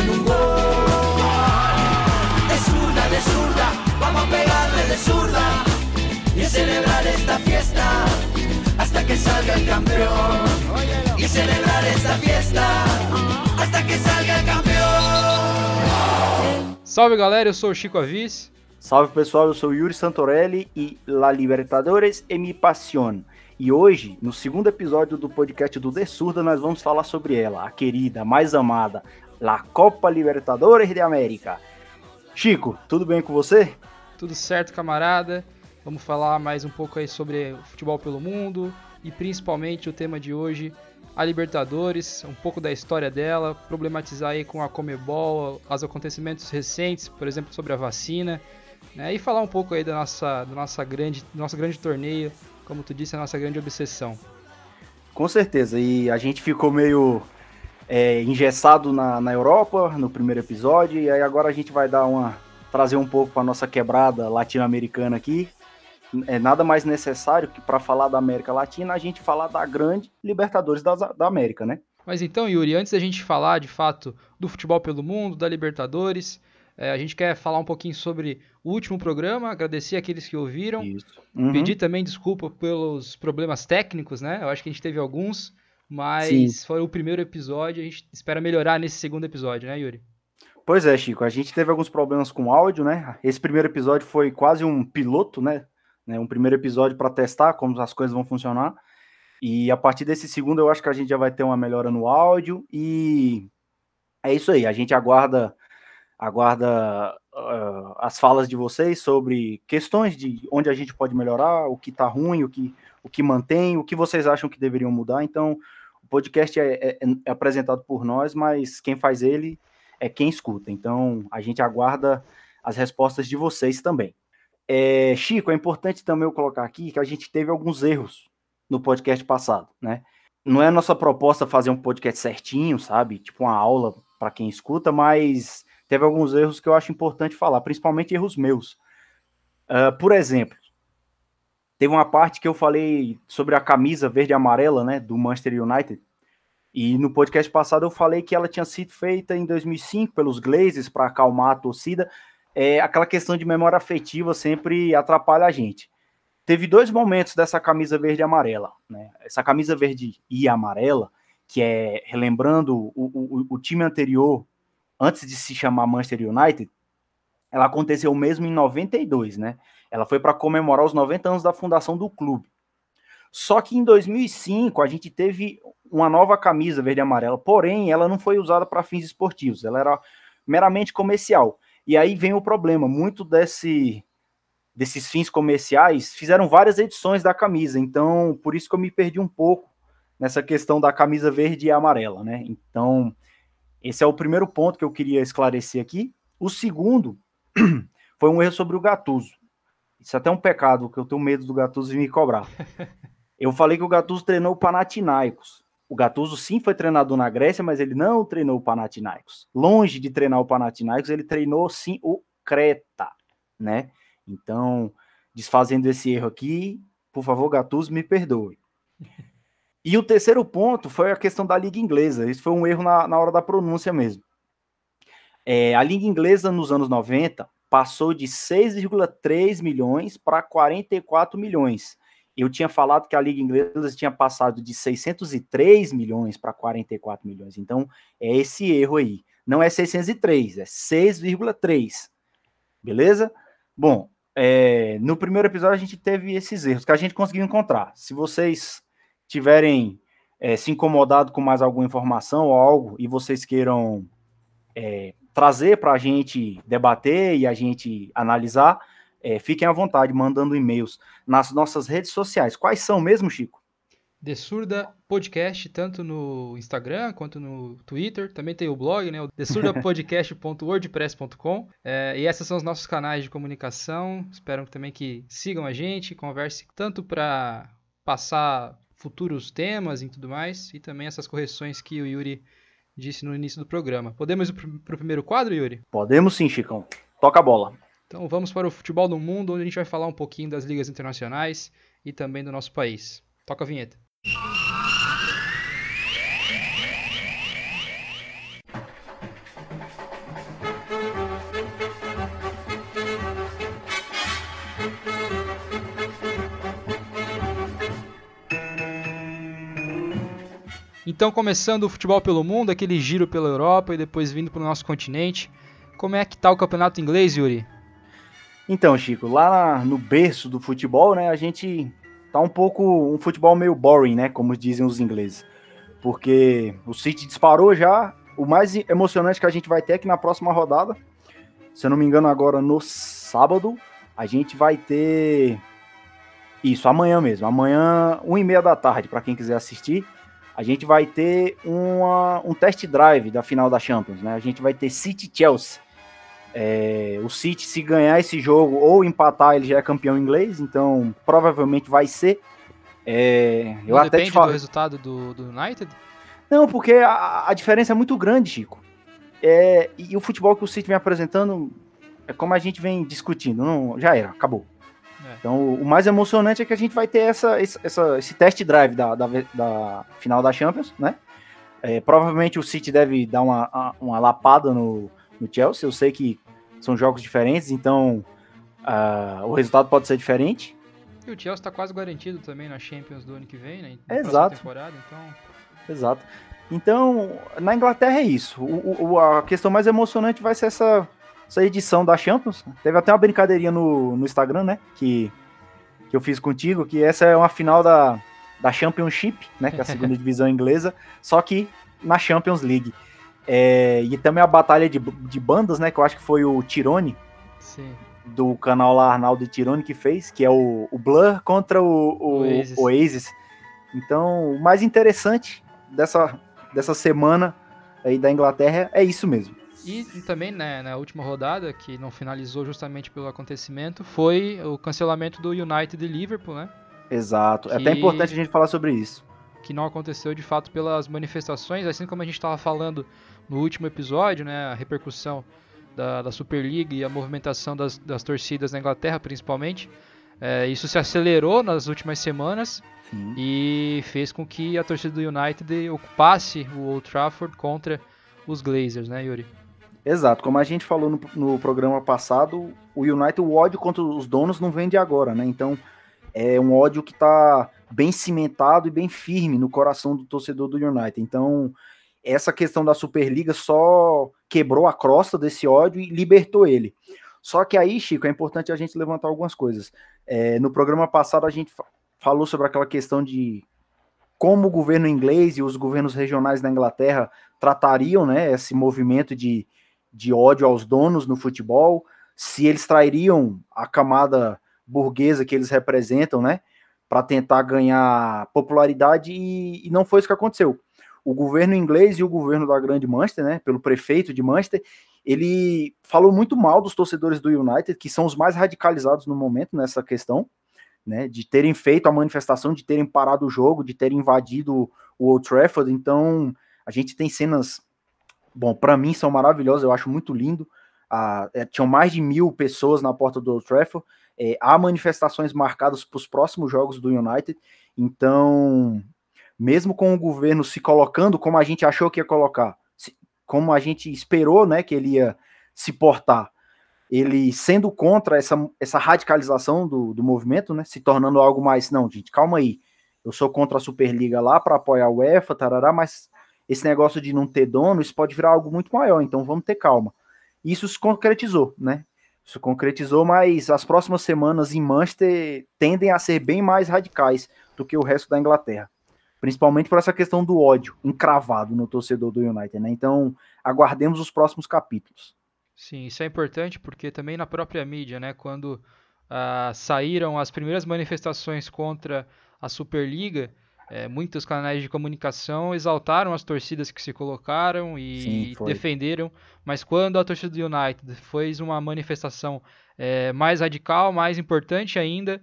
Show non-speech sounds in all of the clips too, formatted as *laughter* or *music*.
en un gol. De zurda, de zurda, vamos a pegarle de zurda y celebrar esta fiesta hasta que salga el campeón. Y celebrar esta fiesta hasta que salga el campeón. Salve galera, eu sou o Chico Avis. Salve pessoal, eu sou Yuri Santorelli e La Libertadores é mi pasión. E hoje, no segundo episódio do podcast do Dessurda, nós vamos falar sobre ela, a querida, a mais amada, La Copa Libertadores de América. Chico, tudo bem com você? Tudo certo, camarada? Vamos falar mais um pouco aí sobre o futebol pelo mundo e principalmente o tema de hoje, a Libertadores, um pouco da história dela, problematizar aí com a Comebol, os acontecimentos recentes, por exemplo, sobre a vacina, né? E falar um pouco aí da nossa, da nossa grande, do nosso grande torneio, como tu disse, a nossa grande obsessão. Com certeza, e a gente ficou meio é, engessado na, na Europa no primeiro episódio, e aí agora a gente vai dar uma trazer um pouco para nossa quebrada latino-americana aqui. É nada mais necessário que para falar da América Latina a gente falar da grande Libertadores da, da América, né? Mas então, Yuri, antes da gente falar de fato do futebol pelo mundo, da Libertadores, é, a gente quer falar um pouquinho sobre o último programa, agradecer aqueles que ouviram. Uhum. Pedir também desculpa pelos problemas técnicos, né? Eu acho que a gente teve alguns, mas Sim. foi o primeiro episódio, a gente espera melhorar nesse segundo episódio, né, Yuri? Pois é, Chico, a gente teve alguns problemas com áudio, né? Esse primeiro episódio foi quase um piloto, né? Um primeiro episódio para testar como as coisas vão funcionar. E a partir desse segundo, eu acho que a gente já vai ter uma melhora no áudio. E é isso aí. A gente aguarda aguarda uh, as falas de vocês sobre questões de onde a gente pode melhorar, o que está ruim, o que, o que mantém, o que vocês acham que deveriam mudar. Então, o podcast é, é, é apresentado por nós, mas quem faz ele é quem escuta. Então, a gente aguarda as respostas de vocês também. É, Chico, é importante também eu colocar aqui que a gente teve alguns erros no podcast passado, né? Não é nossa proposta fazer um podcast certinho, sabe? Tipo uma aula para quem escuta, mas teve alguns erros que eu acho importante falar, principalmente erros meus. Uh, por exemplo, teve uma parte que eu falei sobre a camisa verde e amarela, né, do Manchester United. E no podcast passado eu falei que ela tinha sido feita em 2005 pelos Glazers para acalmar a torcida. É, aquela questão de memória afetiva sempre atrapalha a gente. Teve dois momentos dessa camisa verde e amarela. Né? Essa camisa verde e amarela, que é relembrando o, o, o time anterior antes de se chamar Manchester United, ela aconteceu mesmo em 92, né? Ela foi para comemorar os 90 anos da fundação do clube. Só que em 2005 a gente teve uma nova camisa verde e amarela, porém ela não foi usada para fins esportivos, ela era meramente comercial. E aí vem o problema, muito desse desses fins comerciais fizeram várias edições da camisa, então por isso que eu me perdi um pouco nessa questão da camisa verde e amarela, né? Então, esse é o primeiro ponto que eu queria esclarecer aqui. O segundo *clears throat* foi um erro sobre o Gatuso. Isso é até um pecado, que eu tenho medo do Gatuso vir me cobrar. *laughs* Eu falei que o Gatuso treinou o Panathinaikos. O Gatuso sim foi treinador na Grécia, mas ele não treinou o Panathinaikos. Longe de treinar o Panathinaikos, ele treinou sim o Creta, né? Então, desfazendo esse erro aqui, por favor, Gatuso, me perdoe. E o terceiro ponto foi a questão da Liga Inglesa. Isso foi um erro na, na hora da pronúncia mesmo. É, a Liga Inglesa, nos anos 90, passou de 6,3 milhões para 44 milhões. Eu tinha falado que a Liga Inglesa tinha passado de 603 milhões para 44 milhões. Então, é esse erro aí. Não é 603, é 6,3. Beleza? Bom, é, no primeiro episódio a gente teve esses erros que a gente conseguiu encontrar. Se vocês tiverem é, se incomodado com mais alguma informação ou algo e vocês queiram é, trazer para a gente debater e a gente analisar, é, fiquem à vontade mandando e-mails nas nossas redes sociais. Quais são mesmo, Chico? The Surda Podcast, tanto no Instagram quanto no Twitter. Também tem o blog, né? O thesurdapodcast.wordpress.com. É, e esses são os nossos canais de comunicação. Espero também que sigam a gente, converse tanto para passar futuros temas e tudo mais, e também essas correções que o Yuri disse no início do programa. Podemos ir para o primeiro quadro, Yuri? Podemos sim, Chicão. Toca a bola. Então vamos para o futebol do mundo, onde a gente vai falar um pouquinho das ligas internacionais e também do nosso país. Toca a vinheta. Então, começando o futebol pelo mundo, aquele giro pela Europa e depois vindo para o nosso continente. Como é que tá o campeonato inglês, Yuri? Então, Chico, lá no berço do futebol, né, a gente tá um pouco um futebol meio boring, né, como dizem os ingleses. Porque o City disparou já, o mais emocionante que a gente vai ter é que na próxima rodada, se eu não me engano agora no sábado, a gente vai ter isso, amanhã mesmo, amanhã, 1 e meia da tarde, para quem quiser assistir, a gente vai ter uma, um test drive da final da Champions, né? A gente vai ter City Chelsea. É, o City, se ganhar esse jogo ou empatar, ele já é campeão inglês, então provavelmente vai ser. É, eu Não até depende falo... do resultado do, do United? Não, porque a, a, diferença é muito grande, Chico. É, e o futebol que o City vem apresentando é como a gente vem discutindo. Não, já era, acabou. Então, o mais emocionante é que a gente vai ter essa, essa, esse test drive da, da, da final da Champions, né? É, provavelmente o City deve dar uma, uma lapada no, no Chelsea. Eu sei que são jogos diferentes, então uh, o resultado pode ser diferente. E o Chelsea está quase garantido também na Champions do ano que vem, né? Na Exato. Temporada, então... Exato. Então, na Inglaterra é isso. O, o, a questão mais emocionante vai ser essa, essa edição da Champions. Teve até uma brincadeirinha no, no Instagram, né? Que, que eu fiz contigo, que essa é uma final da, da Championship, né? Que é a segunda *laughs* divisão inglesa, só que na Champions League. É, e também a batalha de, de bandas, né? Que eu acho que foi o Tirone. Sim. Do canal lá Arnaldo Tirone que fez, que é o, o Blur contra o, o Oasis. Oasis. Então, o mais interessante dessa, dessa semana aí da Inglaterra é isso mesmo. E também né, na última rodada, que não finalizou justamente pelo acontecimento, foi o cancelamento do United e Liverpool, né? Exato. Que, é até importante a gente falar sobre isso. Que não aconteceu de fato pelas manifestações, assim como a gente estava falando no último episódio, né? A repercussão da, da Super League e a movimentação das, das torcidas na Inglaterra, principalmente. É, isso se acelerou nas últimas semanas Sim. e fez com que a torcida do United ocupasse o Old Trafford contra os Glazers, né, Yuri? Exato, como a gente falou no, no, programa passado, o United, o ódio contra os donos não vem de agora, né? Então é um ódio que está bem cimentado e bem firme no coração do torcedor do United. Então essa questão da Superliga só quebrou a crosta desse ódio e libertou ele. Só que aí, Chico, é importante a gente levantar algumas coisas. É, no programa passado a gente falou sobre aquela questão de como o governo inglês e os governos regionais da Inglaterra tratariam né, esse movimento de de ódio aos donos no futebol, se eles trairiam a camada burguesa que eles representam, né, para tentar ganhar popularidade e, e, não foi isso que aconteceu. O governo inglês e o governo da Grande Manchester, né, pelo prefeito de Manchester, ele falou muito mal dos torcedores do United, que são os mais radicalizados no momento nessa questão, né, de terem feito a manifestação, de terem parado o jogo, de terem invadido o Old Trafford. Então, a gente tem cenas bom, para mim são maravilhosos, eu acho muito lindo. Ah, é, tinham mais de mil pessoas na porta do Old Trafford. É, há manifestações marcadas para os próximos jogos do United. Então, mesmo com o governo se colocando como a gente achou que ia colocar, se, como a gente esperou né, que ele ia se portar, ele sendo contra essa, essa radicalização do, do movimento, né, se tornando algo mais, não, gente, calma aí, eu sou contra a Superliga lá para apoiar a UEFA, tarará, mas esse negócio de não ter dono, isso pode virar algo muito maior, então vamos ter calma. Isso se concretizou, né? Isso concretizou, mas as próximas semanas em Manchester tendem a ser bem mais radicais do que o resto da Inglaterra. Principalmente por essa questão do ódio encravado no torcedor do United, né? Então, aguardemos os próximos capítulos. Sim, isso é importante porque também na própria mídia, né? Quando ah, saíram as primeiras manifestações contra a Superliga, é, muitos canais de comunicação exaltaram as torcidas que se colocaram e Sim, defenderam, mas quando a torcida do United fez uma manifestação é, mais radical, mais importante ainda,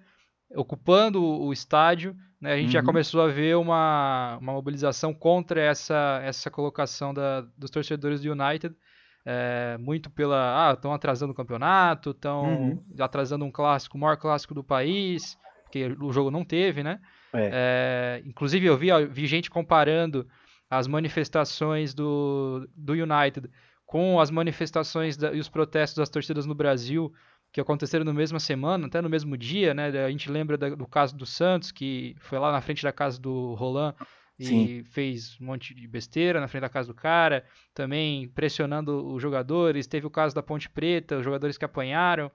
ocupando o estádio, né, a gente uhum. já começou a ver uma, uma mobilização contra essa, essa colocação da, dos torcedores do United. É, muito pela. Ah, estão atrasando o campeonato, estão uhum. atrasando um clássico, o maior clássico do país, porque o jogo não teve, né? É. É, inclusive, eu vi, vi gente comparando as manifestações do, do United com as manifestações da, e os protestos das torcidas no Brasil, que aconteceram no mesma semana, até no mesmo dia, né? A gente lembra da, do caso do Santos, que foi lá na frente da casa do Roland e Sim. fez um monte de besteira na frente da casa do cara, também pressionando os jogadores. Teve o caso da Ponte Preta, os jogadores que apanharam,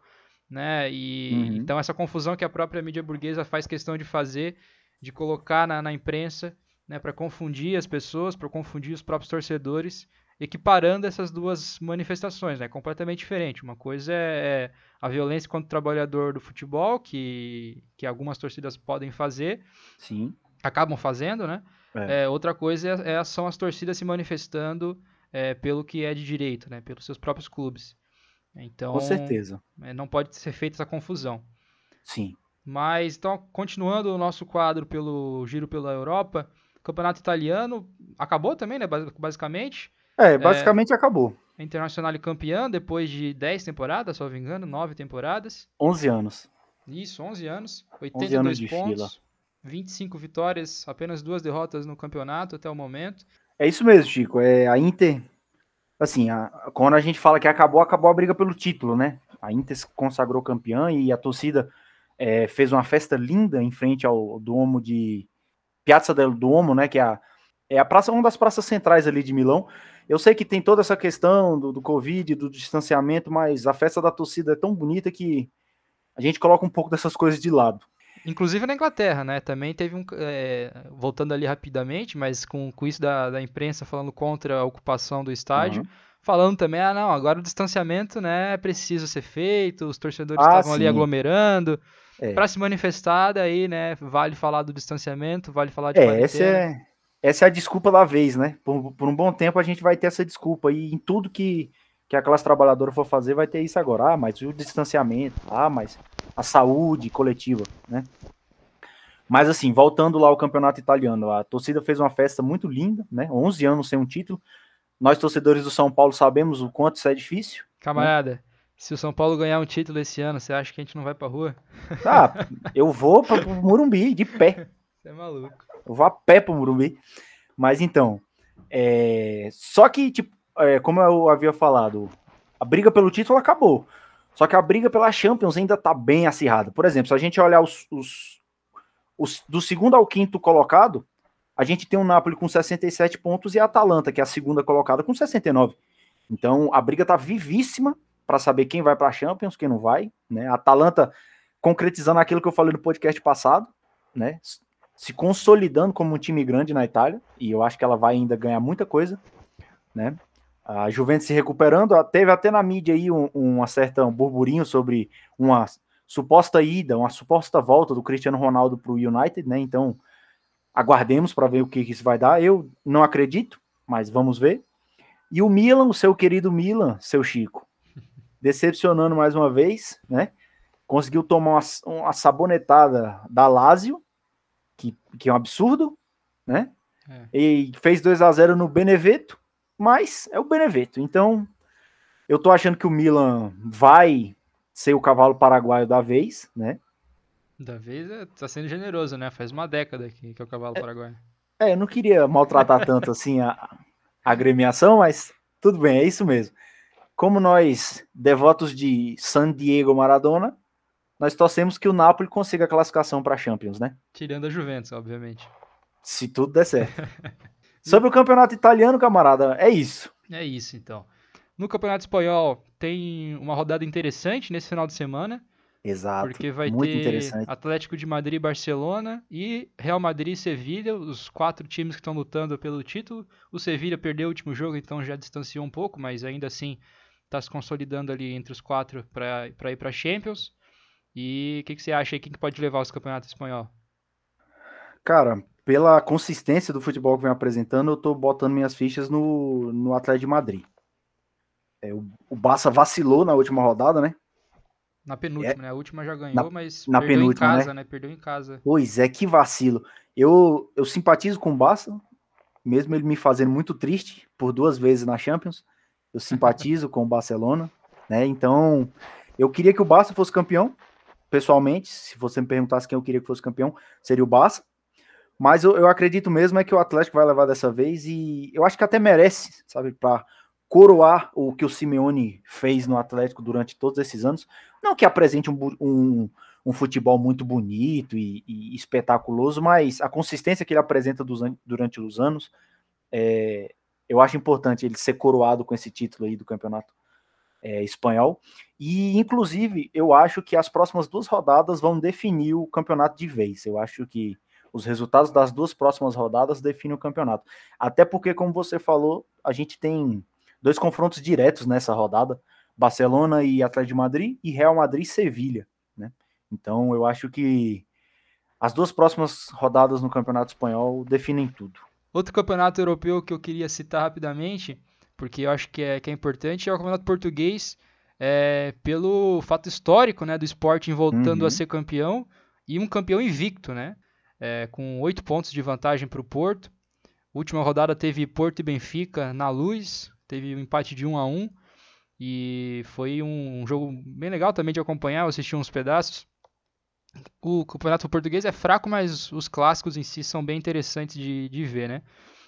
né? E Uhum. então essa confusão que a própria mídia burguesa faz questão de fazer, de colocar na, na imprensa, né, para confundir as pessoas, para confundir os próprios torcedores, equiparando essas duas manifestações, né? Completamente diferente. Uma coisa é a violência contra o trabalhador do futebol, que, que algumas torcidas podem fazer, Sim. acabam fazendo, né? É. É, outra coisa é, é- são as torcidas se manifestando é, pelo que é de direito, né? Pelos seus próprios clubes. Então, Com certeza. é, não pode ser feita essa confusão. Sim. Mas, então, continuando o nosso quadro pelo giro pela Europa, campeonato italiano acabou também, né? basi- Basicamente. É, basicamente acabou. A Internacional é campeã depois de 10 temporadas, não me engano, 9 temporadas. 11 anos. Isso, 11 anos, 11 82 anos de pontos, fila. 25 vitórias, apenas duas derrotas no campeonato até o momento. É isso mesmo, Chico. É a Inter. Assim, a- quando a gente fala que acabou, acabou a briga pelo título, né? A Inter se consagrou campeã e a torcida é, fez uma festa linda em frente ao Duomo de Piazza del Duomo, né? Que é, a, é a praça, uma das praças centrais ali de Milão. Eu sei que tem toda essa questão do, do Covid, do distanciamento, mas a festa da torcida é tão bonita que a gente coloca um pouco dessas coisas de lado. Inclusive na Inglaterra, né? Também teve um. é, voltando ali rapidamente, mas com, com isso da, da imprensa falando contra a ocupação do estádio. Uhum. Falando também, ah, não, agora o distanciamento, né, é preciso ser feito, os torcedores Ah, estavam ali sim. aglomerando. É. Para se manifestar, daí, né, vale falar do distanciamento, vale falar de É, essa é, essa é a desculpa da vez, né? Por, por um bom tempo a gente vai ter essa desculpa. E em tudo que, que a classe trabalhadora for fazer, vai ter isso agora. Ah, mas o distanciamento. Ah, mas a saúde coletiva, né? Mas assim, voltando lá ao campeonato italiano, a torcida fez uma festa muito linda, né? 11 anos sem um título. Nós, torcedores do São Paulo, sabemos o quanto isso é difícil. Camarada, se o São Paulo ganhar um título esse ano, você acha que a gente não vai pra rua? Ah, *laughs* eu vou para o Murumbi, de pé. Você é maluco. Eu vou a pé pro Morumbi. Mas então, é... só que, tipo, é, como eu havia falado, a briga pelo título acabou. Só que a briga pela Champions ainda tá bem acirrada. Por exemplo, se a gente olhar os, os, os- do segundo ao quinto colocado, a gente tem o Napoli com 67 pontos e a Atalanta, que é a segunda colocada, com 69. Então, a briga tá vivíssima para saber quem vai para a Champions, quem não vai, né? A Atalanta concretizando aquilo que eu falei no podcast passado, né? se consolidando como um time grande na Itália, e eu acho que ela vai ainda ganhar muita coisa, né? A Juventus se recuperando, teve até na mídia aí um, uma certa burburinho sobre uma suposta ida, uma suposta volta do Cristiano Ronaldo para o United, né? Então, aguardemos para ver o que, que isso vai dar. Eu não acredito, mas vamos ver. E o Milan, o seu querido Milan, seu Chico, decepcionando mais uma vez, né? Conseguiu tomar uma, uma sabonetada da Lazio, que, que é um absurdo, né? É. E fez 2 a 0 no Beneveto, mas é o Beneveto. Então, eu tô achando que o Milan vai ser o cavalo paraguaio da vez, né? Da vez é, tá sendo generoso, né? Faz uma década que, que é o cavalo paraguaio. É, eu não queria maltratar tanto assim a, a agremiação, mas tudo bem, é isso mesmo. Como nós, devotos de San Diego Maradona, nós torcemos que o Napoli consiga a classificação para Champions, né? Tirando a Juventus, obviamente. Se tudo der certo. *laughs* Sobre o campeonato italiano, camarada, é isso. É isso, então. No Campeonato Espanhol tem uma rodada interessante nesse final de semana, Exato. porque vai muito ter. Atlético de Madrid e Barcelona e Real Madrid e Sevilha, os quatro times que estão lutando pelo título. O Sevilha perdeu o último jogo, então já distanciou um pouco, mas ainda assim está se consolidando ali entre os quatro para ir para Champions. E o que, que você acha aí? Quem que pode levar os campeonatos espanhol? Cara, pela consistência do futebol que vem apresentando, eu tô botando minhas fichas no, no Atlético de Madrid. É, o, o Barça vacilou na última rodada, né? Na penúltima, né? A última já ganhou, Na- mas na perdeu penúltima, em casa, né? né? Perdeu em casa. Pois é, que vacilo. Eu, eu simpatizo com o Barça, mesmo ele me fazendo muito triste por duas vezes na Champions. Eu simpatizo com o Barcelona, né? Então, eu queria que o Barça fosse campeão, pessoalmente. Se você me perguntasse quem eu queria que fosse campeão, seria o Barça. Mas eu, eu acredito mesmo é que o Atlético vai levar dessa vez e eu acho que até merece, sabe, para coroar o que o Simeone fez no Atlético durante todos esses anos. Não que apresente um, um, um futebol muito bonito e, e, espetaculoso, mas a consistência que ele apresenta dos, durante os anos, é, eu acho importante ele ser coroado com esse título aí do campeonato é, espanhol. E, inclusive, eu acho que as próximas duas rodadas vão definir o campeonato de vez. Eu acho que os resultados das duas próximas rodadas definem o campeonato. Até porque, como você falou, a gente tem dois confrontos diretos nessa rodada: Barcelona e Atlético de Madrid e Real Madrid e Sevilha. Né? Então, eu acho que as duas próximas rodadas no Campeonato Espanhol definem tudo. Outro campeonato europeu que eu queria citar rapidamente, porque eu acho que é, que é importante, é o Campeonato Português, é, pelo fato histórico né, do Sporting voltando uhum. a ser campeão e um campeão invicto, né? É, com oito pontos de vantagem para o Porto. Última rodada teve Porto e Benfica na luz, teve um empate de 1 a 1 e foi um, um jogo bem legal também de acompanhar, eu assisti uns pedaços. O campeonato português é fraco, mas os clássicos em si são bem interessantes de, de ver, né?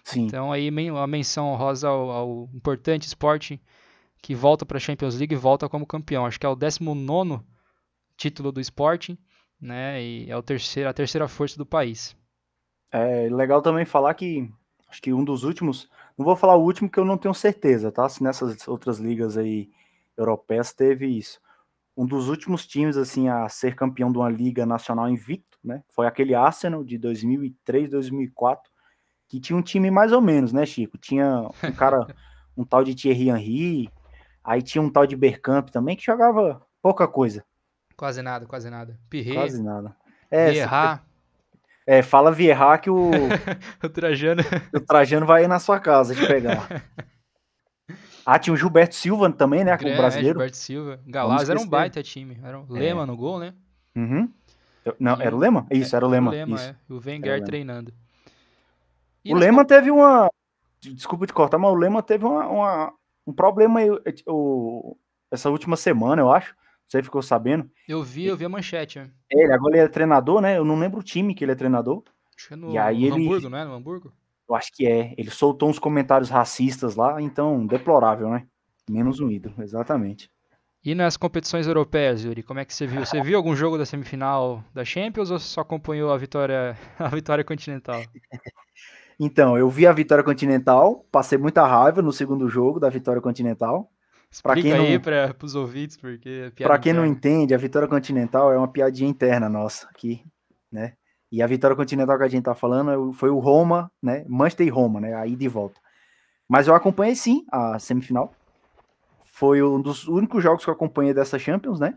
Sim. Então aí a menção rosa ao, ao importante esporte que volta para a Champions League e volta como campeão. Acho que é o 19 título do Sporting, né? E é o terceiro, a terceira força do país. É legal também falar que acho que um dos últimos, não vou falar o último que eu não tenho certeza, tá? Se nessas outras ligas aí europeias teve isso. Um dos últimos times assim a ser campeão de uma liga nacional invicto, né? Foi aquele Arsenal de 2003, 2004, que tinha um time mais ou menos, né, Chico? Tinha um cara, *laughs* um tal de Thierry Henry, aí tinha um tal de Bergkamp também que jogava pouca coisa. Quase nada, quase nada. Pirré. Quase nada. É, Vieira. É, fala Vieira que o *laughs* o Trajano o Trajano vai na sua casa te pegar. *laughs* Ah, tinha o Gilberto Silva também, né? Com o brasileiro. É, Gilberto Silva. Galaz era um baita time. Era um Lema é. no gol, né? Uhum. Não, era o Lema? Isso, era o Lema. O Lema, Isso. é. O Wenger treinando. E o Lema teve uma. Desculpa te cortar, mas o Lema teve uma, uma um problema aí, o, essa última semana, eu acho. Você ficou sabendo? Eu vi, eu vi a manchete. Né? Ele, agora ele é treinador, né? Eu não lembro o time que ele é treinador. Acho que é no, e aí no ele, Hamburgo, não é? No Hamburgo? Eu acho que é. Ele soltou uns comentários racistas lá, então, deplorável, né? Menos um ídolo, exatamente. E nas competições europeias, Yuri, como é que você viu? Você viu algum jogo da semifinal da Champions ou só acompanhou a vitória, *laughs* a vitória continental? *laughs* Então, eu vi a vitória continental, passei muita raiva no segundo jogo da vitória continental. Pra quem aí para os ouvintes, porque é Para quem não entende, a vitória continental é uma piadinha interna nossa aqui, né? E a vitória continental que a gente tá falando é foi o Roma, né? Manchester e Roma, né? Aí de volta. Mas eu acompanhei sim a semifinal. Foi um dos únicos jogos que eu acompanhei dessa Champions, né?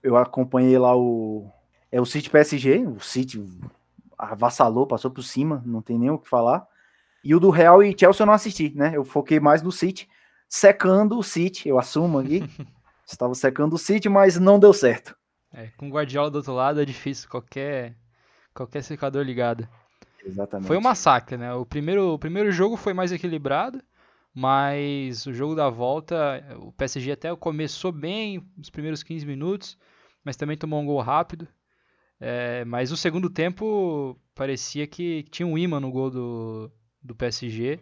Eu acompanhei lá o é o City PSG, o City avassalou, passou por cima, não tem nem o que falar. E o do Real e Chelsea eu não assisti, né? Eu foquei mais no City, secando o City, eu assumo aqui. *laughs* Estava secando o City, mas não deu certo. É, com o Guardiola do outro lado é difícil qualquer qualquer secador ligado. Exatamente. Foi um massacre, né? O primeiro, o primeiro jogo foi mais equilibrado, mas o jogo da volta, o PSG até começou bem os primeiros 15 minutos, mas também tomou um gol rápido. É, mas o segundo tempo parecia que tinha um imã no gol do, do PSG.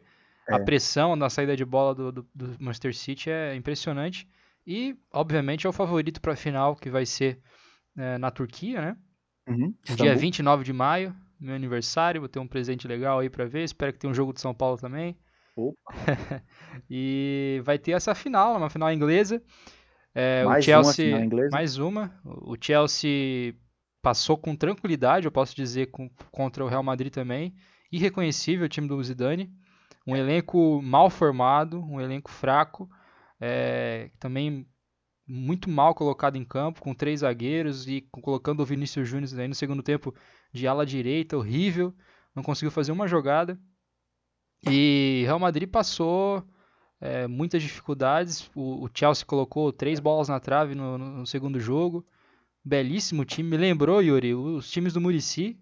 É. A pressão na saída de bola do, do, do, Manchester City é impressionante. E, obviamente, é o favorito para a final, que vai ser é, na Turquia, né? Uhum, Dia 29 de maio, meu aniversário. Vou ter um presente legal aí para ver. Espero que tenha um jogo de São Paulo também. *laughs* e vai ter essa final, uma final inglesa. É, mais o Chelsea, uma mais uma. O Chelsea passou com tranquilidade, eu posso dizer, com, contra o Real Madrid também. Irreconhecível o time do Zidane. Um elenco mal formado, um elenco fraco, é, também muito mal colocado em campo, com três zagueiros e colocando o Vinícius Júnior aí no segundo tempo de ala direita, horrível, não conseguiu fazer uma jogada. E Real Madrid passou é, muitas dificuldades. O, o, Chelsea colocou três bolas na trave no, no, no segundo jogo belíssimo time. Me lembrou, Yuri, os times do Murici.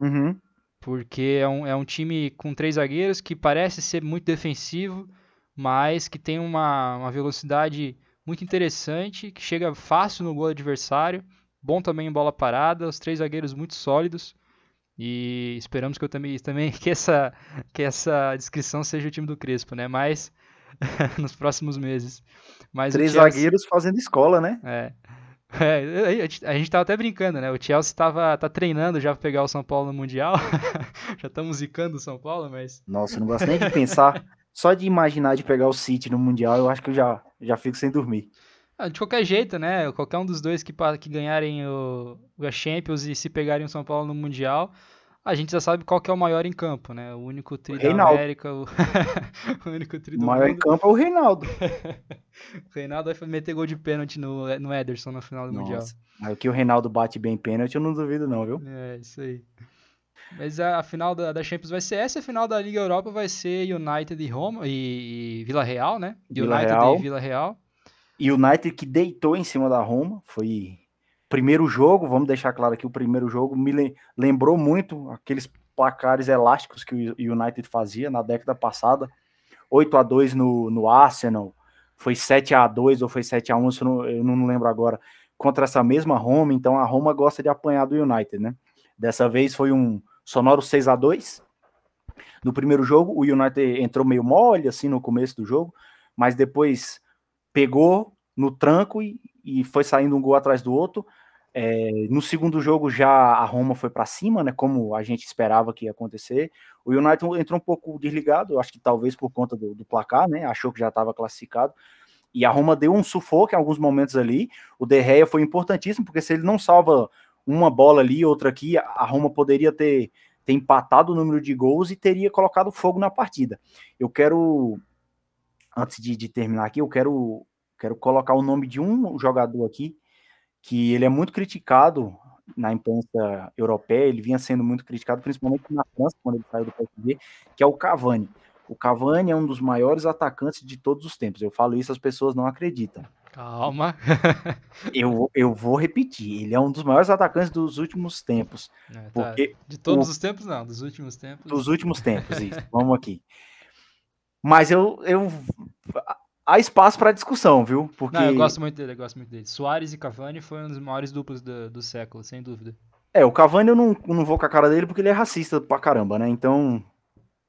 Uhum. Porque é um, é um time com três zagueiros que parece ser muito defensivo, mas que tem uma, uma velocidade muito interessante, que chega fácil no gol adversário. Bom também em bola parada, os três zagueiros muito sólidos. E esperamos que eu também, *laughs* também que essa que essa descrição seja o time do Crespo, né? Mas *laughs* nos próximos meses. Mas três Chelsea... zagueiros fazendo escola, né? É. *laughs* É, a gente tava até brincando, né? O Chelsea tava, tá treinando já pra pegar o São Paulo no Mundial. já estamos zicando o São Paulo, mas. Nossa, não gosto nem de pensar. Só de imaginar de pegar o City no Mundial, eu acho que eu já, já fico sem dormir. Ah, de qualquer jeito, né? Qualquer um dos dois que, que ganharem o, o Champions e se pegarem o São Paulo no Mundial, a gente já sabe qual que é o maior em campo, né? O único tri da América, o... *laughs* o único tri do O maior mundo. em campo é o Reinaldo. *laughs* o Reinaldo vai meter gol de pênalti no, no Ederson no final do Nossa. Mundial. O que o Reinaldo bate bem pênalti, eu não duvido não, viu? É, isso aí. Mas a, a final da, da, Champions vai ser essa, a final da Liga Europa vai ser United e Roma e, e Vila Real, né? Vila United Real. e Vila Real. E United que deitou em cima da Roma, foi primeiro jogo, vamos deixar claro aqui, o primeiro jogo me lembrou muito aqueles placares elásticos que o United fazia na década passada. 8 a 2 no, no Arsenal, foi 7 a 2 ou foi 7 a 1 eu não, eu não lembro agora, contra essa mesma Roma, então a Roma gosta de apanhar do United, né? Dessa vez foi um sonoro 6 a 2 No primeiro jogo, o United entrou meio mole, assim, no começo do jogo, mas depois pegou no tranco e, e foi saindo um gol atrás do outro. É, no segundo jogo já a Roma foi para cima, né? Como a gente esperava que ia acontecer. O United entrou um pouco desligado, acho que talvez por conta do, do placar, né? Achou que já estava classificado. E a Roma deu um sufoco em alguns momentos ali. O De Gea foi importantíssimo, porque se ele não salva uma bola ali, outra aqui, a Roma poderia ter, ter empatado o número de gols e teria colocado fogo na partida. Eu quero, antes de, de terminar aqui, eu quero, quero colocar o nome de um jogador aqui que ele é muito criticado na imprensa europeia, ele vinha sendo muito criticado, principalmente na França, quando ele saiu do PSG, que é o Cavani. O Cavani é um dos maiores atacantes de todos os tempos. Eu falo isso, as pessoas não acreditam. Calma. eu, eu vou repetir. Ele é um dos maiores atacantes dos últimos tempos. É, tá. porque De todos o... os tempos, não. Dos últimos tempos. Dos últimos tempos, isso. Vamos aqui. Mas eu, eu há espaço para discussão, viu? Porque... Não, eu gosto muito dele, eu gosto muito dele. Soares e Cavani foi um dos maiores duplos do, do século, sem dúvida. É, o Cavani eu não, não vou com a cara dele porque ele é racista pra caramba, né? Então,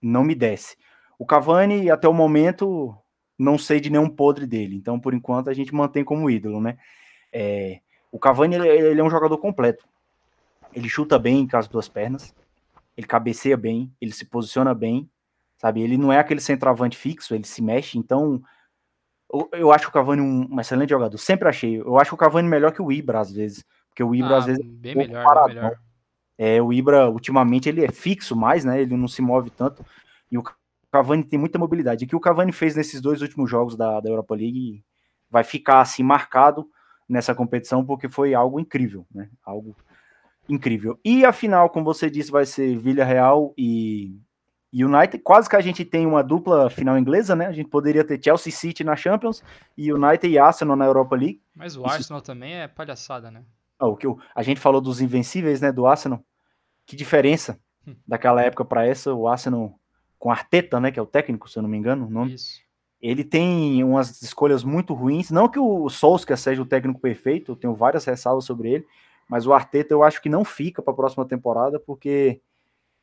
não me desce. O Cavani, até o momento, não sei de nenhum podre dele. Então, por enquanto, a gente mantém como ídolo, né? É, o Cavani, ele, ele é um jogador completo. Ele chuta bem com as duas pernas, ele cabeceia bem, ele se posiciona bem, sabe? Ele não é aquele centroavante fixo, ele se mexe, então eu, acho o Cavani um, um, excelente jogador. Sempre achei. Eu acho o Cavani melhor que o Ibra, às vezes. Porque o Ibra, ah, às vezes. Bem, é um melhor, bem melhor. É, o Ibra, ultimamente, ele é fixo mais, né? Ele não se move tanto. E o Cavani tem muita mobilidade. O que o Cavani fez nesses dois últimos jogos da, da Europa League vai ficar assim marcado nessa competição, porque foi algo incrível, né? Algo incrível. E a final, como você disse, vai ser Villarreal e United, quase que a gente tem uma dupla final inglesa, né? A gente poderia ter Chelsea City na Champions e United e Arsenal na Europa League. Mas o Arsenal também é palhaçada, né? Oh, o que eu, a gente falou dos invencíveis, né, do Arsenal. Que diferença hum. daquela época para essa, o Arsenal com Arteta, né, que é o técnico, se eu não me engano, o nome. Isso. Ele tem umas escolhas muito ruins, não que o Solskjaer seja o técnico perfeito, eu tenho várias ressalvas sobre ele, mas o Arteta eu acho que não fica para a próxima temporada porque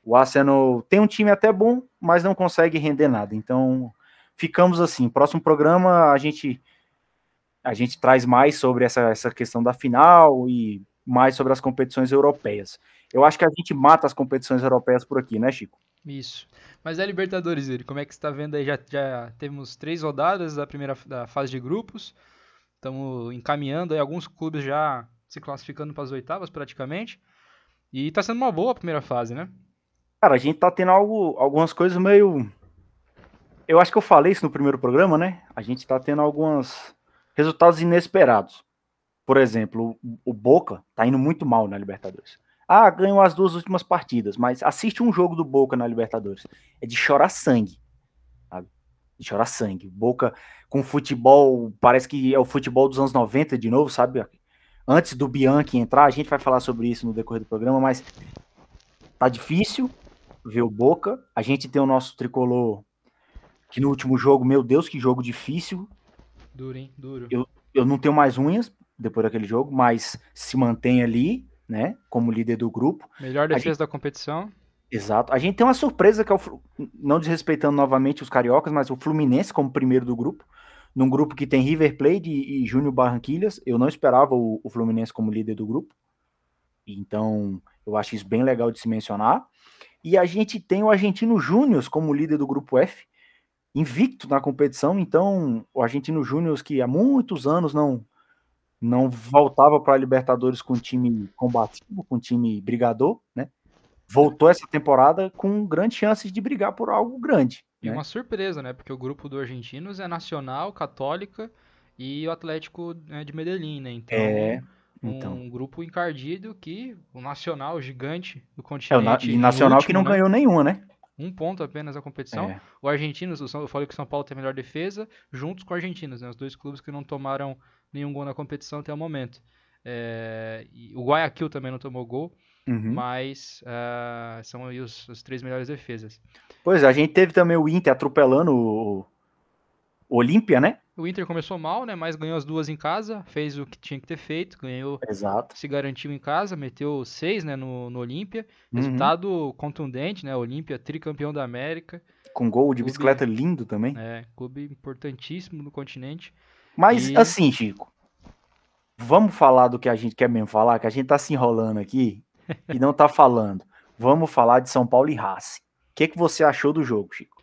o Arsenal tem um time até bom, mas não consegue render nada. Então, ficamos assim. Próximo programa a gente a gente traz mais sobre essa, essa questão da final e mais sobre as competições europeias. Eu acho que a gente mata as competições europeias por aqui, né, Chico? Isso. Mas é Libertadores, ele, como é que você está vendo aí? Já, já temos três rodadas da primeira da fase de grupos. Estamos encaminhando aí alguns clubes já se classificando para as oitavas praticamente. E está sendo uma boa a primeira fase, né? Cara, a gente tá tendo algo, algumas coisas meio. Eu acho que eu falei isso no primeiro programa, né? A gente tá tendo alguns resultados inesperados. Por exemplo, o Boca tá indo muito mal na Libertadores. Ah, ganhou as duas últimas partidas, mas assiste um jogo do Boca na Libertadores. É de chorar sangue. Sabe? De chorar sangue. Boca com futebol, parece que é o futebol dos anos 90 de novo, sabe? Antes do Bianchi entrar, a gente vai falar sobre isso no decorrer do programa, mas tá difícil ver o Boca. A gente tem o nosso tricolor que no último jogo, meu Deus, que jogo difícil. Duro, hein? Duro. Eu, eu não tenho mais unhas depois daquele jogo, mas se mantém ali, né, como líder do grupo. Melhor defesa gente... da competição. Exato. A gente tem uma surpresa que é o não desrespeitando novamente os cariocas, mas o Fluminense como primeiro do grupo. num grupo que tem River Plate e, e Júnior Barranquilhas. Eu não esperava o, o, Fluminense como líder do grupo. Então, eu acho isso bem legal de se mencionar. E a gente tem o Argentino Júnior como líder do grupo F, invicto na competição. Então, o Argentino Júnior, que há muitos anos não não voltava para a Libertadores com um time combativo, com um time brigador, né? Voltou essa temporada com grandes chances de brigar por algo grande. E né? uma surpresa, né? Porque o grupo do Argentinos é Nacional, Católica e o Atlético né, de Medellín, né? Então, é, então. um grupo encardido que o Nacional gigante do continente. É, o e Nacional último, que não né? ganhou nenhuma, né? Um ponto apenas a competição. É. O Argentinos, eu falei que o São Paulo tem a melhor defesa, juntos com o Argentinos, né? Os dois clubes que não tomaram nenhum gol na competição até o momento. É, o Guayaquil também não tomou gol, uhum. mas uh, são aí os, os, três melhores defesas. Pois é, a gente teve também o Inter atropelando o, o Olímpia, né? O Inter começou mal, né? Mas ganhou as duas em casa, fez o que tinha que ter feito, ganhou, Exato. se garantiu em casa, meteu seis, né, no, no Olímpia. Uhum. Resultado uhum. contundente, né? Olímpia tricampeão da América. Com gol de clube, bicicleta lindo também. É, clube importantíssimo no continente. Mas e... assim, Chico, vamos falar do que a gente quer mesmo falar, que a gente tá se enrolando aqui e não tá falando. Vamos falar de São Paulo e Racing. O que, que você achou do jogo, Chico?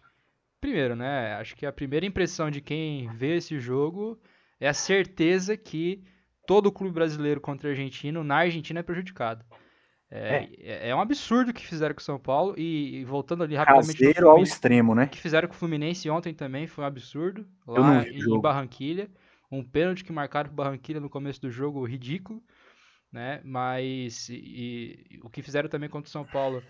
Primeiro, né? Acho que a primeira impressão de quem vê esse jogo é a certeza que todo clube brasileiro contra o argentino na Argentina é prejudicado. É, é. é um absurdo o que fizeram com o São Paulo e, e voltando ali rapidamente Caseiro ao extremo, né? O que fizeram com o Fluminense ontem também foi um absurdo lá em Barranquilha um pênalti que marcaram o Barranquilla no começo do jogo ridículo, né? Mas e, e, o que fizeram também contra o São Paulo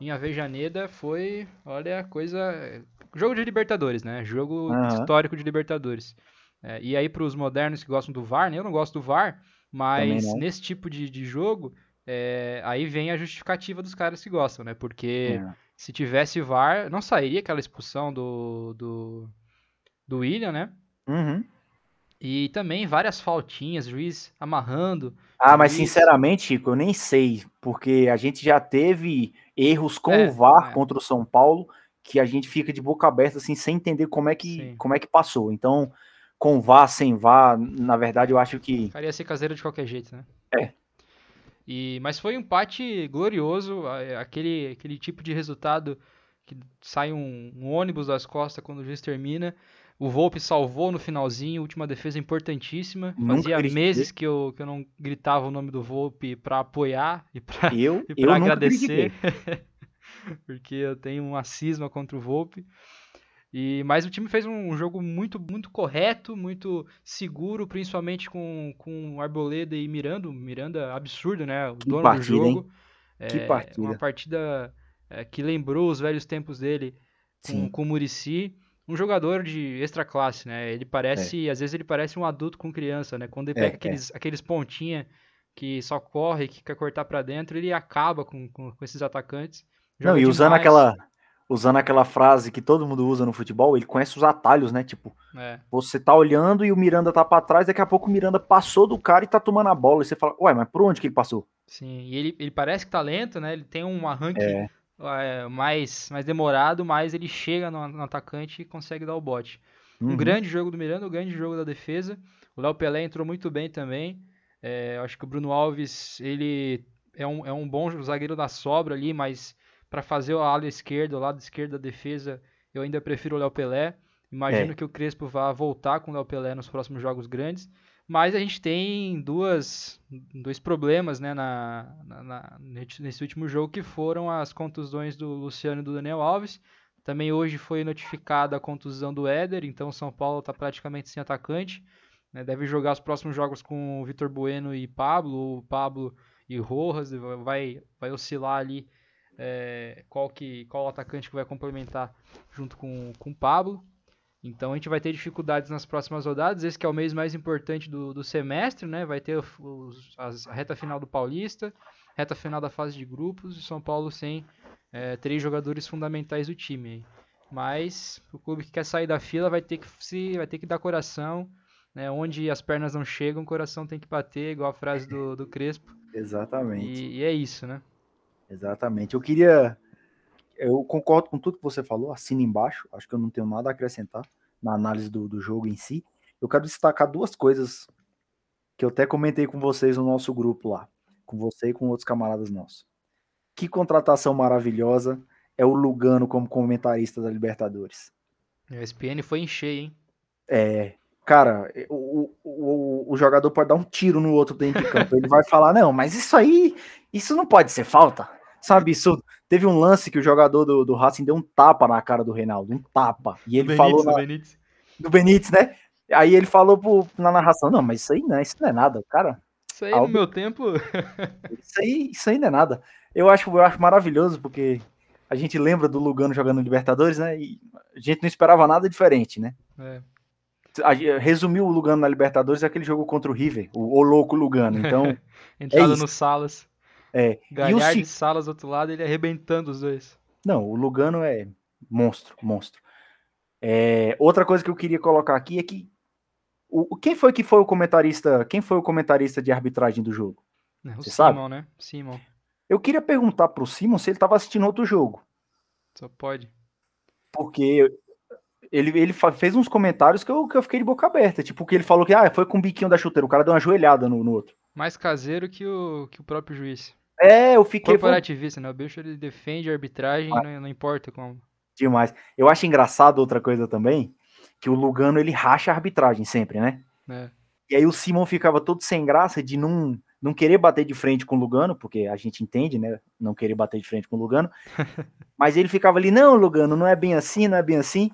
em Avejaneda foi, olha, coisa jogo de Libertadores, né? Jogo uhum. histórico de Libertadores. É, e aí para os modernos que gostam do VAR, né? Eu não gosto do VAR, mas nesse tipo de, de jogo é, aí vem a justificativa dos caras que gostam, né? Porque é. se tivesse VAR, não sairia aquela expulsão do, do, do William, né? Uhum. E também várias faltinhas, juiz amarrando. Ah, mas sinceramente, Chico, eu nem sei, porque a gente já teve erros com é, o VAR é. contra o São Paulo que a gente fica de boca aberta assim sem entender como é que como é que passou. Então, com VAR, sem VAR, na verdade eu acho que faria ser caseiro de qualquer jeito, né? É. E mas foi um empate glorioso, aquele aquele tipo de resultado que sai um, um ônibus das costas quando o juiz termina. O Volpe salvou no finalzinho, última defesa importantíssima. Nunca Fazia meses que eu, que eu não gritava o nome do Volpe para apoiar e para *laughs* agradecer. *laughs* porque eu tenho uma cisma contra o Volpe. E, mas o time fez um jogo muito, muito correto, muito seguro, principalmente com, com Arboleda e Miranda. Miranda absurdo, né? O que dono partida, do jogo. Hein? Que é, partida. Uma partida é, que lembrou os velhos tempos dele com, com o Murici um jogador de extra classe, né? Ele parece, é. às vezes ele parece um adulto com criança, né? Quando ele pega é, aqueles, é. aqueles pontinha que só corre, que quer cortar para dentro, ele acaba com, com, com esses atacantes. Não, e usando aquela usando aquela frase que todo mundo usa no futebol, ele conhece os atalhos, né? Tipo, é. você tá olhando e o Miranda tá para trás, daqui a pouco o Miranda passou do cara e tá tomando a bola. E você fala, ué, mas por onde que ele passou? Sim, e ele, ele parece que tá lento, né? Ele tem um arranque é é, mais, mais demorado, mais ele chega no, no, atacante e consegue dar o bote. Uhum. Um grande jogo do Miranda, um grande jogo da defesa. O Léo Pelé entrou muito bem também. É, acho que o Bruno Alves, ele é um, é um bom zagueiro da sobra ali, mas para fazer o lado esquerdo, o lado esquerdo da defesa, eu ainda prefiro o Léo Pelé. Imagino é. que o Crespo vá voltar com o Léo Pelé nos próximos jogos grandes. Mas a gente tem duas, dois problemas né, na, na, nesse último jogo, que foram as contusões do Luciano e do Daniel Alves. Também hoje foi notificada a contusão do Éder, então o São Paulo está praticamente sem atacante. Né, deve jogar os próximos jogos com o Vitor Bueno e Pablo, ou Pablo e Rojas, vai, vai oscilar ali é, qual, que, qual atacante que vai complementar junto com o Pablo. Então a gente vai ter dificuldades nas próximas rodadas. Esse que é o mês mais importante do, do semestre, né? Vai ter os, a reta final do Paulista, reta final da fase de grupos e São Paulo sem é, três jogadores fundamentais do time. Mas o clube que quer sair da fila vai ter que se vai ter que dar coração, né? Onde as pernas não chegam, o coração tem que bater, igual a frase do, do Crespo. Exatamente. E, e é isso, né? Exatamente. Eu queria eu concordo com tudo que você falou, assina embaixo, acho que eu não tenho nada a acrescentar na análise do, do jogo em si. eu quero destacar duas coisas que eu até comentei com vocês no nosso grupo lá, com você e com outros camaradas nossos. Que contratação maravilhosa é o Lugano como comentarista da Libertadores. O SPN foi em cheio, hein? É, cara, o, o, o, jogador pode dar um tiro no outro dentro de campo. Ele vai falar, não, mas isso aí, isso não pode ser falta. Sabe, isso teve um lance que o jogador do, do Racing deu um tapa na cara do Reinaldo, um tapa. E ele Benítez, falou na, do Benítez. do Benítez, né? Aí ele falou pro, na narração, não, mas isso aí não, isso não é nada, cara. Isso aí algo... no meu tempo. *laughs* isso aí, isso aí não é nada. Eu acho, eu acho maravilhoso, porque a gente lembra do Lugano jogando Libertadores, né? E a gente não esperava nada diferente, né? É. Resumiu o Lugano na Libertadores é aquele jogo contra o River, o, o louco Lugano. Então. *laughs* Entrada é no Salas. É. Galhardo e, Salas do outro lado, ele arrebentando os dois. Não, o Lugano é monstro, monstro. É, outra coisa que eu queria colocar aqui é que o, quem foi que foi o comentarista? Quem foi o comentarista de arbitragem do jogo? É, o Você Simon, sabe? né? Simon. Eu queria perguntar pro Simon se ele estava assistindo outro jogo. Só pode. Porque ele, ele fez uns comentários que eu, que eu fiquei de boca aberta. Tipo, que ele falou que ah, foi com o biquinho da chuteira. O cara deu uma joelhada no, no outro. Mais caseiro que o, que o próprio juiz. É, eu fiquei. Corporativista, né? O bicho ele defende a arbitragem, ah. não, não importa como. Demais. Eu acho engraçado outra coisa também, que o Lugano ele racha a arbitragem sempre, né? É. E aí o Simon ficava todo sem graça de não não querer bater de frente com o Lugano, porque a gente entende, né? Não querer bater de frente com o Lugano. *laughs* mas ele ficava ali, não, Lugano, não é bem assim, não é bem assim.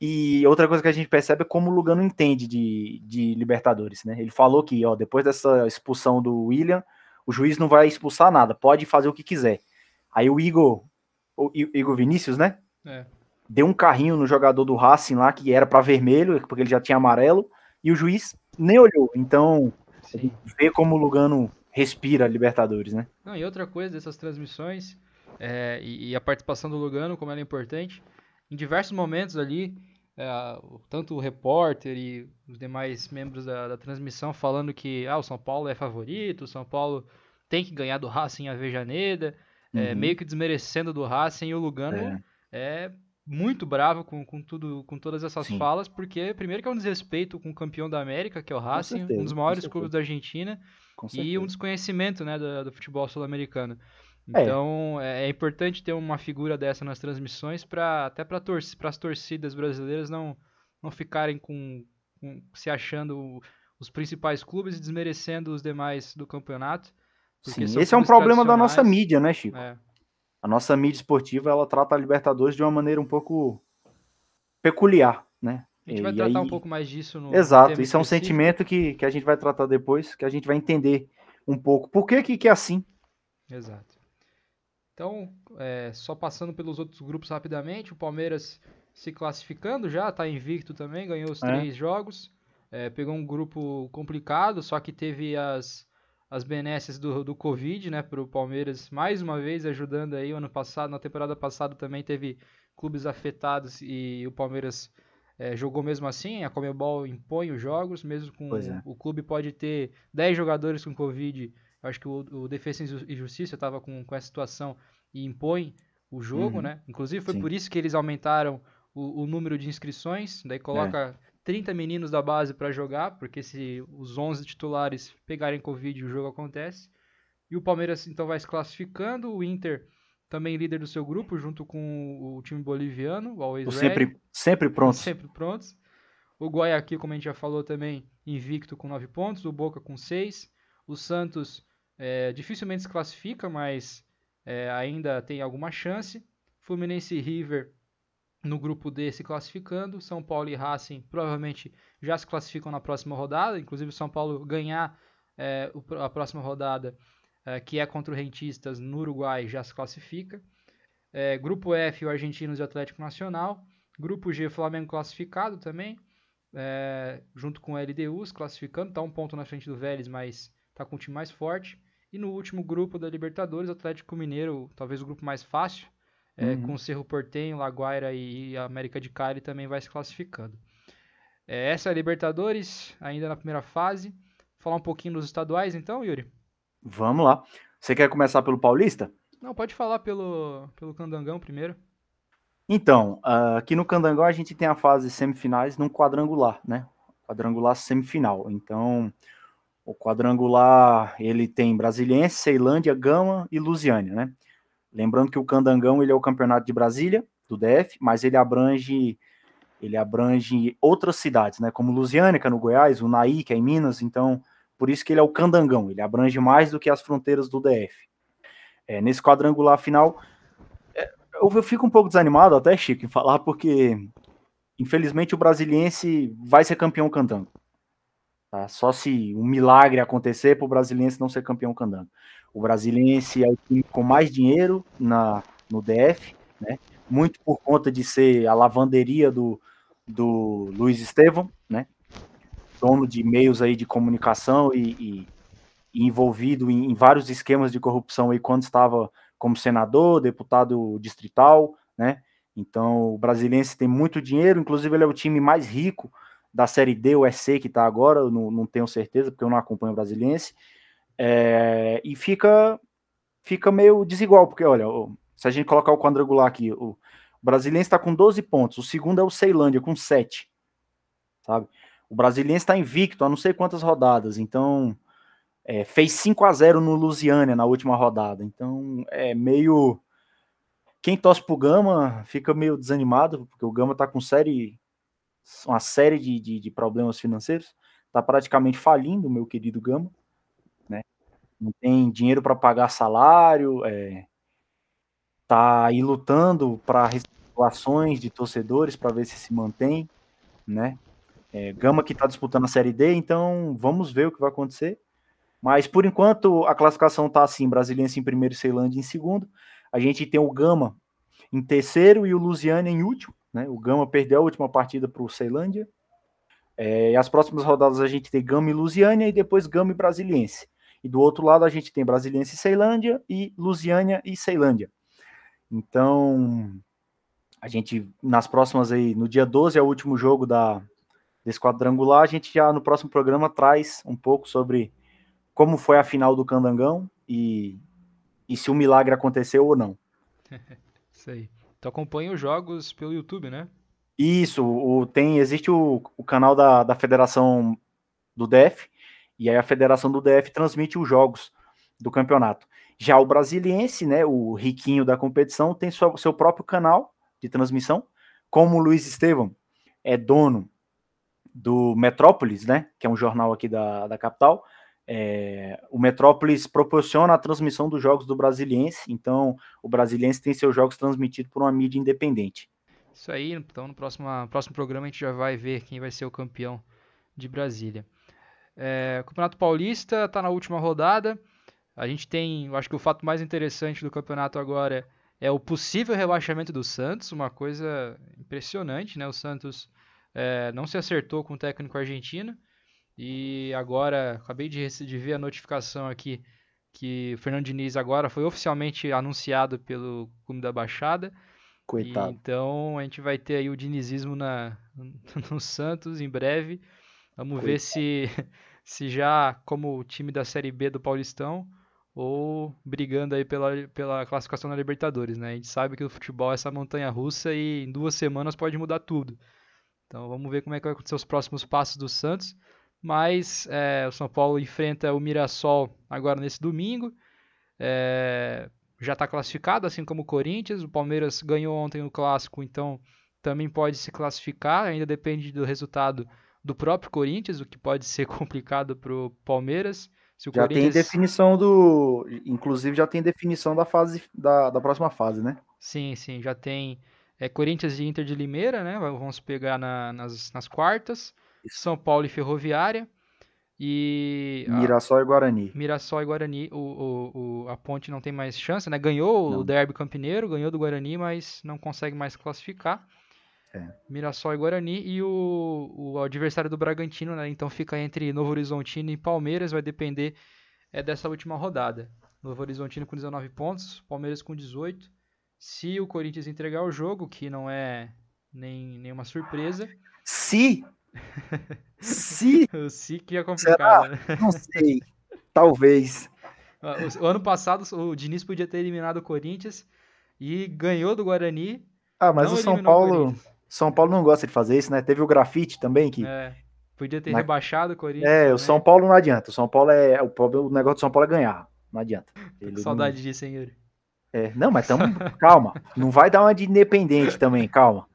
E outra coisa que a gente percebe é como o Lugano entende de, de Libertadores, né? Ele falou que, ó, depois dessa expulsão do William, o juiz não vai expulsar nada, pode fazer o que quiser. Aí o Igor, o Igor Vinícius, né? É. Deu um carrinho no jogador do Racing lá, que era para vermelho, porque ele já tinha amarelo, e o juiz nem olhou. Então, vê como o Lugano respira Libertadores, né? Não, e outra coisa dessas transmissões, é, e, e, a participação do Lugano, como ela é importante, em diversos momentos ali, é, tanto o repórter e os demais membros da, da, transmissão falando que ah, o São Paulo é favorito, o São Paulo tem que ganhar do Racing a Vejaneda, é, uhum. é, meio que desmerecendo do Racing, e o Lugano é, é muito bravo com, com tudo, com todas essas Sim. falas, porque primeiro que é um desrespeito com o campeão da América, que é o Racing, certeza, um dos maiores clubes da Argentina, e um desconhecimento né, do, do futebol sul-americano. É. Então é. é. importante ter uma figura dessa nas transmissões para até para tor as torcidas brasileiras não, não ficarem com, com, se achando os principais clubes e desmerecendo os demais do campeonato. Sim, esse é um problema da nossa mídia, né, Chico? É a nossa mídia esportiva ela trata a Libertadores de uma maneira um pouco peculiar, né? A gente vai e tratar aí... um pouco mais disso no Exato, isso é um sentimento que, que a gente vai tratar depois, que a gente vai entender um pouco por que, que, que é assim. Exato. Então, é, só passando pelos outros grupos rapidamente, o Palmeiras se classificando já, está invicto também, ganhou os é. três jogos, é, pegou um grupo complicado, só que teve as as benesses do, do Covid, né, para o Palmeiras, mais uma vez ajudando aí, o ano passado, na temporada passada também teve clubes afetados e o Palmeiras é, jogou mesmo assim, a Comebol impõe os jogos, mesmo com é. o clube pode ter 10 jogadores com Covid, eu acho que o, o Defesa e Justiça estava com, com essa situação e impõe o jogo, uhum. né, inclusive foi Sim. por isso que eles aumentaram o, o número de inscrições, daí coloca... É 30 meninos da base para jogar, porque se os 11 titulares pegarem Covid, o jogo acontece. E o Palmeiras então vai se classificando, o Inter também líder do seu grupo, junto com o time boliviano, o Always sempre, sempre prontos. Sempre prontos. O Guayaquil, como a gente já falou também, invicto com 9 pontos, o Boca com 6. O Santos é, dificilmente se classifica, mas é, ainda tem alguma chance. Fluminense e River no grupo D se classificando. São Paulo e Racing provavelmente já se classificam na próxima rodada. Inclusive, São Paulo ganhar é, a próxima rodada, é, que é contra o Rentistas no Uruguai, já se classifica. É, grupo F, o Argentinos e o Atlético Nacional. Grupo G, Flamengo classificado também, é, junto com o LDU se classificando. Está um ponto na frente do Vélez, mas está com o time mais forte. E no último grupo da Libertadores, Atlético Mineiro, talvez o grupo mais fácil, é, uhum. com Cerro Portenho, Laguaira e América de Cali também vai se classificando. É, essa é a Libertadores, ainda na primeira fase. Falar um pouquinho dos estaduais então, Yuri? Vamos lá. Você quer começar pelo Paulista? Não, pode falar pelo, pelo Candangão primeiro. Então, uh, aqui no Candangão a gente tem a fase semifinais num quadrangular, né? quadrangular semifinal. Então, o quadrangular ele tem Brasiliense, Ceilândia, Gama e Lusiânia, né? Lembrando que o Candangão ele é o campeonato de Brasília, do DF, mas ele abrange ele abrange outras cidades, né? Como Lusiânia, que é no Goiás, Unaí, que é em Minas, então por isso que ele é o Candangão, ele abrange mais do que as fronteiras do DF. É, nesse quadrangular final, é, eu, eu fico um pouco desanimado até, Chico, em falar, porque infelizmente o brasiliense vai ser campeão candango. Tá? Só se um milagre acontecer para o brasiliense não ser campeão candango. O brasiliense é o time com mais dinheiro na, no DF, né? muito por conta de ser a lavanderia do, do Luiz Estevam, né? dono de meios aí de comunicação e, e, e envolvido em, em, vários esquemas de corrupção aí quando estava como senador, deputado distrital, né? Então o brasiliense tem muito dinheiro, inclusive ele é o time mais rico da Série D ou SC que está agora, eu não, não tenho certeza, porque eu não acompanho o brasiliense. É, e fica, fica meio desigual, porque olha, se a gente colocar o quadrangular aqui, o brasiliense está com 12 pontos, o segundo é o Ceilândia com 7. Sabe? O brasiliense está invicto há não sei quantas rodadas, então é, fez 5 a 0 no Lusiânia na última rodada. Então é meio. Quem torce pro Gama fica meio desanimado, porque o Gama está com série uma série de, de, de problemas financeiros, está praticamente falindo, meu querido Gama? Não tem dinheiro para pagar salário, é, tá aí lutando para ações de torcedores para ver se se mantém, né? É, Gama que está disputando a Série D, então vamos ver o que vai acontecer. Mas por enquanto a classificação está assim: Brasiliense em primeiro Ceilândia em segundo. A gente tem o Gama em terceiro e o Lusiana em último. Né? O Gama perdeu a última partida para o Ceilândia. É, as próximas rodadas a gente tem Gama e Lusiânia e depois Gama e Brasiliense. E do outro lado a gente tem Brasiliense e Ceilândia e Lusiânia e Ceilândia. Então, a gente, nas próximas aí, no dia 12 é o último jogo da, desse quadrangular, a gente já no próximo programa traz um pouco sobre como foi a final do Candangão e, e se o milagre aconteceu ou não. *laughs* Isso aí. Tu acompanha os jogos pelo YouTube, né? Isso, o, tem, existe o, o canal da, da Federação do DF, e aí a Federação do DF transmite os jogos do campeonato. Já o brasiliense, né, o riquinho da competição, tem seu, seu próprio canal de transmissão, como o Luiz Estevam é dono do Metrópolis, né, que é um jornal aqui da, da capital, é, o Metrópolis proporciona a transmissão dos jogos do Brasiliense, então o Brasiliense tem seus jogos transmitidos por uma mídia independente. Isso aí, então no próximo, próximo programa a gente já vai ver quem vai ser o campeão de Brasília. É, o Campeonato Paulista está na última rodada. A gente tem, eu acho que o fato mais interessante do campeonato agora é o possível rebaixamento do Santos, uma coisa impressionante, né? O Santos é, não se acertou com o técnico argentino e agora, acabei de, de ver a notificação aqui que o Fernando Diniz agora foi oficialmente anunciado pelo Clube da Baixada. Coitado. E, então a gente vai ter aí o dinizismo na, *laughs* no Santos em breve. Vamos Coitado. ver se, se já como time da Série B do Paulistão ou brigando aí pela, pela classificação na Libertadores, né? A gente sabe que o futebol é essa montanha russa e em duas semanas pode mudar tudo. Então vamos ver como é que vai acontecer os próximos passos do Santos mas é, o São Paulo enfrenta o Mirassol agora nesse domingo. É, já está classificado, assim como o Corinthians. O Palmeiras ganhou ontem no clássico, então também pode se classificar. Ainda depende do resultado do próprio Corinthians, o que pode ser *laughs* complicado para o Palmeiras. já Corinthians... tem definição do. Inclusive já tem definição da fase da, da próxima fase, né? Sim, sim, já tem. É Corinthians e Inter de Limeira, né? Vamos pegar na, nas, nas quartas. São Paulo e Ferroviária. E. Mirassol e Guarani. Mirassol e Guarani. O, o, o, a Ponte não tem mais chance, né? Ganhou não. o Derby Campineiro, ganhou do Guarani, mas não consegue mais classificar. É. Mirassol e Guarani. E o, o adversário do Bragantino, né? Então fica entre Novo Horizontino e Palmeiras, vai depender é, dessa última rodada. Novo Horizontino com 19 pontos, Palmeiras com 18. Se o Corinthians entregar o jogo, que não é nem nenhuma surpresa. Se se. *laughs* o se que é complicado. Será? Né? Não sei. Talvez. O, o, ano passado o Diniz podia ter eliminado o Corinthians e ganhou do Guarani. Ah, mas o São Paulo. O São Paulo não gosta de fazer isso, né? Teve o grafite também que. É. Podia ter Na... rebaixado o Corinthians. É, também. o São Paulo não adianta. O São Paulo é. O, o negócio do São Paulo é ganhar. Não adianta. Ele saudade não... disso, hein, Yuri? É, não, mas tamo, calma. Não vai dar uma de independente também, calma.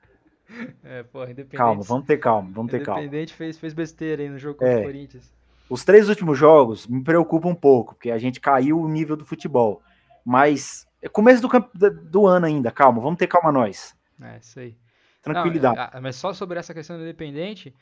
*laughs* É, porra, independente. Calma, vamos ter calma, vamos ter calma. Independente fez, fez besteira aí no jogo contra é. o Corinthians. Os três últimos jogos me preocupam um pouco, porque a gente caiu o nível do futebol. Mas é começo do, do ano ainda, calma, vamos ter calma nós. É, isso aí. Tranquilidade. Não, é, mas só sobre essa questão do independente,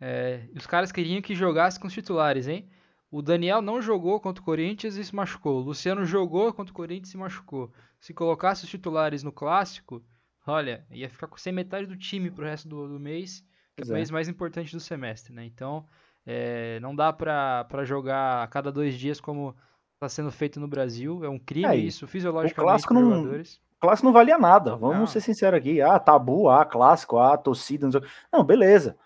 é, os caras queriam que jogasse com os titulares, hein? O Daniel não jogou contra o Corinthians e se machucou. O Luciano jogou contra o Corinthians e se machucou. Se colocasse os titulares no clássico, olha, ia ficar sem metade do time pro resto do, do mês, que é o mês mais importante do semestre, né? Então, é, não dá pra, pra jogar a cada dois dias como está sendo feito no Brasil. É um crime é, isso, fisiologicamente, o clássico não, jogadores. Clássico não valia nada, vamos não. ser sinceros aqui. Ah, tabu, ah, clássico, ah, torcida, não, não beleza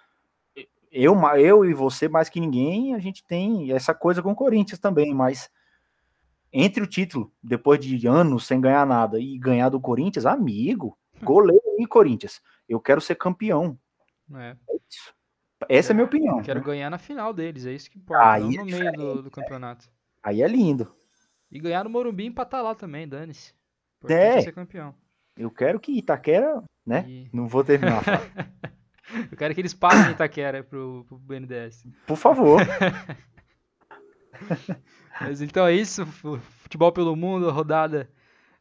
eu, eu e você, mais que ninguém, a gente tem essa coisa com o Corinthians também, mas entre o título, depois de anos sem ganhar nada, e ganhar do Corinthians, amigo, *laughs* goleiro e Corinthians, eu quero ser campeão. É. é isso. Essa é a minha opinião. Eu quero né? ganhar na final deles, é isso que importa, Aí é no meio do, do, campeonato. Aí é lindo. E ganhar no Morumbi e empatar lá também, dane-se. É. ser campeão. Eu quero que Itaquera, né? E... *laughs* Não vou terminar. Eu quero que eles passem Itaquera pro, pro BNDES. Por favor. *laughs* Mas então é isso. Futebol pelo mundo, rodada,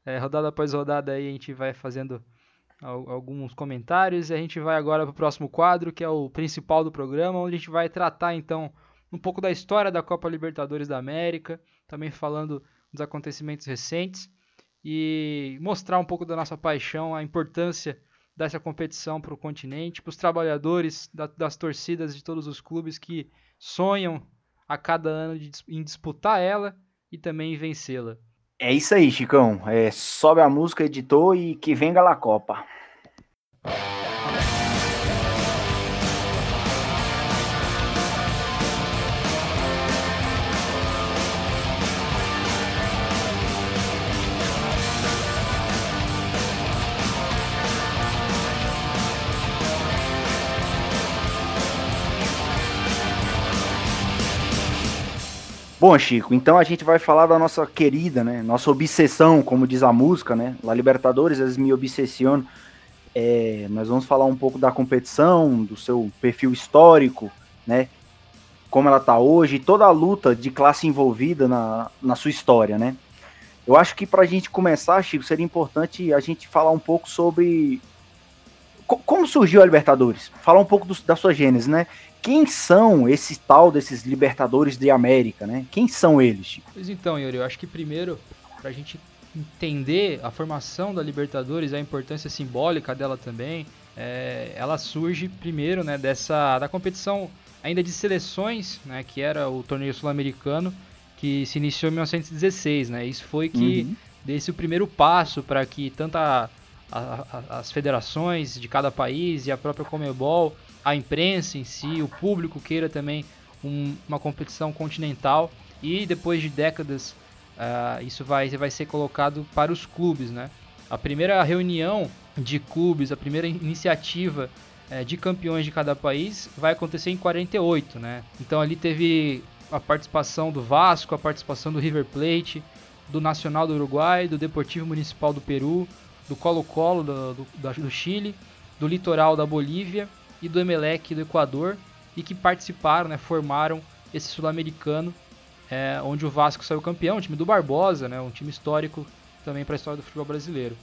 é, rodada após rodada aí a gente vai fazendo alguns comentários e a gente vai agora para o próximo quadro, que é o principal do programa, onde a gente vai tratar então um pouco da história da Copa Libertadores da América, também falando dos acontecimentos recentes e mostrar um pouco da nossa paixão, a importância dessa competição para o continente, para os trabalhadores da, das torcidas de todos os clubes que sonham a cada ano de, em disputar ela e também vencê-la. É isso aí, Chicão. É, sobe a música, editor, e que venga a Copa. Bom, Chico, então a gente vai falar da nossa querida, né? Nossa obsessão, como diz a música, né? La Libertadores es mi obsesión. É, nós vamos falar um pouco da competição, do seu perfil histórico, né? Como ela tá hoje, toda a luta de classe envolvida na, na sua história, né? Eu acho que para a gente começar, Chico, seria importante a gente falar um pouco sobre como surgiu a Libertadores, falar um pouco do, da sua gênese, né? quem são esses tal desses Libertadores de América, né? Quem são eles? Pois então, Yuri, eu acho que primeiro, para a gente entender a formação da Libertadores, a importância simbólica dela também, é, ela surge primeiro, né, dessa da competição ainda de seleções, né, que era o torneio sul-americano, que se iniciou em 1916, né? Isso foi que uhum. desse o primeiro passo para que tanto a, a, as federações de cada país e a própria Comebol a imprensa em si, o público queira também um, uma competição continental e depois de décadas uh, isso vai, vai ser colocado para os clubes, né? A primeira reunião de clubes, a primeira iniciativa uh, de campeões de cada país vai acontecer em 48, né? Então ali teve a participação do Vasco, a participação do River Plate, do Nacional do Uruguai, do Deportivo Municipal do Peru, do Colo-Colo do, do, do Chile, do Litoral da Bolívia e do Emelec do Equador e que participaram, né, formaram esse sul-americano, é, onde o Vasco saiu campeão, o time do Barbosa, né, um time histórico também para a história do futebol brasileiro.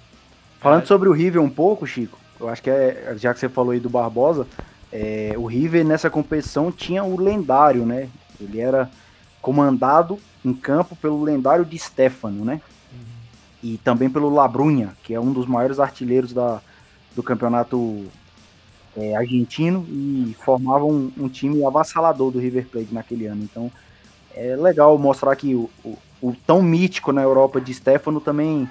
Falando é, sobre o River um pouco, Chico, eu acho que é, já que você falou aí do Barbosa, é, o River nessa competição tinha o lendário, né? Ele era comandado em campo pelo lendário de Stefano, né? E também pelo Labrunha, que é um dos maiores artilheiros da, do campeonato é, argentino e formavam um, um, time avassalador do River Plate naquele ano. Então é legal mostrar que o, o, o tão mítico na Europa de Stefano também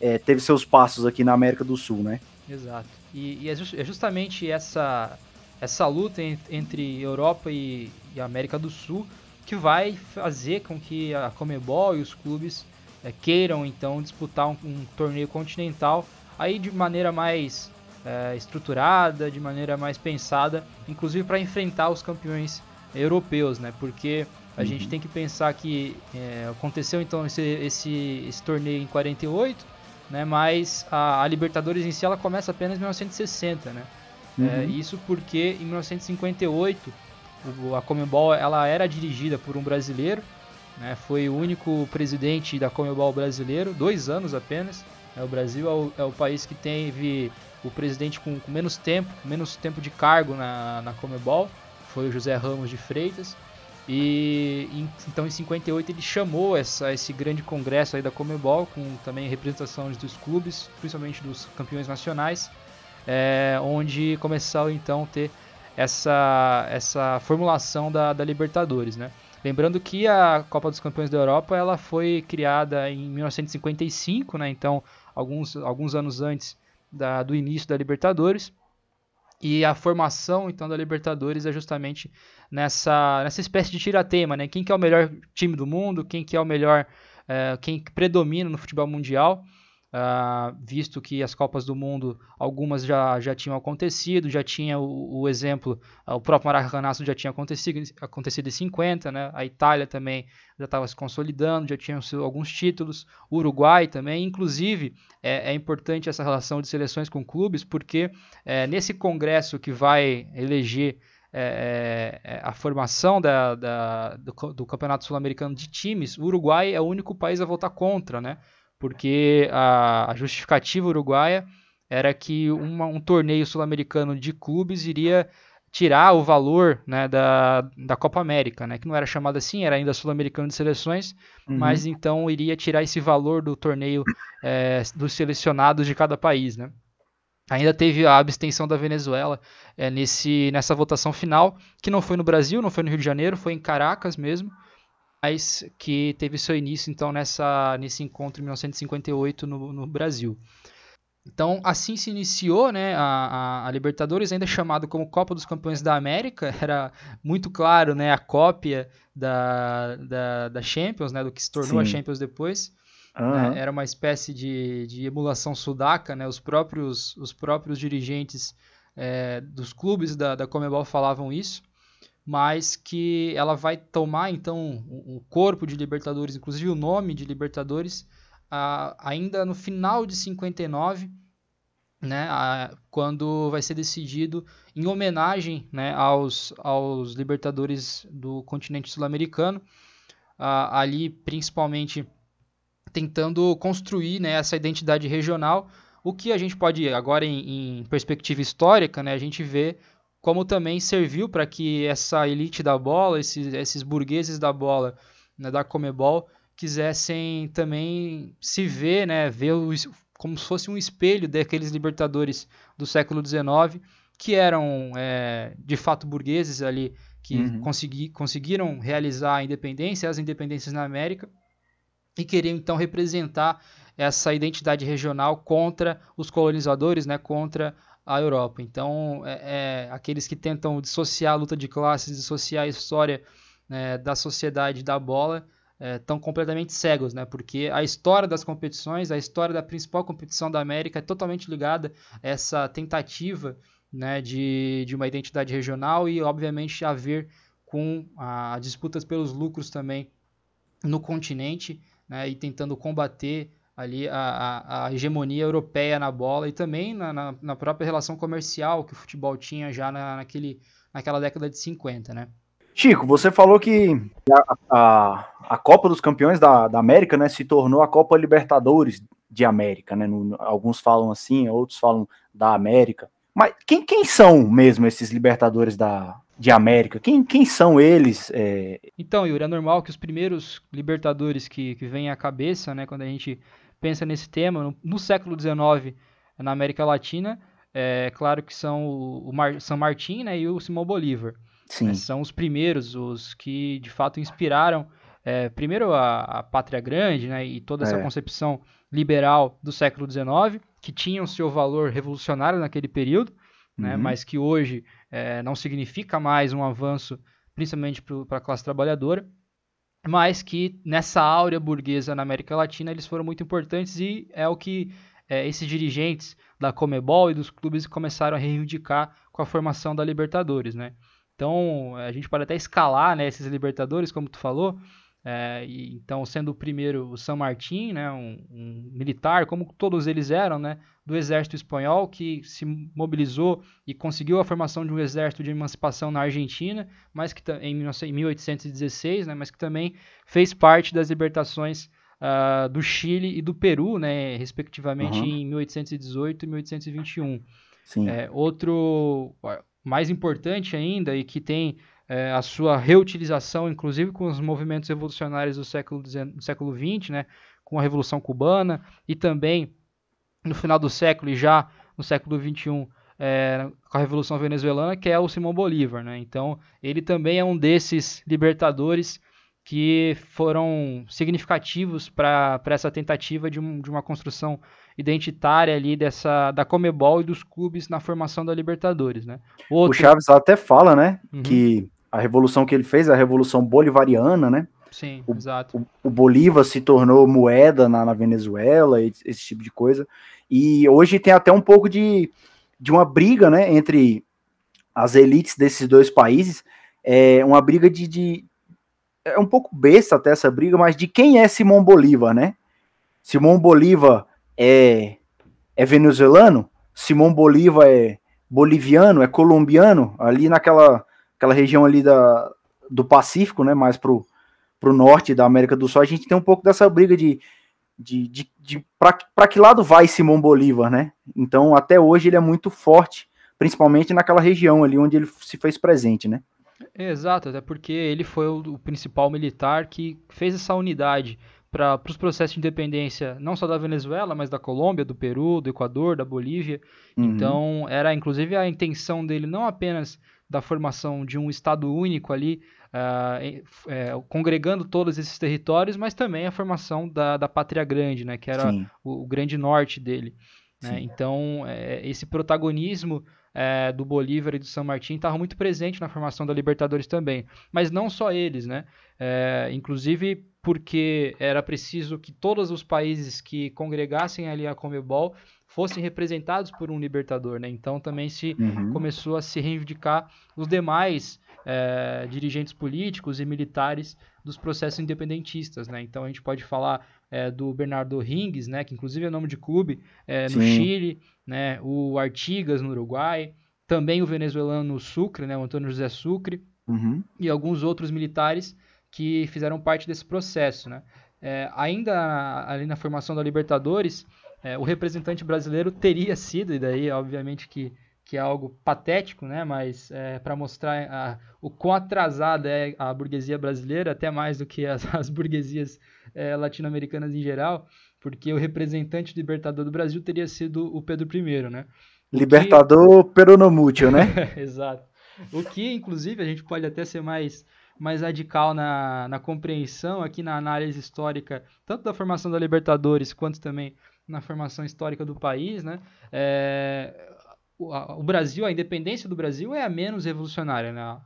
é, teve seus passos aqui na América do Sul, né? Exato. E, e é, just, é, justamente essa, essa luta entre Europa e, e, América do Sul que vai fazer com que a Comebol e os clubes é, queiram então disputar um, um torneio continental aí de maneira mais é, estruturada, de maneira mais pensada, inclusive para enfrentar os campeões europeus, né? Porque a uhum. gente tem que pensar que é, aconteceu então esse, esse, esse, torneio em 48, né? Mas a, a, Libertadores em si ela começa apenas em 1960, né? É, uhum. É, isso porque em 1958 o, a Comebol ela era dirigida por um brasileiro, né? Foi o único presidente da Comebol brasileiro, dois anos apenas. Né? O Brasil é o, é o país que teve o presidente com, com, menos tempo, menos tempo de cargo na, na Comebol, foi o José Ramos de Freitas. E então em 58 ele chamou essa, esse grande congresso aí da Comebol, com também representações dos clubes, principalmente dos campeões nacionais, é, onde começou então ter essa, essa formulação da, da Libertadores, né? Lembrando que a Copa dos Campeões da Europa ela foi criada em 1955, né? Então alguns, alguns anos antes da, do início da Libertadores. E a formação então da Libertadores é justamente nessa, nessa espécie de tiratema, né? Quem que é o melhor time do mundo, quem que é o melhor, é, quem predomina no futebol mundial. Uh, visto que as Copas do Mundo, algumas já, já tinham acontecido, já tinha o, o exemplo, uh, o próprio Maracanaço já tinha acontecido, acontecido em 50, né? a Itália também já estava se consolidando, já tinham alguns títulos, o Uruguai também, inclusive é, é, importante essa relação de seleções com clubes, porque é, nesse congresso que vai eleger é, é, é a formação da, da, do, do Campeonato Sul-Americano de times, o Uruguai é o único país a votar contra, né? Porque a, justificativa uruguaia era que uma, um torneio sul-americano de clubes iria tirar o valor né, da, da Copa América, né, que não era chamado assim, era ainda sul-americano de seleções, uhum. mas então iria tirar esse valor do torneio é, dos selecionados de cada país. Né. Ainda teve a abstenção da Venezuela é, nesse, nessa votação final, que não foi no Brasil, não foi no Rio de Janeiro, foi em Caracas mesmo, mas que teve seu início então nessa, nesse encontro em 1958 no, no Brasil. Então, assim se iniciou né, a, a, Libertadores, ainda chamado como Copa dos Campeões da América, *laughs* era muito claro né, a cópia da, da, da Champions, né, do que se tornou Sim. a Champions depois. Uhum. era uma espécie de, de emulação sudaca, né, os, próprios, os próprios dirigentes é, dos clubes da, da Comebol falavam isso mas que ela vai tomar então o corpo de Libertadores, inclusive o nome de Libertadores, ainda no final de 59, né, quando vai ser decidido em homenagem né, aos, aos Libertadores do continente sul-americano, ali principalmente tentando construir né, essa identidade regional, o que a gente pode, agora em, em perspectiva histórica, né, a gente vê como também serviu para que essa elite da bola, esses, esses burgueses da bola, né, da Comebol, quisessem também se ver, né, ver o, como se fosse um espelho daqueles libertadores do século XIX, que eram é, de fato burgueses ali, que uhum. consegui, conseguiram realizar a independência, as independências na América, e queriam então representar essa identidade regional contra os colonizadores, né, contra a Europa. Então, é, é, aqueles que tentam dissociar a luta de classes, dissociar a história né, da sociedade da bola, estão é, completamente cegos, né? Porque a história das competições, a história da principal competição da América é totalmente ligada a essa tentativa né, de, de uma identidade regional e, obviamente, a ver com a, disputas pelos lucros também no continente né, e tentando combater ali a, a, a, hegemonia europeia na bola e também na, na, na, própria relação comercial que o futebol tinha já na, naquele, naquela década de 50, né? Chico, você falou que a, a, a Copa dos Campeões da, da, América né, se tornou a Copa Libertadores de América, né? No, alguns falam assim, outros falam da América. Mas quem, quem são mesmo esses Libertadores da, de América? Quem, quem são eles? É... Então, Yuri, é normal que os primeiros Libertadores que, que vêm à cabeça, né, quando a gente pensa nesse tema, no, no século XIX, na América Latina, é claro que são o, o Mar, São Martin né, e o Simão Bolívar. Né, são os primeiros, os que de fato inspiraram é, primeiro a, a, Pátria Grande né, e toda essa é. concepção liberal do século XIX, que tinha o seu valor revolucionário naquele período, né, uhum. mas que hoje é, não significa mais um avanço, principalmente para a classe trabalhadora mas que nessa áurea burguesa na América Latina eles foram muito importantes e é o que é, esses dirigentes da Comebol e dos clubes começaram a reivindicar com a formação da Libertadores, né? Então, a gente pode até escalar né, esses Libertadores, como tu falou, é, e, então, sendo o primeiro o São Martín, né, um, um, militar, como todos eles eram, né, do exército espanhol, que se mobilizou e conseguiu a formação de um exército de emancipação na Argentina, mas que em, 1816, né, mas que também fez parte das libertações uh, do Chile e do Peru, né, respectivamente uhum. em 1818 e 1821. Sim. É, outro mais importante ainda e que tem é, a sua reutilização, inclusive com os movimentos revolucionários do século, do século XX, né, com a Revolução Cubana, e também no final do século e já no século XXI, é, com a Revolução Venezuelana, que é o Simão Bolívar. Né? Então, ele também é um desses libertadores que foram significativos para essa tentativa de, um, de, uma construção identitária ali dessa da Comebol e dos clubes na formação da Libertadores, né? Outro... O Chaves até fala, né, uhum. que a revolução que ele fez, a revolução bolivariana, né? Sim, o, exato. O, o, Bolívar se tornou moeda na, na Venezuela, esse, esse tipo de coisa. E hoje tem até um pouco de, de uma briga, né, entre as elites desses dois países. É uma briga de, de é um pouco besta até essa briga, mas de quem é Simão Bolívar, né? Simão Bolívar é, é venezuelano, Simão Bolívar é boliviano, é colombiano, ali naquela aquela região ali da, do Pacífico, né, mais pro, pro norte da América do Sul, a gente tem um pouco dessa briga de, de, de, de para que lado vai Simão Bolívar, né? Então, até hoje ele é muito forte, principalmente naquela região ali onde ele se fez presente, né? Exato, até porque ele foi o, principal militar que fez essa unidade para os processos de independência, não só da Venezuela, mas da Colômbia, do Peru, do Equador, da Bolívia. Uhum. Então, era inclusive a intenção dele não apenas da formação de um Estado único ali, uh, é, congregando todos esses territórios, mas também a formação da, da Pátria Grande, né, que era o, o, grande norte dele. Né? Então, é, esse protagonismo é, do Bolívar e do São Martín estava muito presente na formação da Libertadores também. Mas não só eles, né? É, inclusive porque era preciso que todos os países que congregassem ali a Comebol fossem representados por um libertador, né? Então também se uhum. começou a se reivindicar os demais é, dirigentes políticos e militares dos processos independentistas, né? Então a gente pode falar é, do Bernardo Rings, né? Que inclusive é nome de clube é, no Chile, né? O Artigas no Uruguai, também o venezuelano Sucre, né? O Antônio José Sucre uhum. e alguns outros militares que fizeram parte desse processo, né? É, ainda ali na formação da Libertadores, é, o representante brasileiro teria sido, e daí, obviamente, que, que é algo patético, né? Mas é, para mostrar a, o quão atrasada é a burguesia brasileira, até mais do que as, *laughs* as burguesias é, latino-americanas em geral, porque o representante libertador do Brasil teria sido o Pedro I, né? O libertador que... peronomútil, né? *laughs* Exato. O que, inclusive, a gente pode até ser mais mais radical na, na compreensão aqui na análise histórica, tanto da formação da Libertadores quanto também na formação histórica do país, né? É, o, a, o, Brasil, a independência do Brasil é a menos revolucionária, né?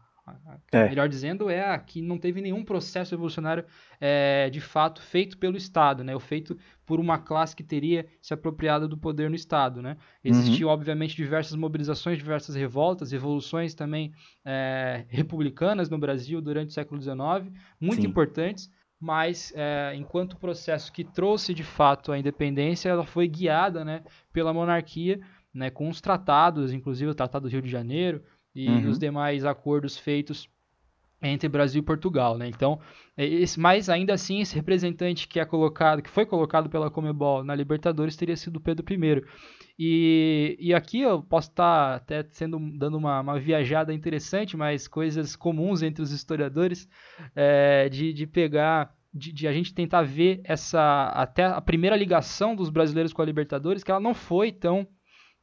É. Melhor dizendo, é a que não teve nenhum processo revolucionário é, de fato feito pelo Estado, né? ou feito por uma classe que teria se apropriado do poder no Estado. Né? Existiam, uhum. obviamente, diversas mobilizações, diversas revoltas, revoluções também é, republicanas no Brasil durante o século XIX, muito Sim. importantes, mas é, enquanto o processo que trouxe de fato a independência, ela foi guiada né, pela monarquia, né, com os tratados, inclusive o Tratado do Rio de Janeiro e uhum. os demais acordos feitos entre Brasil e Portugal, né? Então, é, esse, mas ainda assim esse representante que é colocado, que foi colocado pela Comebol na Libertadores teria sido Pedro I. E, e aqui eu posso estar até sendo dando uma, uma viajada interessante, mas coisas comuns entre os historiadores é, de, de pegar de, de, a gente tentar ver essa até a primeira ligação dos brasileiros com a Libertadores, que ela não foi tão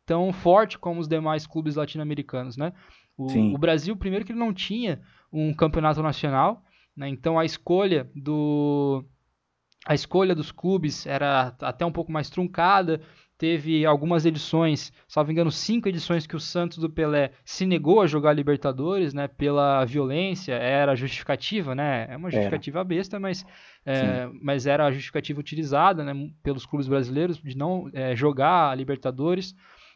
tão forte como os demais clubes latino-americanos, né? O, o, Brasil, primeiro que ele não tinha um campeonato nacional, né? Então a escolha do a escolha dos clubes era até um pouco mais truncada. Teve algumas edições, salvo engano, cinco edições que o Santos do Pelé se negou a jogar Libertadores, né? Pela violência, era justificativa, né? É uma justificativa era. besta, mas, é, mas era a justificativa utilizada né, pelos clubes brasileiros de não é, jogar a Libertadores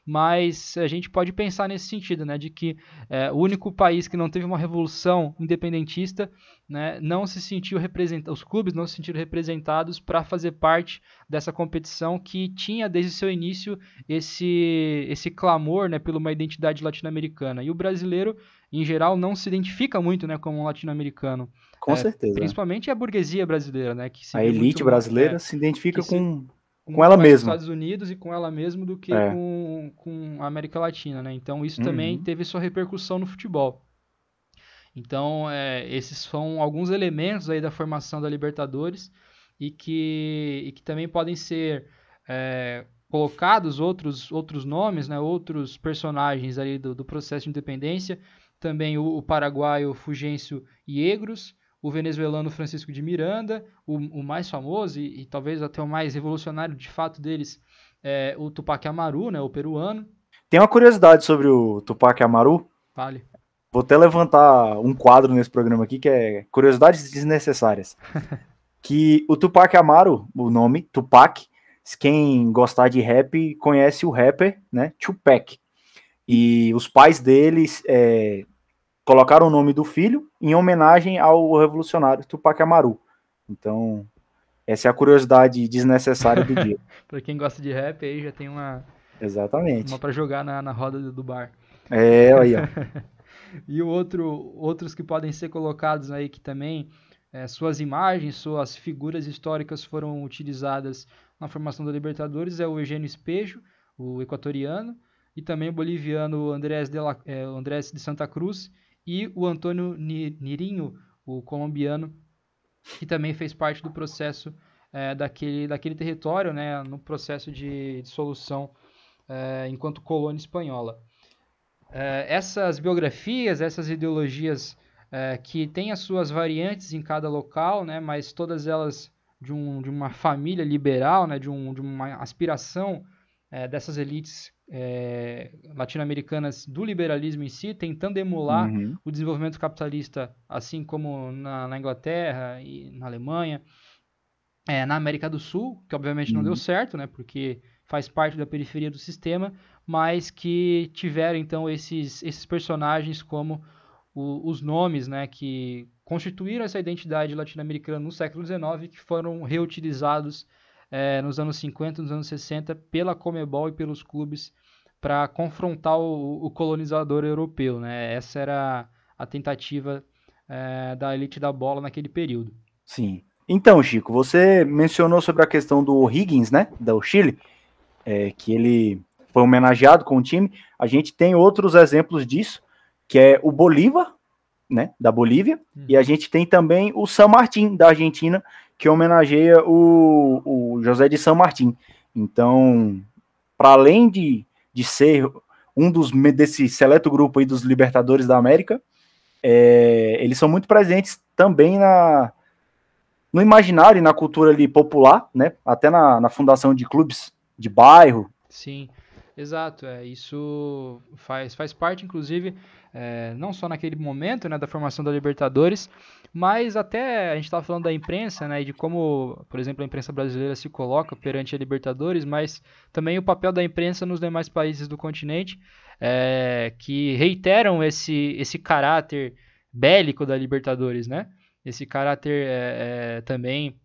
mas a gente pode pensar nesse sentido, né, de que é, o único país que não teve uma revolução independentista, né, não se sentiu representado, os clubes não se sentiram representados para fazer parte dessa competição que tinha desde seu início esse esse clamor, né, por uma identidade latino-americana. E o brasileiro, em geral, não se identifica muito, né, como um latino-americano. Com é, certeza. Principalmente a burguesia brasileira, né, que a elite brasileira é, se identifica com com ela mesma. Estados Unidos e com ela mesma do que é. com, com a América Latina, né? Então isso uhum. também teve sua repercussão no futebol. Então é, esses são alguns elementos aí da formação da Libertadores e que, e que também podem ser é, colocados outros, outros nomes, né? Outros personagens aí do, do processo de independência. Também o, o paraguaio Fugêncio Iegros, o venezuelano Francisco de Miranda, o, o mais famoso e, e, talvez até o mais revolucionário de fato deles, é o Tupac Amaru, né, o peruano. Tem uma curiosidade sobre o Tupac Amaru. Vale. Vou até levantar um quadro nesse programa aqui que é curiosidades desnecessárias. *laughs* que o Tupac Amaru, o nome Tupac, quem gostar de rap conhece o rapper, né, Tupac. E os pais deles é, colocaram o nome do filho em homenagem ao revolucionário Tupac Amaru. Então, essa é a curiosidade desnecessária do dia. *laughs* para quem gosta de rap, aí já tem uma. Exatamente. Uma para jogar na, na roda do bar. É, aí, ó. *laughs* e o outro, outros que podem ser colocados aí que também é, suas imagens, suas figuras históricas foram utilizadas na formação da Libertadores é o Eugênio Espejo, o equatoriano, e também o boliviano Andrés de, la, é, Andrés de Santa Cruz e o Antônio Nirinho, o colombiano, que também fez parte do processo é, daquele, daquele território, né, no processo de dissolução é, enquanto colônia espanhola. É, essas biografias, essas ideologias é, que têm as suas variantes em cada local, né, mas todas elas de, um, de uma família liberal, né, de, um, de uma aspiração é, dessas elites é, latino-americanas do liberalismo em si, tentando emular uhum. o desenvolvimento capitalista, assim como na, na Inglaterra e na Alemanha, é, na América do Sul, que obviamente uhum. não deu uhum. certo, né, porque faz parte da periferia do sistema, mas que tiveram então esses, esses personagens como o, os nomes né, que constituíram essa identidade latino-americana no século XIX, que foram reutilizados é, nos anos 50, nos anos 60, pela Comebol e pelos clubes para confrontar o, o, colonizador europeu. Né? Essa era a tentativa é, da elite da bola naquele período. Sim. Então, Chico, você mencionou sobre a questão do Higgins, né, do Chile, é, que ele foi homenageado com o time. A gente tem outros exemplos disso, que é o Bolívar, né, da Bolívia, uhum. e a gente tem também o San Martín, da Argentina, que homenageia o, o José de San Martín. Então, para além de, de ser um dos desse seleto grupo aí dos Libertadores da América, é, eles são muito presentes também na no imaginário e na cultura ali popular, né? Até na, na fundação de clubes de bairro. Sim, exato. É, isso faz, faz parte, inclusive, é, não só naquele momento né, da formação da Libertadores, mas até a gente estava falando da imprensa, né, de como, por exemplo, a imprensa brasileira se coloca perante a Libertadores, mas também o papel da imprensa nos demais países do continente, é, que reiteram esse, esse caráter bélico da Libertadores, né? Esse caráter é, é, também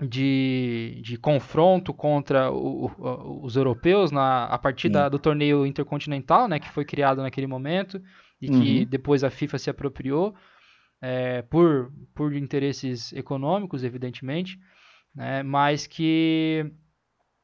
de, de confronto contra o, o, os europeus na, a partir da, do torneio intercontinental, né, que foi criado naquele momento e uhum. que depois a FIFA se apropriou é, por, por interesses econômicos, evidentemente, né, mas que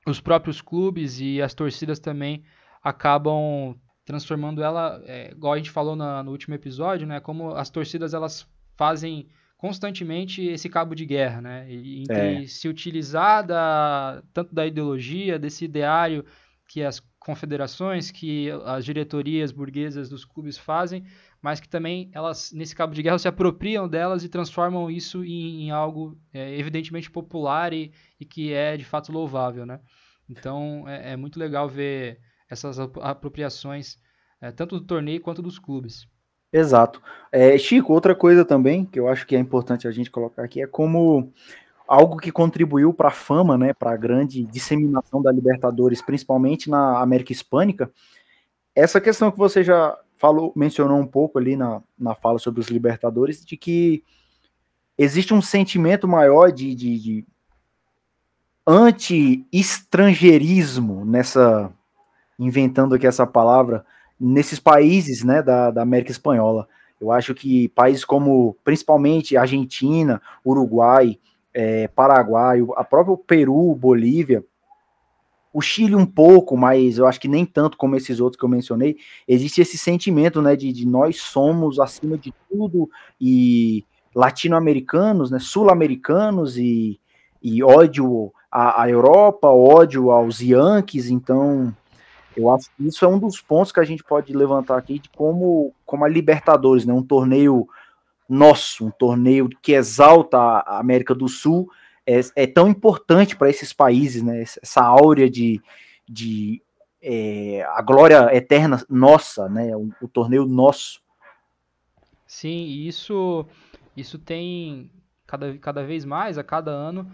os próprios clubes e as torcidas também acabam transformando ela, é, igual a gente falou na, no último episódio, né, como as torcidas elas fazem constantemente esse cabo de guerra, né, entre é. se utilizar da, tanto da ideologia, desse ideário que as confederações, que as diretorias burguesas dos clubes fazem, mas que também elas, nesse cabo de guerra, se apropriam delas e transformam isso em, em algo é, evidentemente popular e, e, que é de fato louvável, né? Então é, é muito legal ver essas apropriações é, tanto do torneio quanto dos clubes. Exato. É, Chico, outra coisa também que eu acho que é importante a gente colocar aqui é como algo que contribuiu para a fama, né, para a grande disseminação da Libertadores, principalmente na América Hispânica. Essa questão que você já falou, mencionou um pouco ali na, na fala sobre os Libertadores, de que existe um sentimento maior de, de, de anti-estrangeirismo nessa, inventando aqui essa palavra, nesses países né, da, da América Espanhola. Eu acho que países como, principalmente Argentina, Uruguai, é, Paraguai, a próprio Peru, Bolívia, o Chile um pouco, mas eu acho que nem tanto como esses outros que eu mencionei, existe esse sentimento, né, de, de nós somos acima de tudo e latino-americanos, né, sul-americanos e, e ódio à, à, Europa, ódio aos Yankees, então eu acho que isso é um dos pontos que a gente pode levantar aqui de como, como a Libertadores, né, um torneio nosso, um torneio que exalta a América do Sul, é, é tão importante para esses países, né? Essa áurea de, de é, a glória eterna nossa, né? O, o, torneio nosso. Sim, isso isso tem cada, cada vez mais, a cada ano,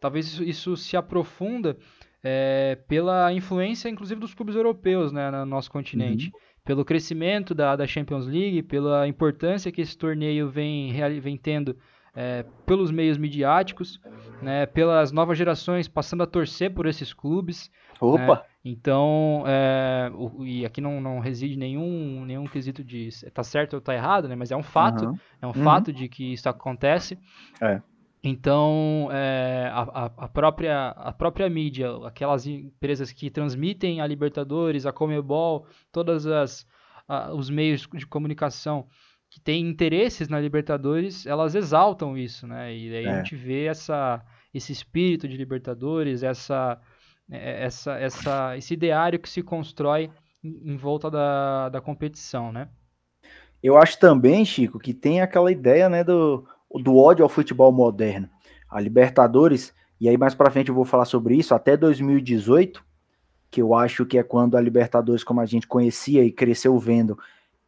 talvez isso, isso se aprofunda é, pela influência, inclusive, dos clubes europeus né, no nosso continente. Uhum pelo crescimento da, da Champions League, pela importância que esse torneio vem, vem tendo é, pelos meios midiáticos, né, pelas novas gerações passando a torcer por esses clubes. Opa! Né? Então, é, o, e aqui não, não reside nenhum, nenhum quesito de tá certo ou tá errado, né, mas é um fato, uhum. é um uhum. fato de que isso acontece. É. Então, é, a, a, própria, a própria mídia, aquelas empresas que transmitem a Libertadores, a Comebol, todos os meios de comunicação que têm interesses na Libertadores, elas exaltam isso, né? E aí é. a gente vê essa, esse espírito de Libertadores, essa, é, essa, essa, esse ideário que se constrói em, em volta da, da competição, né? Eu acho também, Chico, que tem aquela ideia, né, do do ódio ao futebol moderno. A Libertadores, e aí mais para frente eu vou falar sobre isso, até 2018, que eu acho que é quando a Libertadores, como a gente conhecia e cresceu vendo,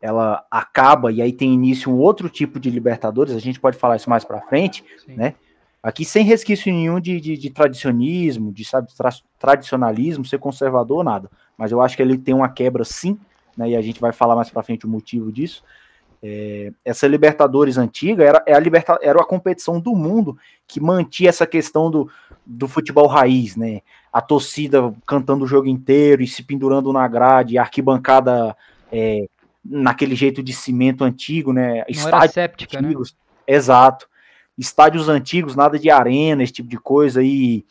ela acaba e aí tem início um outro tipo de Libertadores, a gente pode falar isso mais para frente, Sim. né? Aqui sem resquício nenhum de, de, de tradicionismo, de sabe, tra tradicionalismo, ser conservador, nada. Mas eu acho que ele tem uma quebra sim, né? E a gente vai falar mais para frente o motivo disso. É, essa Libertadores antiga era, é a liberta, era a competição do mundo que mantinha essa questão do, do futebol raiz, né? A torcida cantando o jogo inteiro e se pendurando na grade, a arquibancada é, naquele jeito de cimento antigo, né? Não Estádios séptica, né? antigos, né? exato. Estádios antigos, nada de arena, esse tipo de coisa, e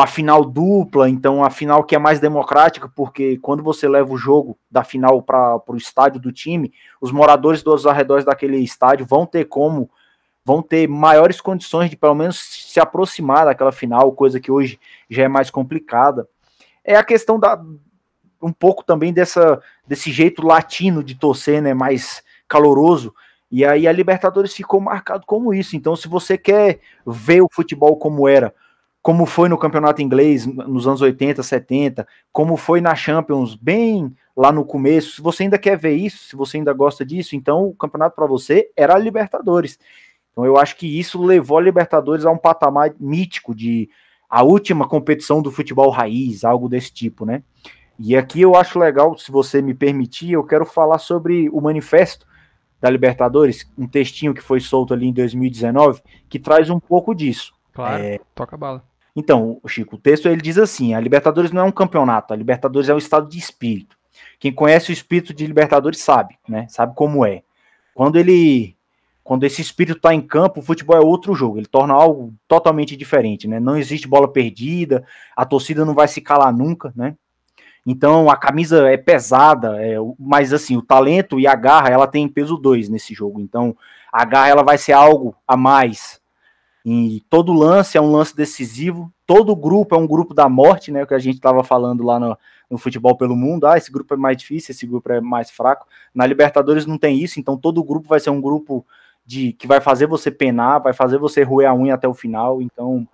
a final dupla, então a final que é mais democrática, porque quando você leva o jogo da final para o estádio do time, os moradores dos arredores daquele estádio vão ter como vão ter maiores condições de pelo menos se aproximar daquela final, coisa que hoje já é mais complicada. É a questão da um pouco também dessa desse jeito latino de torcer, né, mais caloroso. E aí a Libertadores ficou marcado como isso. Então, se você quer ver o futebol como era, como foi no campeonato inglês nos anos 80, 70, como foi na Champions bem lá no começo. Se você ainda quer ver isso, se você ainda gosta disso, então o campeonato para você era a Libertadores. Então eu acho que isso levou a Libertadores a um patamar mítico de a última competição do futebol raiz, algo desse tipo, né? E aqui eu acho legal, se você me permitir, eu quero falar sobre o manifesto da Libertadores, um textinho que foi solto ali em 2019, que traz um pouco disso. Claro, é... toca a bala. Então, Chico, o texto ele diz assim: a Libertadores não é um campeonato, a Libertadores é um estado de espírito. Quem conhece o espírito de Libertadores sabe, né? Sabe como é. Quando ele quando esse espírito está em campo, o futebol é outro jogo, ele torna algo totalmente diferente, né? Não existe bola perdida, a torcida não vai se calar nunca, né? Então a camisa é pesada, é, mas assim, o talento e a garra, ela tem peso dois nesse jogo. Então a garra ela vai ser algo a mais E todo lance é um lance decisivo, todo grupo é um grupo da morte, né? O que a gente estava falando lá no, no, futebol pelo mundo. Ah, esse grupo é mais difícil, esse grupo é mais fraco. Na Libertadores não tem isso, então todo grupo vai ser um grupo de que vai fazer você penar, vai fazer você roer a unha até o final. Então,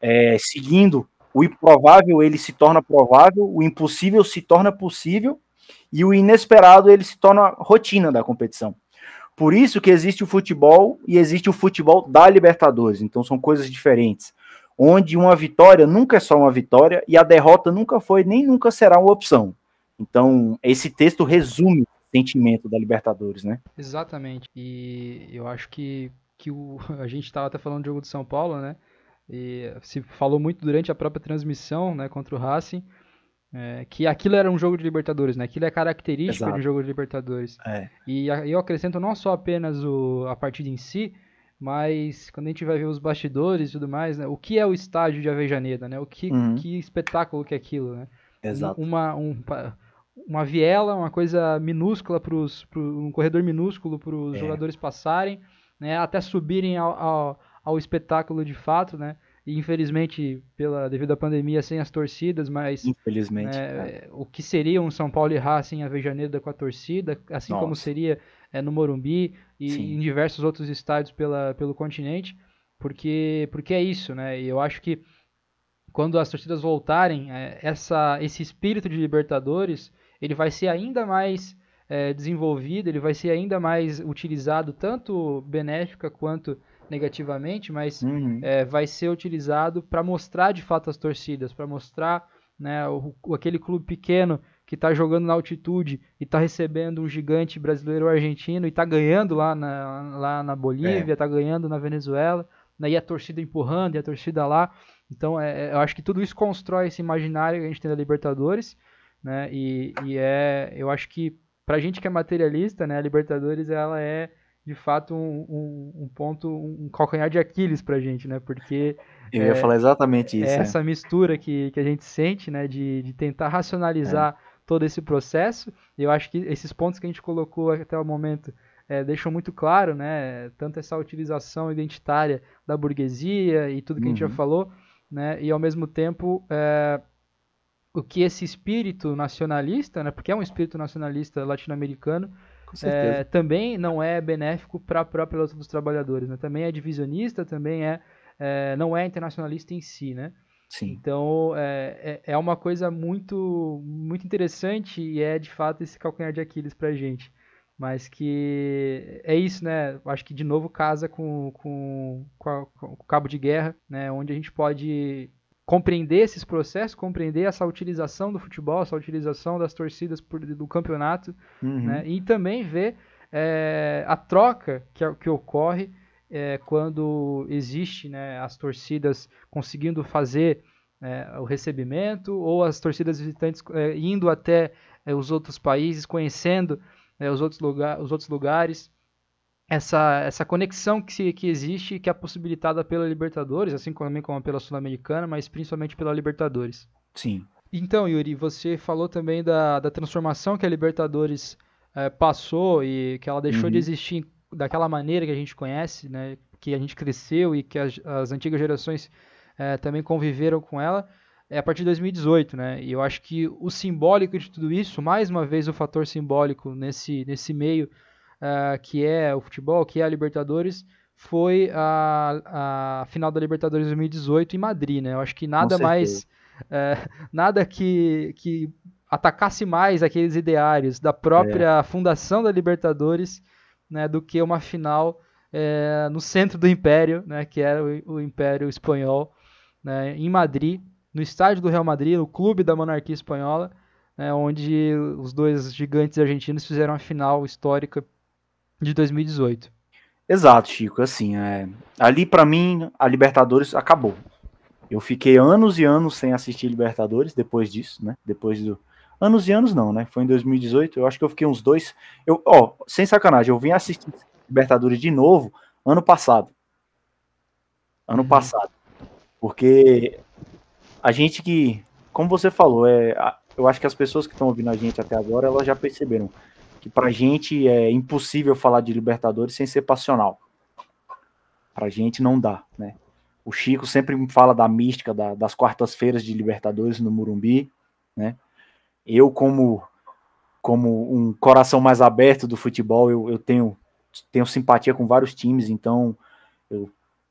é, seguindo, o improvável ele se torna provável, o impossível se torna possível e o inesperado ele se torna rotina da competição. Por isso que existe o futebol e existe o futebol da Libertadores. Então são coisas diferentes. Onde uma vitória nunca é só uma vitória e a derrota nunca foi nem nunca será uma opção. Então esse texto resume o sentimento da Libertadores, né? Exatamente. E eu acho que, que o, *laughs* a gente estava até falando do jogo de São Paulo, né? E se falou muito durante a própria transmissão, né, contra o Racing é, que aquilo era um jogo de Libertadores, né? Aquilo é característico Exato. de um jogo de Libertadores. É. E eu acrescento não só apenas o, a partida em si, mas quando a gente vai ver os bastidores e tudo mais, né? O que é o estádio de Avejaneda, né? O que, uhum. que espetáculo que é aquilo, né? Exato. Uma, um, uma viela, uma coisa minúscula para um corredor minúsculo para os é. jogadores passarem, né? Até subirem ao, ao, ao espetáculo de fato, né? Infelizmente, pela, devido à pandemia, sem as torcidas, mas. Infelizmente. É, o que seria um São Paulo e Racing Avejaneda com a torcida, assim Nossa. como seria é, no Morumbi e Sim. em diversos outros estádios pela, pelo continente, porque, porque é isso, né? E eu acho que quando as torcidas voltarem, é, essa, esse espírito de Libertadores ele vai ser ainda mais é, desenvolvido, ele vai ser ainda mais utilizado, tanto benéfica quanto negativamente, mas uhum. é, vai ser utilizado para mostrar de fato as torcidas, para mostrar né, o, aquele clube pequeno que está jogando na altitude e está recebendo um gigante brasileiro ou argentino e está ganhando lá na, lá na Bolívia, está é. ganhando na Venezuela, né, e a torcida empurrando, e a torcida lá. Então, é, é, eu acho que tudo isso constrói esse imaginário que a gente tem da Libertadores, né, e, e é, eu acho que para a gente que é materialista, né, a Libertadores ela é de fato um, um, um, ponto, um calcanhar de Aquiles pra gente, né? Porque. *laughs* Eu ia é, falar exatamente isso. É essa mistura que, que a gente sente, né? De, de tentar racionalizar é. todo esse processo. Eu acho que esses pontos que a gente colocou até o momento é, deixam muito claro, né? Tanto essa utilização identitária da burguesia e tudo que uhum. a gente já uhum. falou, né? E ao mesmo tempo. É, o que esse espírito nacionalista, né, porque é um espírito nacionalista latino-americano, é, também não é benéfico para a própria luta dos trabalhadores, né? Também é divisionista, também é, é não é internacionalista em si, né? Sim. Então é, é, é uma coisa muito muito interessante e é de fato esse calcanhar de Aquiles para a gente. Mas que é isso, né? Acho que de novo casa com, com, com, a, com o cabo de guerra, né? Onde a gente pode compreender esses processos, compreender essa utilização do futebol, essa utilização das torcidas por, do campeonato, uhum. né? e também ver é, a troca que, que ocorre é, quando existe né, as torcidas conseguindo fazer é, o recebimento ou as torcidas visitantes é, indo até é, os outros países, conhecendo é, os, outros lugar, os outros lugares essa, essa conexão que, que existe e que é possibilitada pela Libertadores, assim como, como pela Sul-Americana, mas principalmente pela Libertadores. Sim. Então, Yuri, você falou também da, da transformação que a Libertadores é, passou e que ela deixou uhum. de existir daquela maneira que a gente conhece, né, que a gente cresceu e que as, as antigas gerações é, também conviveram com ela, é a partir de 2018, né? E eu acho que o simbólico de tudo isso, mais uma vez o fator simbólico nesse, nesse meio uh, que é o futebol, que é a Libertadores, foi a, a final da Libertadores 2018 em Madrid, né? Eu acho que nada mais, uh, *laughs* nada que, que atacasse mais aqueles ideários da própria é. fundação da Libertadores, né, do que uma final é, no centro do Império, né, que era o, o Império Espanhol, né, em Madrid, no estádio do Real Madrid, no clube da monarquia espanhola, né, onde os dois gigantes argentinos fizeram a final histórica de 2018. Exato, Chico. Assim, é... ali para mim a Libertadores acabou. Eu fiquei anos e anos sem assistir Libertadores depois disso, né? Depois do anos e anos não, né? Foi em 2018. Eu acho que eu fiquei uns dois. Eu, ó, sem sacanagem, eu vim assistir Libertadores de novo ano passado. Ano uhum. passado, porque a gente que, como você falou, é, eu acho que as pessoas que estão ouvindo a gente até agora, elas já perceberam que pra gente é impossível falar de Libertadores sem ser passional. Pra gente não dá, né? O Chico sempre fala da mística da, das quartas-feiras de Libertadores no Murumbi, né? Eu, como, como um coração mais aberto do futebol, eu, eu tenho, tenho simpatia com vários times, então eu,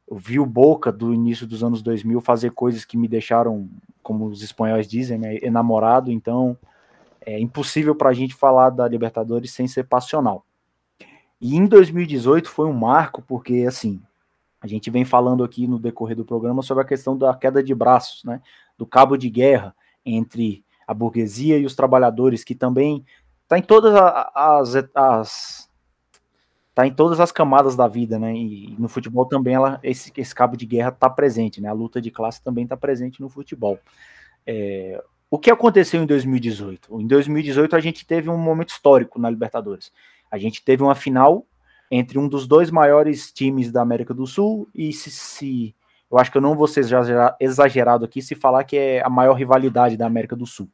eu vi o Boca do início dos anos 2000 fazer coisas que me deixaram, como os espanhóis dizem, né, enamorado, então é impossível para a gente falar da Libertadores sem ser passional. E em 2018 foi um marco, porque assim, a gente vem falando aqui no decorrer do programa sobre a questão da queda de braços, né, do cabo de guerra entre a burguesia e os trabalhadores, que também está em todas as, as tá em todas as camadas da vida, né? E no futebol também ela, esse, esse cabo de guerra está presente, né? A luta de classe também está presente no futebol. É, o que aconteceu em 2018? Em 2018 a gente teve um momento histórico na Libertadores. A gente teve uma final entre um dos dois maiores times da América do Sul e se, se eu acho que eu não vou ser exagerado aqui se falar que é a maior rivalidade da América do Sul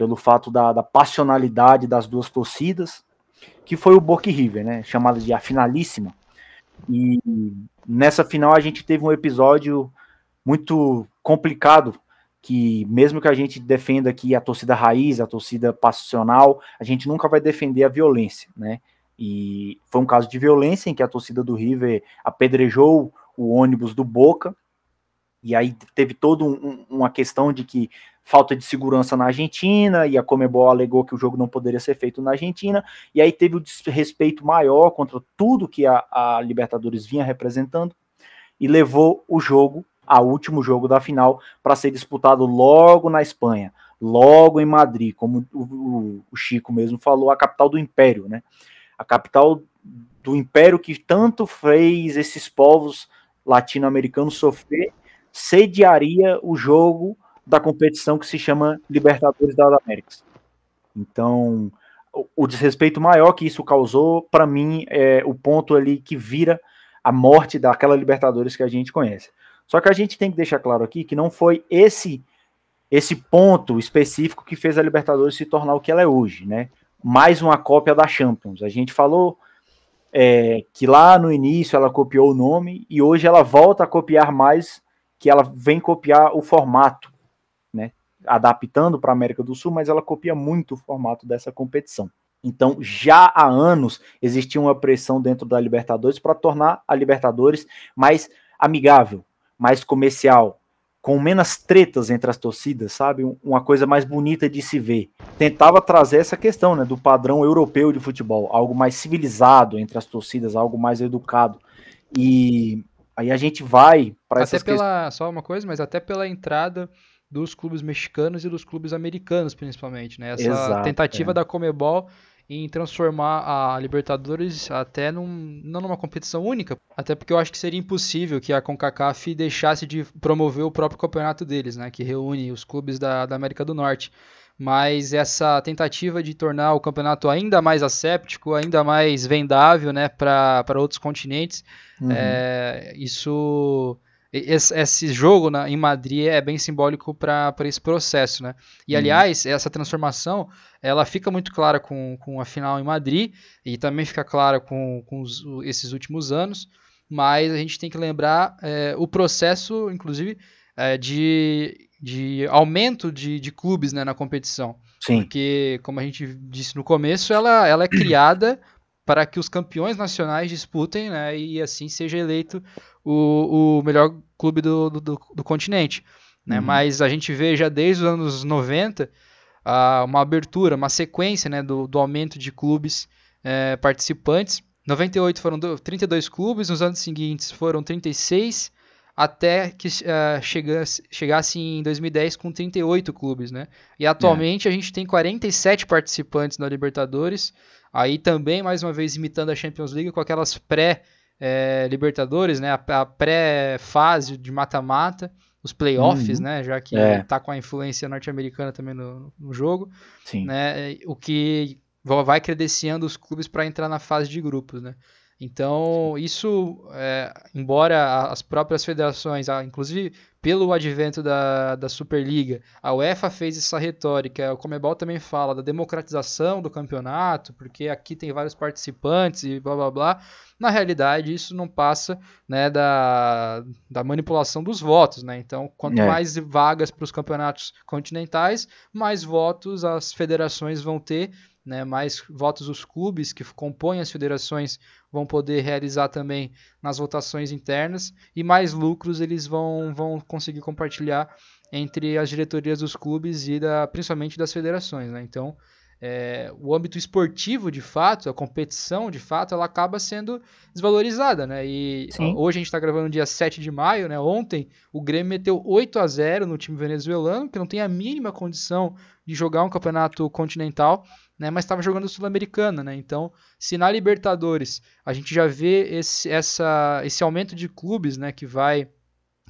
pelo fato da, da passionalidade das duas torcidas, que foi o Boca River, né, chamada de a finalíssima. E nessa final a gente teve um episódio muito complicado, que mesmo que a gente defenda aqui a torcida raiz, a torcida passional, a gente nunca vai defender a violência, né? E foi um caso de violência em que a torcida do River apedrejou o ônibus do Boca, e aí teve toda um, uma questão de que falta de segurança na Argentina, e a Comebol alegou que o jogo não poderia ser feito na Argentina, e aí teve o desrespeito maior contra tudo que a, a Libertadores vinha representando, e levou o jogo, ao último jogo da final, para ser disputado logo na Espanha, logo em Madrid, como o, o, o Chico mesmo falou, a capital do Império, né? A capital do Império que tanto fez esses povos latino-americanos sofrer, sediaria o jogo da competição que se chama Libertadores das Américas. Então, o desrespeito maior que isso causou, para mim, é o ponto ali que vira a morte daquela Libertadores que a gente conhece. Só que a gente tem que deixar claro aqui que não foi esse esse ponto específico que fez a Libertadores se tornar o que ela é hoje, né? Mais uma cópia da Champions. A gente falou é, que lá no início ela copiou o nome e hoje ela volta a copiar mais, que ela vem copiar o formato adaptando para a América do Sul, mas ela copia muito o formato dessa competição. Então, já há anos existia uma pressão dentro da Libertadores para tornar a Libertadores mais amigável, mais comercial, com menos tretas entre as torcidas, sabe? Uma coisa mais bonita de se ver. Tentava trazer essa questão, né, do padrão europeu de futebol, algo mais civilizado entre as torcidas, algo mais educado. E aí a gente vai para essa pela só uma coisa, mas até pela entrada dos clubes mexicanos e dos clubes americanos, principalmente, né? Essa Exato, tentativa é. da Comebol em transformar a Libertadores até num, não numa competição única, até porque eu acho que seria impossível que a CONCACAF deixasse de promover o próprio campeonato deles, né, que reúne os clubes da, da América do Norte. Mas essa tentativa de tornar o campeonato ainda mais asséptico, ainda mais vendável né, para outros continentes, uhum. é, isso esse, esse jogo na, em Madrid é bem simbólico para esse processo, né? E uhum. aliás, essa transformação ela fica muito clara com, com a final em Madrid e também fica clara com, com os, esses últimos anos, mas a gente tem que lembrar é, o processo, inclusive, é, de, de aumento de, de clubes né, na competição. Sim. Porque, como a gente disse no começo, ela, ela é criada para que os campeões nacionais disputem né, e assim seja eleito o, o melhor clube do, do, do continente. Né? Uhum. Mas a gente vê já desde os anos 90 uh, uma abertura, uma sequência né, do, do aumento de clubes uh, participantes. 98 foram 32 clubes, nos anos seguintes foram 36, até que uh, chegasse, chegasse em 2010 com 38 clubes, né? E atualmente é. a gente tem 47 participantes na Libertadores, Aí também, mais uma vez, imitando a Champions League com aquelas pré-Libertadores, é, né? A, a pré-fase de mata-mata, os playoffs, uhum. né? Já que é. tá com a influência norte-americana também no, no, jogo. Sim. Né? O que vai credenciando os clubes para entrar na fase de grupos, né? Então, isso, é, embora as próprias federações, inclusive pelo advento da, da Superliga, a UEFA fez essa retórica, o Comebol também fala da democratização do campeonato, porque aqui tem vários participantes e blá blá blá. Na realidade, isso não passa né, da, da manipulação dos votos. Né? Então, quanto é. mais vagas para os campeonatos continentais, mais votos as federações vão ter né, mais votos os clubes que compõem as federações vão poder realizar também nas votações internas e mais lucros eles vão, vão conseguir compartilhar entre as diretorias dos clubes e da, principalmente das federações. Né? Então, é, o âmbito esportivo, de fato, a competição, de fato, ela acaba sendo desvalorizada, né? E Sim. hoje a gente está gravando no dia 7 de maio, né? Ontem o Grêmio meteu 8 a 0 no time venezuelano, que não tem a mínima condição de jogar um campeonato continental né, mas estava jogando Sul-Americana, né? Então, se na Libertadores a gente já vê esse, essa, esse aumento de clubes, né, que vai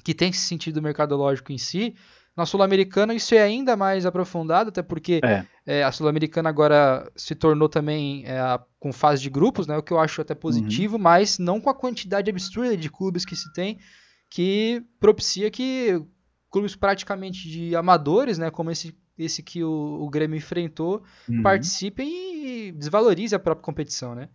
que tem esse sentido mercadológico em si, na Sul-Americana isso é ainda mais aprofundado, até porque é. É, a Sul-Americana agora se tornou também é, com fase de grupos, né, o que eu acho até positivo, uhum. mas não com a quantidade absurda de clubes que se tem, que propicia que clubes praticamente de amadores, né, como esse esse que o, o Grêmio enfrentou, uhum. participem e desvalorize a própria competição, né?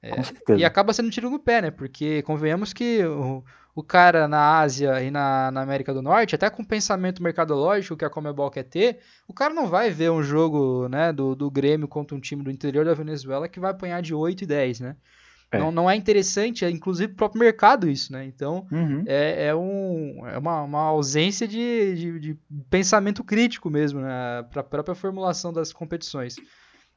É, e acaba sendo um tiro no pé, né? Porque convenhamos que o, o cara na Ásia e na, na, América do Norte, até com pensamento mercadológico que a Comebol quer ter, o cara não vai ver um jogo né, do, do Grêmio contra um time do interior da Venezuela que vai apanhar de 8 e 10, né? É. Não, não é interessante, é inclusive pro próprio mercado isso, né? Então uhum. é, é, um, é uma, uma ausência de, de, de pensamento crítico mesmo, né? Para a própria formulação das competições.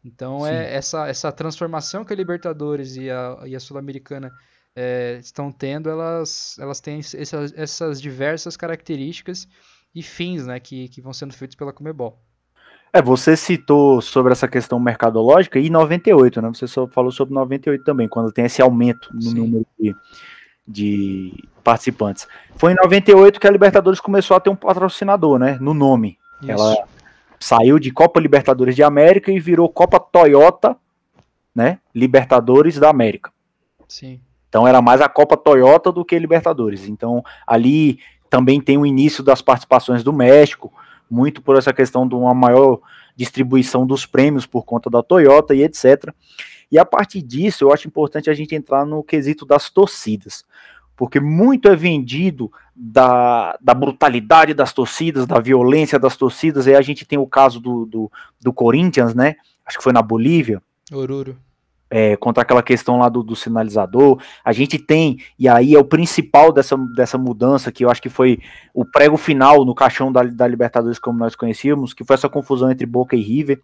Então é essa, essa transformação que a Libertadores e a, e a Sul-Americana é, estão tendo, elas, elas têm essas, essas diversas características e fins né, que, que vão sendo feitos pela Comebol. É, você citou sobre essa questão mercadológica e 98, né? Você só falou sobre 98 também, quando tem esse aumento no Sim. número de, de participantes. Foi em 98 que a Libertadores começou a ter um patrocinador, né? No nome. Isso. Ela saiu de Copa Libertadores de América e virou Copa Toyota, né? Libertadores da América. Sim. Então era mais a Copa Toyota do que Libertadores. Então ali também tem o início das participações do México muito por essa questão de uma maior distribuição dos prêmios por conta da Toyota e etc. E a partir disso, eu acho importante a gente entrar no quesito das torcidas, porque muito é vendido da, da brutalidade das torcidas, da violência das torcidas, e a gente tem o caso do, do, do Corinthians, né? Acho que foi na Bolívia. Oruro é, contra aquela questão lá do, do, sinalizador. A gente tem, e aí é o principal dessa, dessa mudança, que eu acho que foi o prego final no caixão da, da Libertadores, como nós conhecíamos, que foi essa confusão entre Boca e River.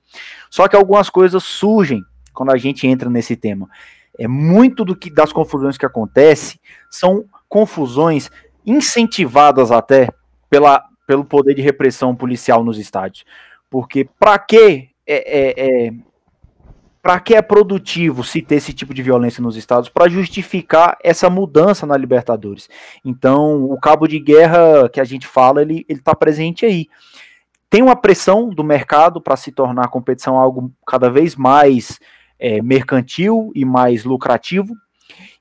Só que algumas coisas surgem quando a gente entra nesse tema. É muito do que das confusões que acontece são confusões incentivadas até pela, pelo poder de repressão policial nos estádios. Porque para que é, é, é para que é produtivo se ter esse tipo de violência nos estados para justificar essa mudança na Libertadores. Então, o cabo de guerra que a gente fala, ele está presente aí. Tem uma pressão do mercado para se tornar a competição algo cada vez mais é, mercantil e mais lucrativo.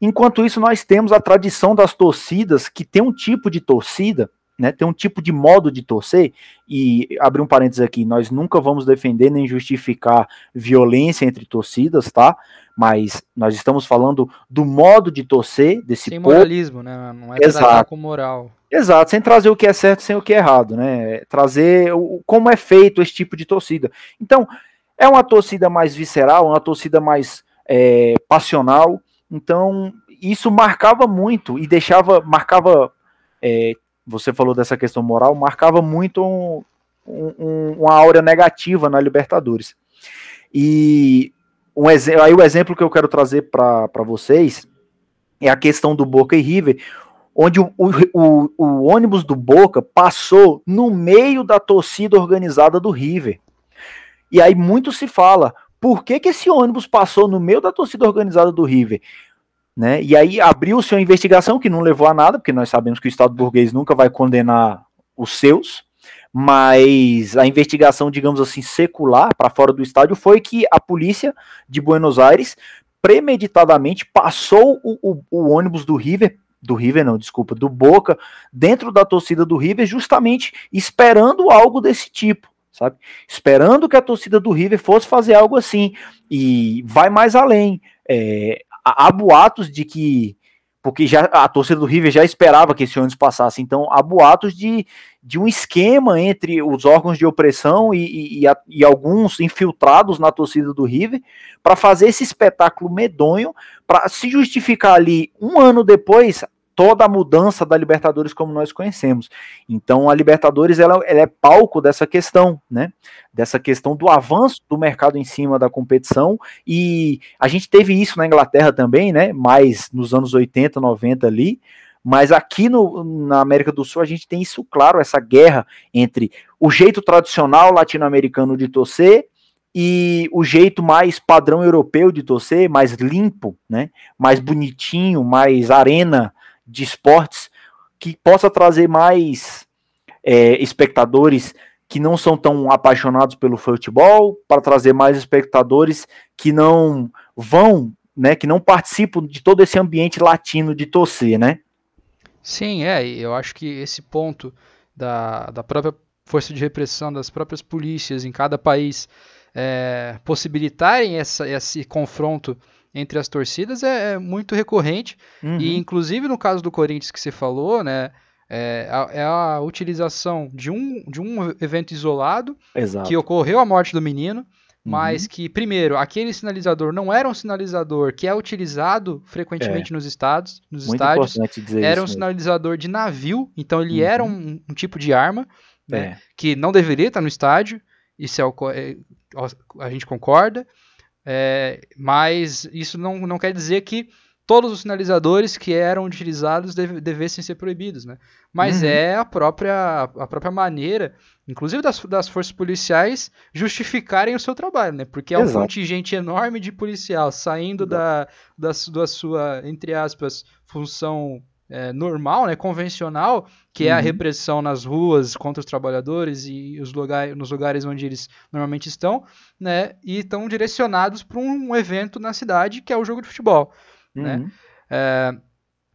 Enquanto isso, nós temos a tradição das torcidas, que tem um tipo de torcida né, tem um tipo de modo de torcer, e abrir um parênteses aqui, nós nunca vamos defender nem justificar violência entre torcidas, tá? Mas nós estamos falando do modo de torcer desse Sem moralismo, né? Não é Exato. com moral. Exato, sem trazer o que é certo sem o que é errado, né? Trazer o, como é feito esse tipo de torcida. Então, é uma torcida mais visceral, uma torcida mais é, passional. Então, isso marcava muito e deixava, marcava é, você falou dessa questão moral, marcava muito um, um, uma áurea negativa na Libertadores. E um aí o exemplo que eu quero trazer para vocês é a questão do Boca e River, onde o, o, o, ônibus do Boca passou no meio da torcida organizada do River. E aí muito se fala, por que, que esse ônibus passou no meio da torcida organizada do River? Né? E aí abriu-se uma investigação que não levou a nada, porque nós sabemos que o Estado burguês nunca vai condenar os seus, mas a investigação, digamos assim, secular para fora do estádio foi que a polícia de Buenos Aires premeditadamente passou o, o, o ônibus do River do River não, desculpa, do Boca, dentro da torcida do River, justamente esperando algo desse tipo, sabe? Esperando que a torcida do River fosse fazer algo assim. E vai mais além. É, há boatos de que porque já a torcida do River já esperava que esse ônibus passasse. Então há boatos de, de um esquema entre os órgãos de opressão e, e, e alguns infiltrados na torcida do River para fazer esse espetáculo medonho, para se justificar ali um ano depois toda a mudança da Libertadores como nós conhecemos. Então a Libertadores ela, ela, é palco dessa questão, né? Dessa questão do avanço do mercado em cima da competição e a gente teve isso na Inglaterra também, né? Mais nos anos 80, 90 ali. Mas aqui no, na América do Sul a gente tem isso claro, essa guerra entre o jeito tradicional latino-americano de torcer e o jeito mais padrão europeu de torcer, mais limpo, né? Mais bonitinho, mais arena de esportes que possa trazer mais é, espectadores que não são tão apaixonados pelo futebol, para trazer mais espectadores que não vão, né, que não participam de todo esse ambiente latino de torcer, né? Sim, é, eu acho que esse ponto da, da própria força de repressão, das próprias polícias em cada país é, possibilitarem essa, esse confronto entre as torcidas é, é muito recorrente. Uhum. E, inclusive, no caso do Corinthians que você falou, né? É a, é a utilização de um, de um evento isolado Exato. que ocorreu a morte do menino, mas uhum. que, primeiro, aquele sinalizador não era um sinalizador que é utilizado frequentemente é. nos estados, nos Muito estádios. Era um sinalizador de navio, então ele uhum. era um, um, tipo de arma né, é. que não deveria estar no estádio. Isso é o, é, a gente concorda. É, mas isso não, não quer dizer que todos os sinalizadores que eram utilizados deve, devessem ser proibidos, né? Mas uhum. é a própria, a própria maneira, inclusive das, das forças policiais, justificarem o seu trabalho, né? Porque é um Exato. contingente enorme de policial saindo da, da, da sua, entre aspas, função é, normal, né, convencional, que uhum. é a uhum. repressão nas ruas contra os trabalhadores e os lugar, nos lugares onde eles normalmente estão, né, e estão direcionados para um evento na cidade que é o jogo de futebol, né. uhum. né. É,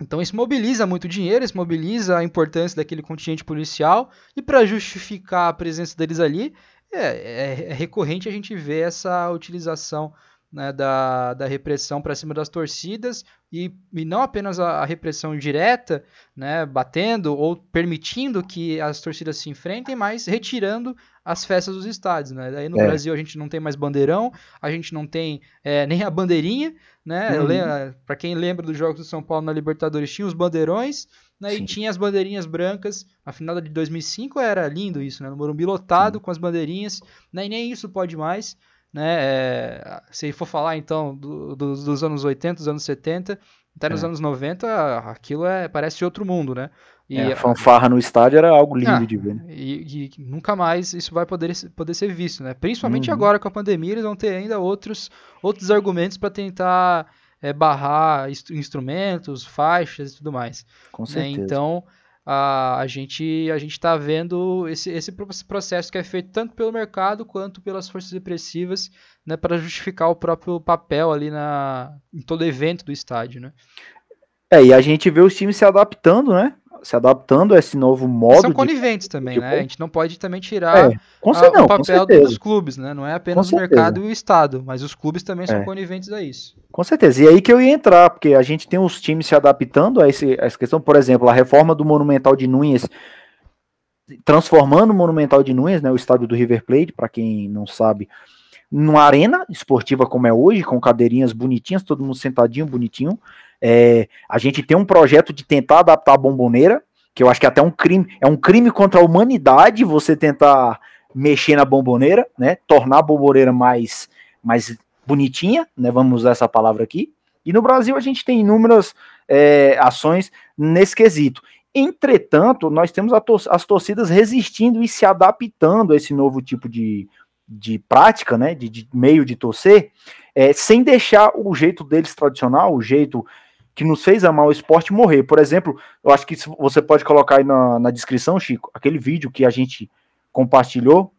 então isso mobiliza muito dinheiro, isso mobiliza a importância daquele contingente policial e para justificar a presença deles ali é, é, é recorrente a gente ver essa utilização né, da, da repressão para cima das torcidas e, e não apenas a, a, repressão direta, né, batendo ou permitindo que as torcidas se enfrentem, mas retirando as festas dos estádios. Né? Aí no é. Brasil a gente não tem mais bandeirão, a gente não tem é, nem a bandeirinha. Né? Uhum. Para quem lembra dos Jogos do São Paulo na Libertadores, tinha os bandeirões né, e tinha as bandeirinhas brancas. A final de 2005 era lindo isso, né? no Morumbi lotado Sim. com as bandeirinhas, né? e nem isso pode mais né? É, se for falar então do, do, dos anos 80, dos anos 70, até nos é. anos 90, aquilo é, parece outro mundo, né? E é, a fanfarra no estádio era algo lindo ah, de ver. Né? E, e, nunca mais isso vai poder, poder ser visto, né? Principalmente uhum. agora com a pandemia, eles vão ter ainda outros, outros argumentos para tentar é, barrar instrumentos, faixas e tudo mais. Com né? certeza. Então, a, a gente a gente está vendo esse, esse processo que é feito tanto pelo mercado quanto pelas forças repressivas né, para justificar o próprio papel ali na, em todo evento do estádio. Né? É, e a gente vê os times se adaptando, né? Se adaptando a esse novo modo. São coniventes de... também, né? A gente não pode também tirar é, a, não, o papel dos clubes, né? Não é apenas o mercado e o Estado, mas os clubes também são é. coniventes a isso. Com certeza. E aí que eu ia entrar, porque a gente tem os times se adaptando a, esse, a essa questão. Por exemplo, a reforma do Monumental de Núñez, transformando o Monumental de Núñez, né, o estádio do River Plate, para quem não sabe, numa arena esportiva como é hoje, com cadeirinhas bonitinhas, todo mundo sentadinho, bonitinho. É, a gente tem um projeto de tentar adaptar a bomboneira, que eu acho que é até um crime, é um crime contra a humanidade você tentar mexer na bomboneira, né? Tornar a bomboneira mais, mais bonitinha, né? Vamos usar essa palavra aqui. E no Brasil a gente tem inúmeras é, ações nesse quesito. Entretanto, nós temos tor as torcidas resistindo e se adaptando a esse novo tipo de, de prática, né? De, de meio de torcer, é, sem deixar o jeito deles tradicional, o jeito que nos fez amar o esporte morrer. Por exemplo, eu acho que você pode colocar aí na, na descrição, Chico, aquele vídeo que a gente compartilhou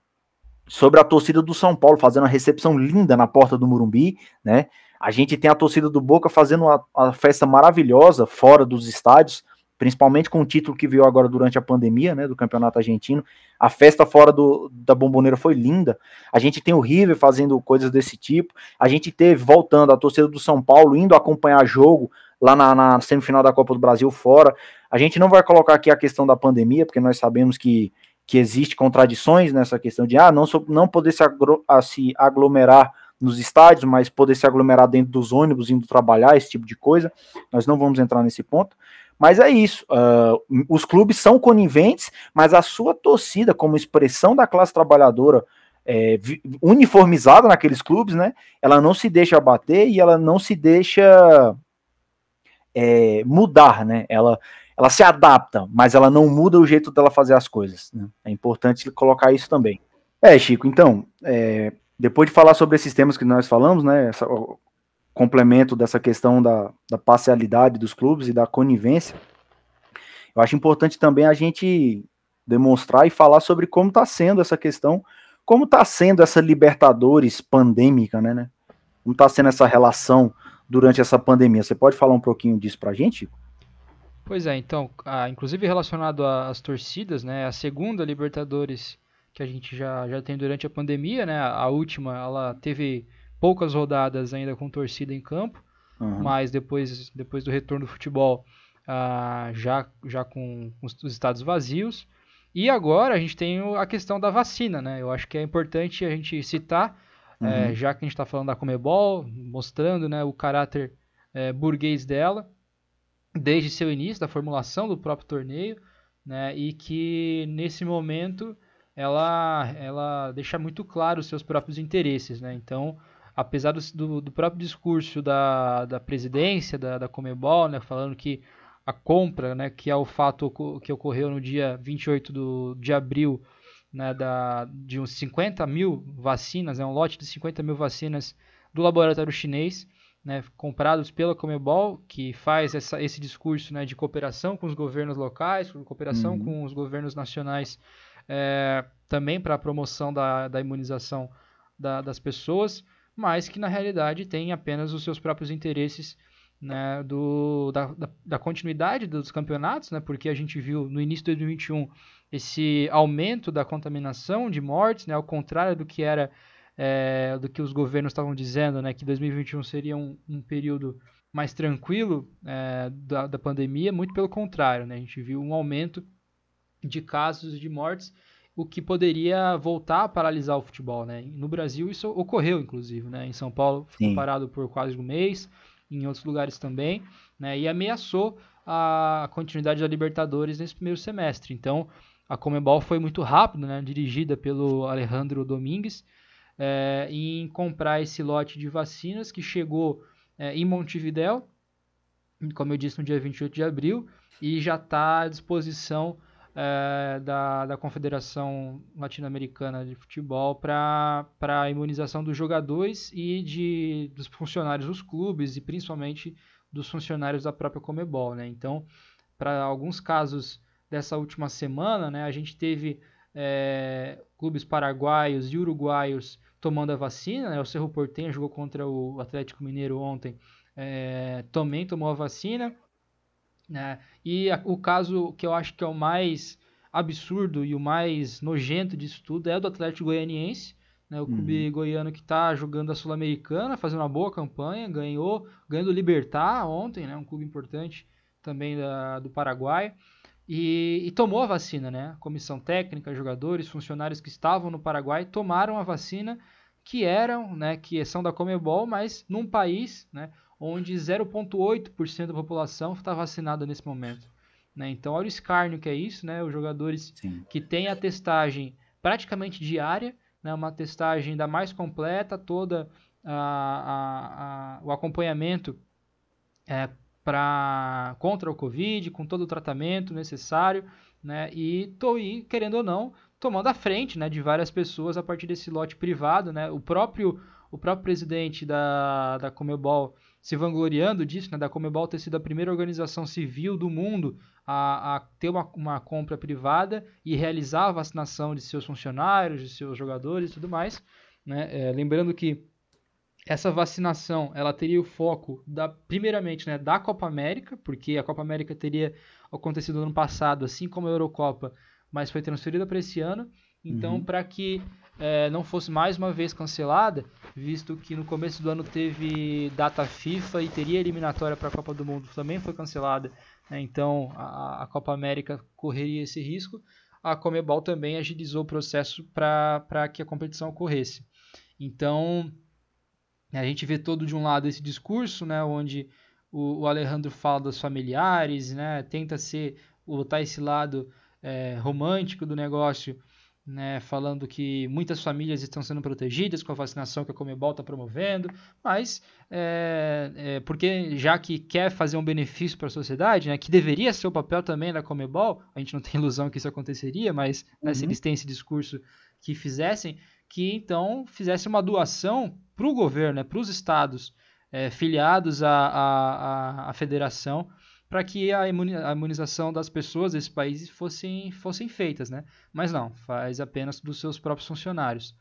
sobre a torcida do São Paulo fazendo uma recepção linda na porta do Murumbi, né? A gente tem a torcida do Boca fazendo uma, uma festa maravilhosa fora dos estádios, principalmente com o título que veio agora durante a pandemia, né, do Campeonato Argentino. A festa fora do, da Bomboneira foi linda. A gente tem o River fazendo coisas desse tipo. A gente teve, voltando, a torcida do São Paulo indo acompanhar jogo lá na, na semifinal da Copa do Brasil fora. A gente não vai colocar aqui a questão da pandemia, porque nós sabemos que, que existe contradições nessa questão de ah, não, não poder se, agro, a, se aglomerar nos estádios, mas poder se aglomerar dentro dos ônibus, indo trabalhar, esse tipo de coisa. Nós não vamos entrar nesse ponto. Mas é isso. Uh, os clubes são coniventes, mas a sua torcida, como expressão da classe trabalhadora é, uniformizada naqueles clubes, né? Ela não se deixa abater e ela não se deixa é, mudar, né? Ela, ela se adapta, mas ela não muda o jeito dela fazer as coisas. Né? É importante colocar isso também. É, Chico, então, é, depois de falar sobre esses temas que nós falamos, né? Essa, complemento dessa questão da, da parcialidade dos clubes e da conivência, eu acho importante também a gente demonstrar e falar sobre como está sendo essa questão, como está sendo essa Libertadores pandêmica, né, né? Como está sendo essa relação durante essa pandemia. Você pode falar um pouquinho disso para a gente? Pois é, então, inclusive relacionado às torcidas, né? A segunda Libertadores que a gente já, já tem durante a pandemia, né? A última, ela teve poucas rodadas ainda com torcida em campo, uhum. mas depois, depois do retorno do futebol, já, já com, com, os estados vazios. E agora a gente tem a questão da vacina, né? Eu acho que é importante a gente citar, uhum. é, já que a gente está falando da Comebol, mostrando né, o caráter é, burguês dela, desde seu início, da formulação do próprio torneio, né? E que nesse momento ela, ela deixa muito claro os seus próprios interesses, né? Então, apesar do, do, próprio discurso da, da presidência da, da Comebol, né, falando que a compra, né, que é o fato que ocorreu no dia 28 do, de abril, né, da, de uns 50 mil vacinas, é um lote de 50 mil vacinas do laboratório chinês, né, comprados pela Comebol, que faz essa, esse discurso né, de cooperação com os governos locais, cooperação uhum. com os governos nacionais, é, também para a promoção da, da imunização da, das pessoas mas que na realidade tem apenas os seus próprios interesses né, do, da, da, da, continuidade dos campeonatos, né, porque a gente viu no início de 2021 esse aumento da contaminação de mortes, né, ao contrário do que era é, do que os governos estavam dizendo, né, que 2021 seria um, um período mais tranquilo é, da, da pandemia, muito pelo contrário, né, a gente viu um aumento de casos de mortes o que poderia voltar a paralisar o futebol, né? No Brasil isso ocorreu, inclusive, né? Em São Paulo ficou Sim. parado por quase um mês, em outros lugares também, né? E ameaçou a continuidade da Libertadores nesse primeiro semestre. Então, a Comebol foi muito rápida, né? Dirigida pelo Alejandro Domingues, é, em comprar esse lote de vacinas que chegou é, em Montevidéu, como eu disse, no dia 28 de abril, e já está à disposição é, da, da Confederação Latino-Americana de Futebol para a imunização dos jogadores e de, dos funcionários dos clubes e principalmente dos funcionários da própria Comebol. Né? Então, para alguns casos dessa última semana, né, a gente teve é, clubes paraguaios e uruguaios tomando a vacina. Né? O Cerro Porteño jogou contra o Atlético Mineiro ontem, é, também tomou a vacina. Né? E a, o caso que eu acho que é o mais absurdo e o mais nojento disso tudo é o do Atlético Goianiense, né? o clube uhum. goiano que está jogando a Sul-Americana, fazendo uma boa campanha, ganhou, ganhando o Libertar ontem, né? um clube importante também da, do Paraguai. E, e, tomou a vacina, né? Comissão técnica, jogadores, funcionários que estavam no Paraguai tomaram a vacina que eram, né, que são da Comebol, mas num país, né, onde 0,8% da população está vacinada nesse momento. Né? Então, olha o escárnio que é isso, né? Os jogadores Sim. que têm a testagem praticamente diária, né? uma testagem da mais completa, toda a, a, a, o acompanhamento é, para contra o Covid, com todo o tratamento necessário, né? E tô aí, querendo ou não, tomando a frente, né, de várias pessoas a partir desse lote privado, né? O próprio o próprio presidente da, da Comebol se vangloriando disso, né, da Comebol ter sido a primeira organização civil do mundo a, a ter uma, uma, compra privada e realizar a vacinação de seus funcionários, de seus jogadores e tudo mais. Né? É, lembrando que essa vacinação ela teria o foco da primeiramente né, da Copa América, porque a Copa América teria acontecido no ano passado, assim como a Eurocopa, mas foi transferida para esse ano. Então, uhum. para que é, não fosse mais uma vez cancelada, visto que no começo do ano teve data FIFA e teria eliminatória para a Copa do Mundo, também foi cancelada. Né? Então, a, a Copa América correria esse risco. A Comebol também agilizou o processo para que a competição ocorresse. Então, a gente vê todo de um lado esse discurso, né, onde o, o Alejandro fala dos familiares, né, tenta ser botar esse lado é, romântico do negócio, né, falando que muitas famílias estão sendo protegidas com a vacinação que a Comebol está promovendo, mas é, é, porque já que quer fazer um benefício para a sociedade, né, que deveria ser o papel também da Comebol, a gente não tem ilusão que isso aconteceria, mas né, uhum. se eles têm esse discurso que fizessem, que então fizesse uma doação para o governo, né, para os estados é, filiados à, à, à federação, para que a imunização das pessoas desse país fossem, fossem feitas, né? Mas não, faz apenas dos seus próprios funcionários.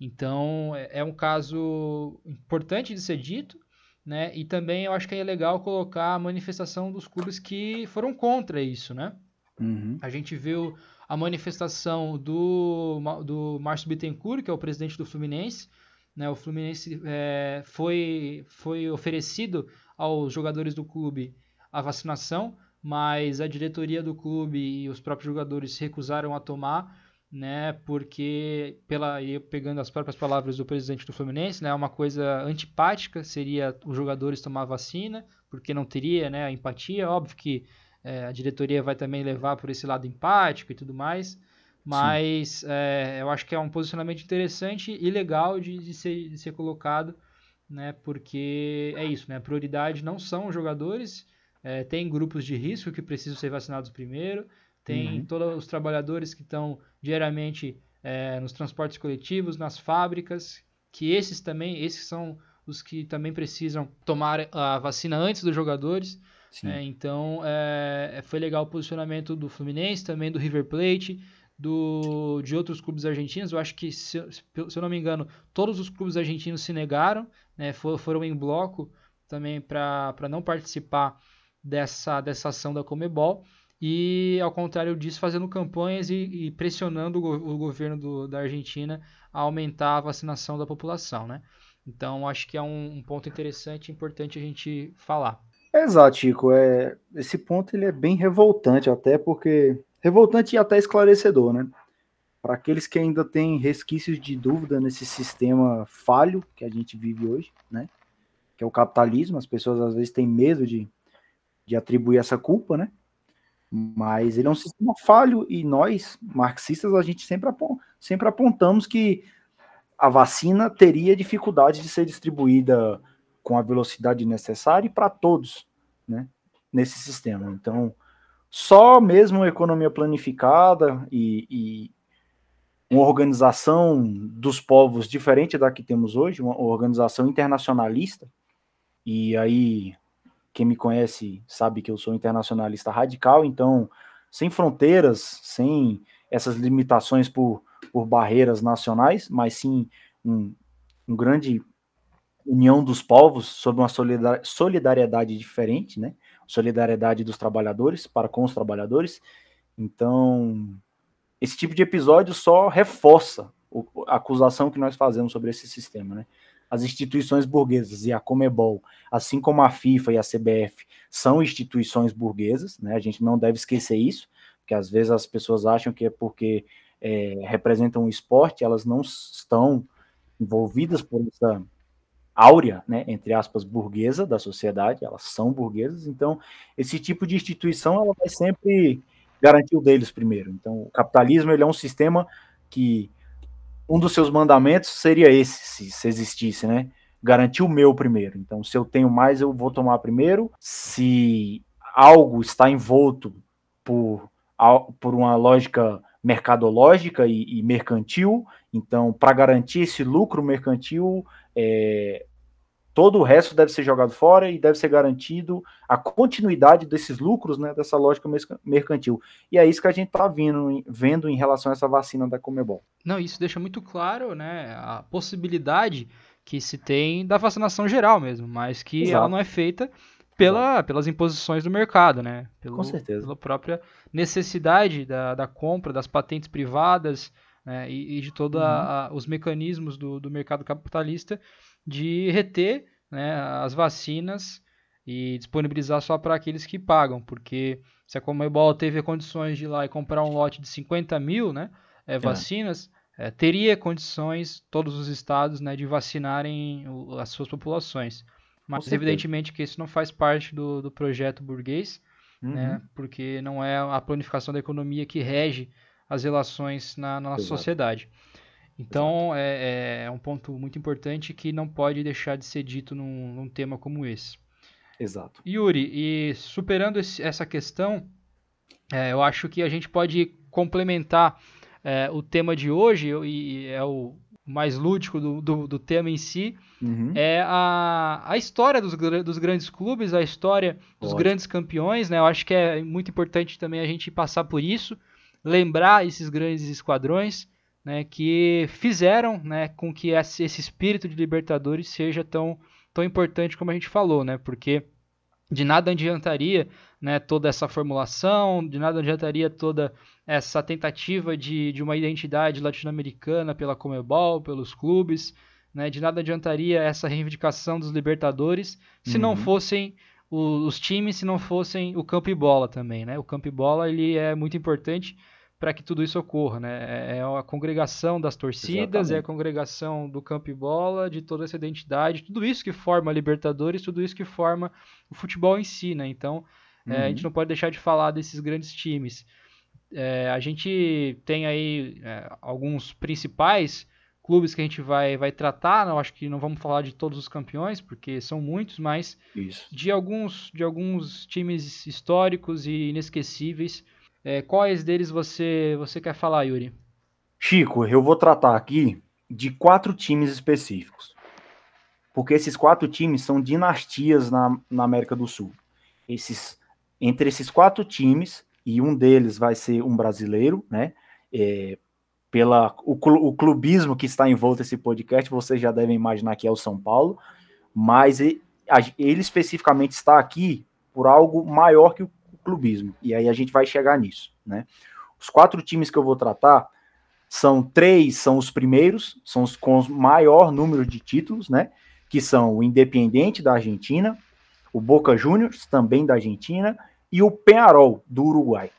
Então é, é um caso importante de ser dito, né? E também eu acho que é legal colocar a manifestação dos clubes que foram contra isso, né? Uhum. A gente viu a manifestação do, do Márcio Bittencourt, que é o presidente do Fluminense. Né? O Fluminense é, foi, foi oferecido aos jogadores do clube a vacinação, mas a diretoria do clube e os próprios jogadores se recusaram a tomar, né? Porque pela pegando as próprias palavras do presidente do Fluminense, né, uma coisa antipática seria os jogadores tomar vacina, porque não teria, né, a empatia, óbvio que é, a diretoria vai também levar por esse lado empático e tudo mais. Mas é, eu acho que é um posicionamento interessante e legal de, de, ser, de ser colocado, né? Porque é isso, né? A prioridade não são os jogadores, é, tem grupos de risco que precisam ser vacinados primeiro, tem uhum. todos os trabalhadores que estão diariamente é, nos transportes coletivos, nas fábricas, que esses também, esses são os que também precisam tomar a vacina antes dos jogadores. É, então, é, foi legal o posicionamento do Fluminense, também do River Plate, do, de outros clubes argentinos. Eu acho que, se, se eu não me engano, todos os clubes argentinos se negaram, né, for, foram em bloco também para não participar dessa, dessa ação da Comebol. E, ao contrário disso, fazendo campanhas e, e pressionando o, o governo do, da Argentina a aumentar a vacinação da população. Né? Então, acho que é um, um ponto interessante e importante a gente falar. Exato, Chico. É, esse ponto ele é bem revoltante, até porque. Revoltante e até esclarecedor, né? Para aqueles que ainda têm resquícios de dúvida nesse sistema falho que a gente vive hoje, né? Que é o capitalismo, as pessoas às vezes têm medo de, de atribuir essa culpa, né? Mas ele é um sistema falho e nós, marxistas, a gente sempre, apont sempre apontamos que a vacina teria dificuldade de ser distribuída com a velocidade necessária para todos, né, nesse sistema. Então, só mesmo economia planificada e, e, uma organização dos povos diferente da que temos hoje, uma organização internacionalista, e aí quem me conhece sabe que eu sou internacionalista radical, então, sem fronteiras, sem essas limitações por, por barreiras nacionais, mas sim um, um grande união dos povos sob uma solidariedade diferente, né? Solidariedade dos trabalhadores para com os trabalhadores. Então, esse tipo de episódio só reforça a acusação que nós fazemos sobre esse sistema, né? As instituições burguesas e a Comebol, assim como a FIFA e a CBF, são instituições burguesas, né? A gente não deve esquecer isso, porque às vezes as pessoas acham que é porque é, representam o esporte, elas não estão envolvidas por essa áurea, né, entre aspas, burguesa da sociedade, elas são burguesas, então esse tipo de instituição ela vai sempre garantir o deles primeiro. Então, o capitalismo ele é um sistema que um dos seus mandamentos seria esse, se, se existisse, né? Garantir o meu primeiro. Então, se eu tenho mais, eu vou tomar primeiro. Se algo está envolto por, por uma lógica mercadológica e, e mercantil, então, para garantir esse lucro mercantil, é, todo o resto deve ser jogado fora e deve ser garantido a continuidade desses lucros, né, dessa lógica mercantil. E é isso que a gente está vendo em relação a essa vacina da Comebol. Não, isso deixa muito claro, né, a possibilidade que se tem da vacinação geral mesmo, mas que Exato. ela não é feita pela, pelas imposições do mercado, né? Pelo, Com certeza. Pela própria necessidade da, da compra das patentes privadas né? e, e, de todos uhum. os mecanismos do, do mercado capitalista de reter né, as vacinas e disponibilizar só para aqueles que pagam, porque se a Comebol teve condições de ir lá e comprar um lote de 50 mil né, é, vacinas, é. É, teria condições, todos os estados, né, de vacinarem o, as suas populações. Mas evidentemente que isso não faz parte do, do projeto burguês, uhum. né, porque não é a planificação da economia que rege as relações na, na nossa Exato. sociedade. Então é, é, um ponto muito importante que não pode deixar de ser dito num, num tema como esse. Exato. Yuri, e superando esse, essa questão, é, eu acho que a gente pode complementar é, o tema de hoje, e é o, mais lúdico do, do, do tema em si, uhum. é a, a história dos, dos grandes clubes, a história dos Ótimo. grandes campeões, né? Eu acho que é muito importante também a gente passar por isso, lembrar esses grandes esquadrões, né, que fizeram, né, com que esse, esse espírito de Libertadores seja tão, tão importante como a gente falou, né? Porque de nada adiantaria né, toda essa formulação, de nada adiantaria toda essa tentativa de, de uma identidade latino-americana pela Comebol, pelos clubes, né, de nada adiantaria essa reivindicação dos Libertadores se uhum. não fossem os, os, times, se não fossem o campo e bola também. Né? O campo e bola ele é muito importante para que tudo isso ocorra, né? É, é a congregação das torcidas, Exatamente. é a congregação do campo e bola, de toda essa identidade, tudo isso que forma a Libertadores, tudo isso que forma o futebol em si, né? Então, uhum. é, a gente uhum. não pode deixar de falar desses grandes times. É, a gente tem aí é, alguns principais clubes que a gente vai, vai tratar, eu acho que não vamos falar de todos os campeões, porque são muitos, mas isso. de alguns de alguns times históricos e inesquecíveis é, quais deles você, você quer falar, Yuri? Chico, eu vou tratar aqui de quatro times específicos. Porque esses quatro times são dinastias na, na América do Sul. Esses, entre esses quatro times, e um deles vai ser um brasileiro, né? É, pela o, o, clubismo que está envolto esse podcast, vocês já devem imaginar que é o São Paulo, mas ele, ele especificamente está aqui por algo maior que o clubismo. E aí a gente vai chegar nisso, né? Os quatro times que eu vou tratar são três, são os primeiros, são os com o maior número de títulos, né? Que são o Independiente da Argentina, o Boca Juniors, também da Argentina, e o Penarol do Uruguai.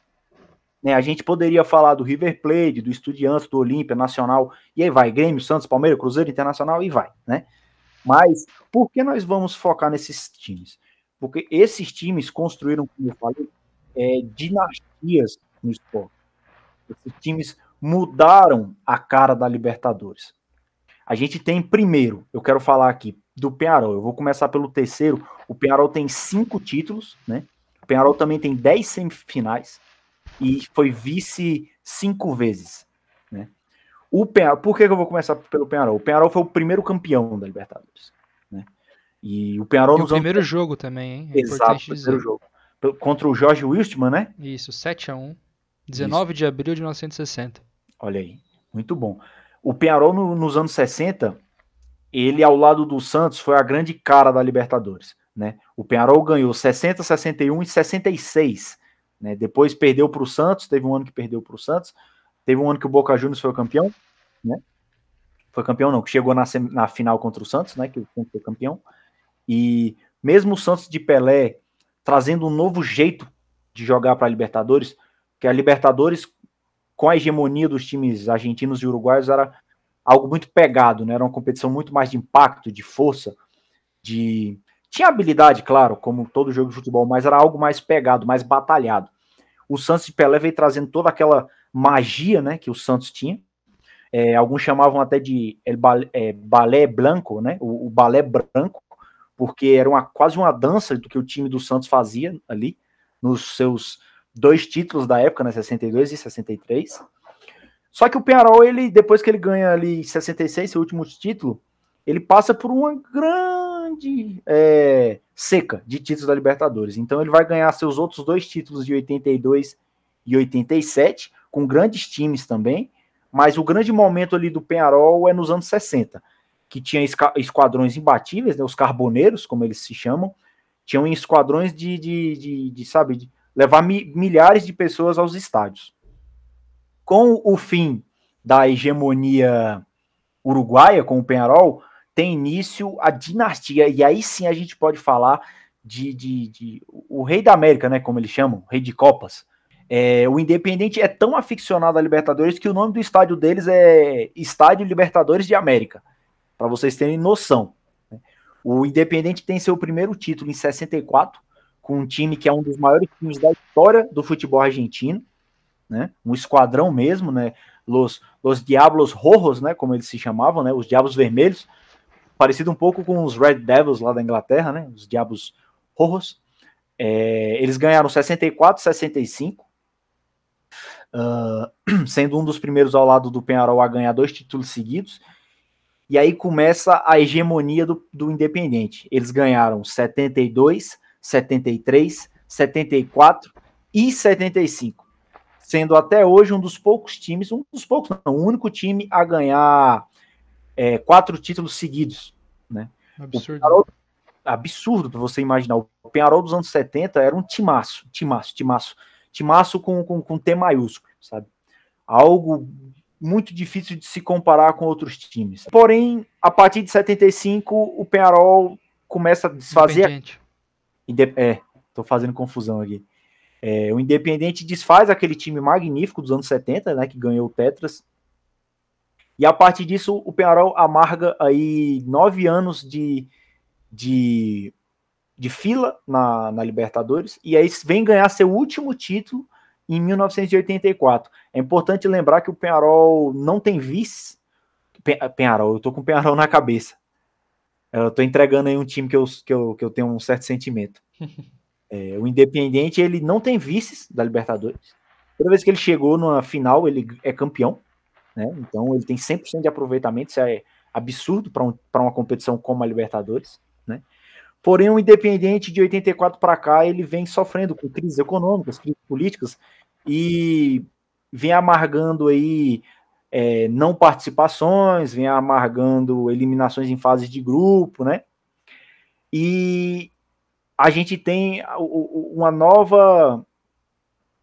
Né, a gente poderia falar do River Plate, do Estudiantes, do Olímpia, Nacional, e aí vai, Grêmio, Santos, Palmeiras, Cruzeiro, Internacional, e vai, né? Mas por que nós vamos focar nesses times? Porque esses times construíram, como eu falei, é, dinastias no esporte. Esses times mudaram a cara da Libertadores. A gente tem primeiro, eu quero falar aqui do Penharol. Eu vou começar pelo terceiro. O Penharol tem cinco títulos, né? O Penharol também tem dez semifinais e foi vice cinco vezes, né? O Penharol, por que, eu vou começar pelo Penharol? O Penharol foi o primeiro campeão da Libertadores. E o Penharol e o primeiro anos... jogo também, hein? É Exato, primeiro jogo. Contra o Jorge Wilstmann, né? Isso, 7 a 1 19 Isso. de abril de 1960. Olha aí, muito bom. O Penharol no, nos anos 60, ele ao lado do Santos foi a grande cara da Libertadores, né? O Penharol ganhou 60, 61 e 66, né? Depois perdeu para o Santos, teve um ano que perdeu para o Santos, teve um ano que o Boca Juniors foi campeão, né? Foi campeão não, que chegou na, na final contra o Santos, né? Que o Santos foi campeão. E mesmo o Santos de Pelé trazendo um novo jeito de jogar para a Libertadores, que a Libertadores, com a hegemonia dos times argentinos e uruguaios, era algo muito pegado, né? Era uma competição muito mais de impacto, de força, de tinha habilidade, claro, como todo jogo de futebol, mas era algo mais pegado, mais batalhado. O Santos de Pelé veio trazendo toda aquela magia, né, que o Santos tinha. É, alguns chamavam até de balé, é, balé branco, né, o, o balé branco, porque era uma, quase uma dança do que o time do Santos fazia ali, nos seus dois títulos da época, né, 62 e 63. Só que o Penarol, ele, depois que ele ganha ali 66, seu último título, ele passa por uma grande é, seca de títulos da Libertadores. Então ele vai ganhar seus outros dois títulos de 82 e 87, com grandes times também, mas o grande momento ali do Penarol é nos anos 60. que tinha esquadrões imbatíveis, né, os carboneiros, como eles se chamam, tinham esquadrões de, de, de, de sabe, de levar mi, milhares de pessoas aos estádios. Com o fim da hegemonia uruguaia, com o Penharol, tem início a dinastia, e aí sim a gente pode falar de, de, de o rei da América, né, como eles chamam, rei de copas. É, o Independente é tão aficionado a Libertadores que o nome do estádio deles é Estádio Libertadores de América para vocês terem noção. Né? O Independente tem seu primeiro título em 64, com um time que é um dos maiores times da história do futebol argentino, né? Um esquadrão mesmo, né? Los, Los Diablos Rojos, né? Como eles se chamavam, né? Os Diabos Vermelhos, parecido um pouco com os Red Devils lá da Inglaterra, né? Os Diabos Rojos. É, eles ganharam 64, 65, uh, sendo um dos primeiros ao lado do Penharol a ganhar dois títulos seguidos e aí começa a hegemonia do, do Independente. Eles ganharam 72, 73, 74 e 75, sendo até hoje um dos poucos times, um dos poucos, não, o único time a ganhar é, quatro títulos seguidos. Né? Absurdo. Penharol, absurdo para você imaginar. O Penharol dos anos 70 era um timaço, timaço, timaço, timaço com, com, com T maiúsculo, sabe? Algo muito difícil de se comparar com outros times. Porém, a partir de 75, o Penharol começa a desfazer. Indep... É, tô fazendo confusão aqui. É, o Independente desfaz aquele time magnífico dos anos 70, né, que ganhou o Tetras. E a partir disso, o Penharol amarga aí nove anos de, de, de fila na, na Libertadores. E aí vem ganhar seu último título em 1984. É importante lembrar que o Penharol não tem vice. Penharol, eu tô com o Penharol na cabeça. Eu tô entregando aí um time que eu, que eu, que eu tenho um certo sentimento. *laughs* É, o Independiente, ele não tem vices da Libertadores. Toda vez que ele chegou numa final, ele é campeão. Né? Então ele tem 100% de aproveitamento. Isso é absurdo para um, uma competição como a Libertadores. Né? Porém, o Independiente de 84 para cá, ele vem sofrendo com crises econômicas, crises políticas, e vem amargando aí é, não participações, vem amargando eliminações em fases de grupo, né? E a gente tem uma nova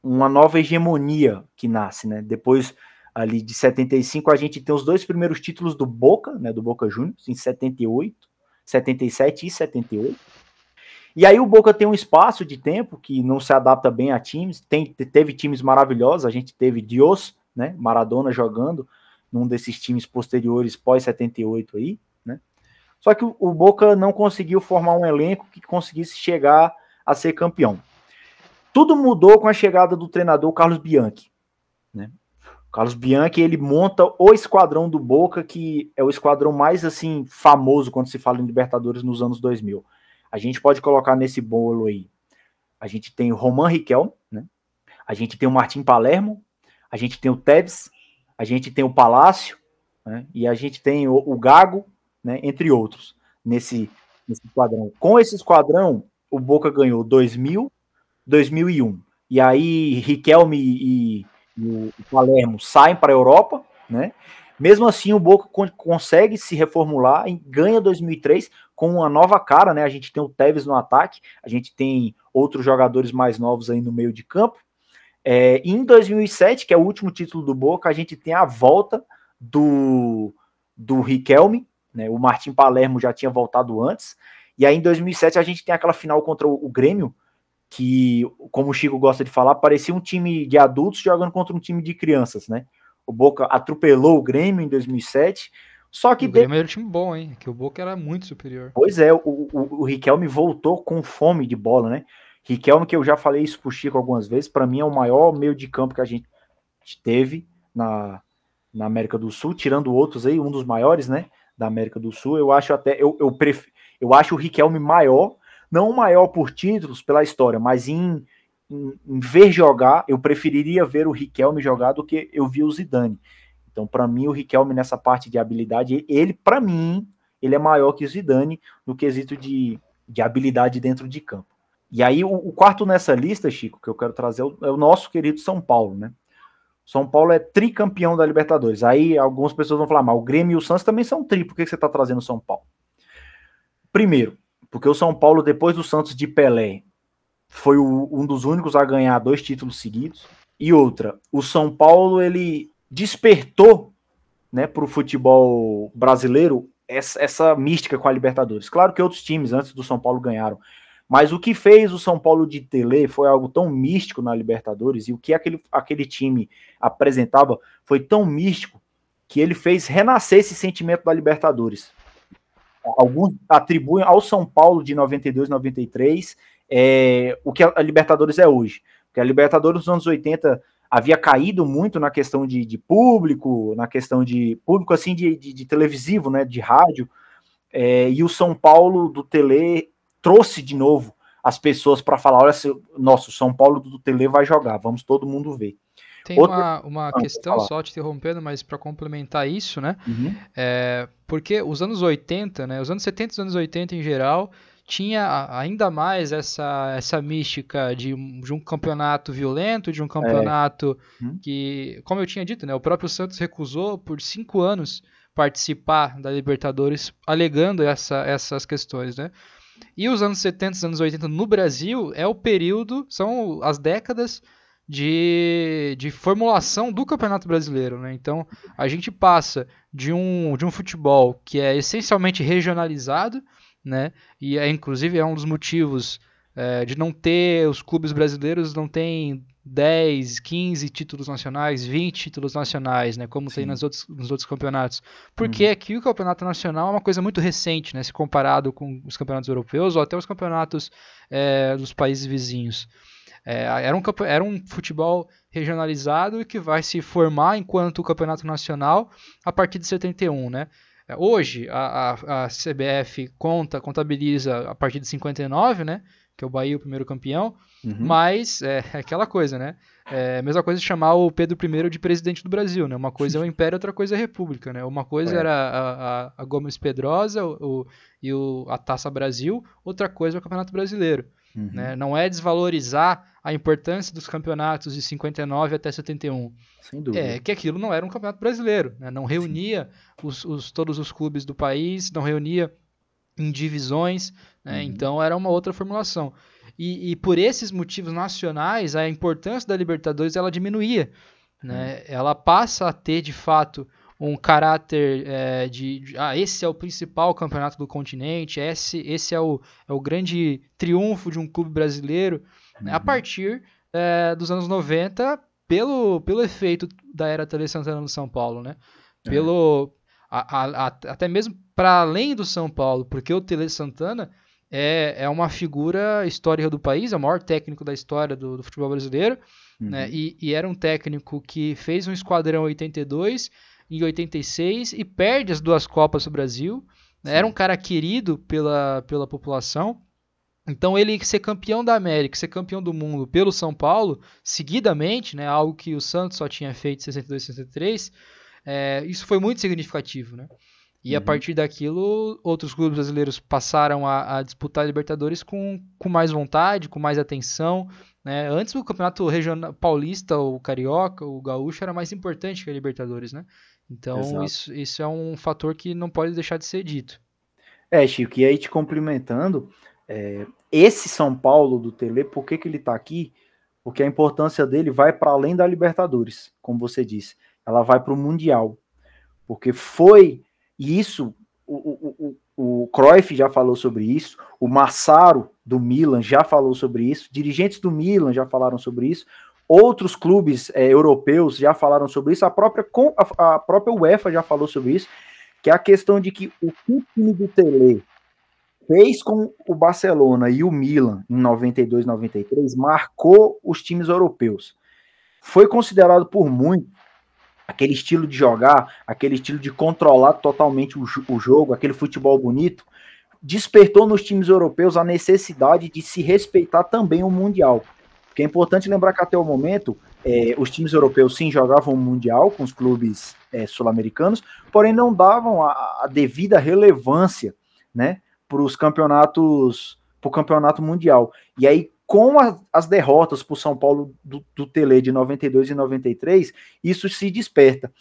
uma nova hegemonia que nasce, né? Depois ali de 75 a gente tem os dois primeiros títulos do Boca, né, do Boca Juniors em 78, 77 e 78. E aí o Boca tem um espaço de tempo que não se adapta bem a times. Tem, teve times maravilhosos, a gente teve Dios, né? Maradona jogando num desses times posteriores pós 78 aí, né? Só que o, o Boca não conseguiu formar um elenco que conseguisse chegar a ser campeão. Tudo mudou com a chegada do treinador Carlos Bianchi, né? Carlos Bianchi, ele monta o esquadrão do Boca, que é o esquadrão mais assim famoso quando se fala em Libertadores nos anos 2000 a gente pode colocar nesse bolo aí. A gente tem o Roman Riquel, né? A gente tem o Martim Palermo, a gente tem o Tevez, a gente tem o Palácio, né? E a gente tem o, o Gago, né? Entre outros, nesse, nesse quadrão. Com esse esquadrão, o Boca ganhou 2000, 2001. E aí Riquelme e, o Palermo saem para a Europa, né? Mesmo assim, o Boca consegue se reformular e ganha 2003 com uma nova cara, né? A gente tem o Tevez no ataque, a gente tem outros jogadores mais novos aí no meio de campo. É, em 2007, que é o último título do Boca, a gente tem a volta do, do Riquelme, né? O Martim Palermo já tinha voltado antes. E aí em 2007 a gente tem aquela final contra o Grêmio, que, como o Chico gosta de falar, parecia um time de adultos jogando contra um time de crianças, né? O Boca atropelou o Grêmio em 2007. Só que. O Grêmio era um time bom, hein? Que o Boca era muito superior. Pois é, o, o, o Riquelme voltou com fome de bola, né? Riquelme, que eu já falei isso pro Chico algumas vezes, para mim é o maior meio de campo que a gente teve na, na América do Sul, tirando outros aí, um dos maiores, né? Da América do Sul. Eu acho até. Eu, eu, pref... eu acho o Riquelme maior, não maior por títulos, pela história, mas em em, em, ver jogar, eu preferiria ver o Riquelme jogar do que eu vi o Zidane. Então, para mim, o Riquelme nessa parte de habilidade, ele, para mim, ele é maior que o Zidane no quesito de, de habilidade dentro de campo. E aí, o, o, quarto nessa lista, Chico, que eu quero trazer é o, é o nosso querido São Paulo, né? São Paulo é tricampeão da Libertadores. Aí algumas pessoas vão falar, mas o Grêmio e o Santos também são tri, por que você está trazendo o São Paulo? Primeiro, porque o São Paulo, depois do Santos de Pelé, foi o, um dos únicos a ganhar dois títulos seguidos. E outra, o São Paulo ele despertou né, para o futebol brasileiro essa, essa mística com a Libertadores. Claro que outros times antes do São Paulo ganharam, mas o que fez o São Paulo de Tele foi algo tão místico na Libertadores, e o que aquele, aquele time apresentava foi tão místico que ele fez renascer esse sentimento da Libertadores. Alguns atribuem ao São Paulo de 92, 93 é, o que a Libertadores é hoje. Porque a Libertadores nos anos 80 havia caído muito na questão de, de público, na questão de público assim de, de, de televisivo, né, de rádio, é, e o São Paulo do Tele trouxe de novo as pessoas para falar: olha, nosso São Paulo do Tele vai jogar, vamos todo mundo ver. Tem Outra... uma, uma ah, questão, só te interrompendo, mas para complementar isso, né? Uhum. É, porque os anos 80, né? Os anos 70 e os anos 80 em geral, tinha ainda mais essa, essa mística de, de um campeonato violento, de um campeonato é. uhum. que, como eu tinha dito, né? O próprio Santos recusou por cinco anos participar da Libertadores, alegando essa, essas questões, né? E os anos 70 e anos 80 no Brasil é o período, são as décadas de, de formulação do Campeonato Brasileiro. Né? Então a gente passa de um, de um futebol que é essencialmente regionalizado, né? e é, inclusive é um dos motivos é, de não ter os clubes brasileiros não tem 10, 15 títulos nacionais, 20 títulos nacionais, né, como Sim. tem nos outros, nos outros campeonatos. Porque uhum. aqui o campeonato nacional é uma coisa muito recente, né, se comparado com os campeonatos europeus ou até os campeonatos é, dos países vizinhos. É, era, um, era um futebol regionalizado e que vai se formar enquanto o campeonato nacional a partir de 71, né? É, hoje a, a, a CBF conta, contabiliza a partir de 59, né? Que é o Bahia o primeiro campeão. Uhum. Mas é, *laughs* é, aquela coisa, né? É a mesma coisa de chamar o Pedro I de presidente do Brasil, né? Uma coisa é o Império, outra coisa é a República, né? Uma coisa é. era a, a, a, Gomes Pedrosa o, o, e o, a Taça Brasil, outra coisa é o Campeonato Brasileiro. Uhum. Né? Não é desvalorizar a importância dos campeonatos de 59 até 71. Sem dúvida. É que aquilo não era um campeonato brasileiro, né? não reunia os, os, todos os clubes do país, não reunia em divisões, né? uhum. então era uma outra formulação. E, e, por esses motivos nacionais, a importância da Libertadores ela diminuía. Né? Uhum. Ela passa a ter, de fato, um caráter é, de, de, ah, esse é o principal campeonato do continente, esse, esse é, o, é o grande triunfo de um clube brasileiro, né? a uhum. partir é, dos anos 90, pelo, pelo efeito da era Tele Santana no São Paulo, né? É. Pelo, a, a, a, até mesmo para além do São Paulo, porque o Tele Santana é, é uma figura histórica do país, é o maior técnico da história do, do futebol brasileiro, né? uhum. né? E, e, era um técnico que fez um esquadrão 82 em 86 e perde as duas Copas do Brasil. Né? Era um cara querido pela, pela população. Então ele ser campeão da América, ser campeão do mundo pelo São Paulo, seguidamente, né, algo que o Santos só tinha feito em 62 63, é, isso foi muito significativo, né? E uhum. a partir daquilo, outros clubes brasileiros passaram a, a, disputar a Libertadores com, com mais vontade, com mais atenção. Né? Antes o campeonato regional paulista, o carioca, o gaúcho era mais importante que a Libertadores, né? Então isso, isso é um fator que não pode deixar de ser dito. É, Chico, e aí te complementando, é, esse São Paulo do Tele, por que, que ele está aqui? Porque a importância dele vai para além da Libertadores, como você disse. Ela vai para o Mundial. Porque foi e isso, o, o, o, o Cruyff já falou sobre isso, o Massaro do Milan já falou sobre isso, dirigentes do Milan já falaram sobre isso, outros clubes é, europeus já falaram sobre isso, a própria, a, a própria UEFA já falou sobre isso, que é a questão de que o time do Tele fez com o Barcelona e o Milan em 92, 93 marcou os times europeus. Foi considerado por muitos aquele estilo de jogar, aquele estilo de controlar totalmente o, o jogo, aquele futebol bonito, despertou nos times europeus a necessidade de se respeitar também o Mundial. Porque é importante lembrar que até o momento é, os times europeus sim jogavam o Mundial com os clubes é, sul-americanos, porém não davam a, a devida relevância né, para os campeonatos, para o campeonato mundial. E aí com a, as derrotas para o São Paulo do, do Tele de 92 e 93, isso se desperta.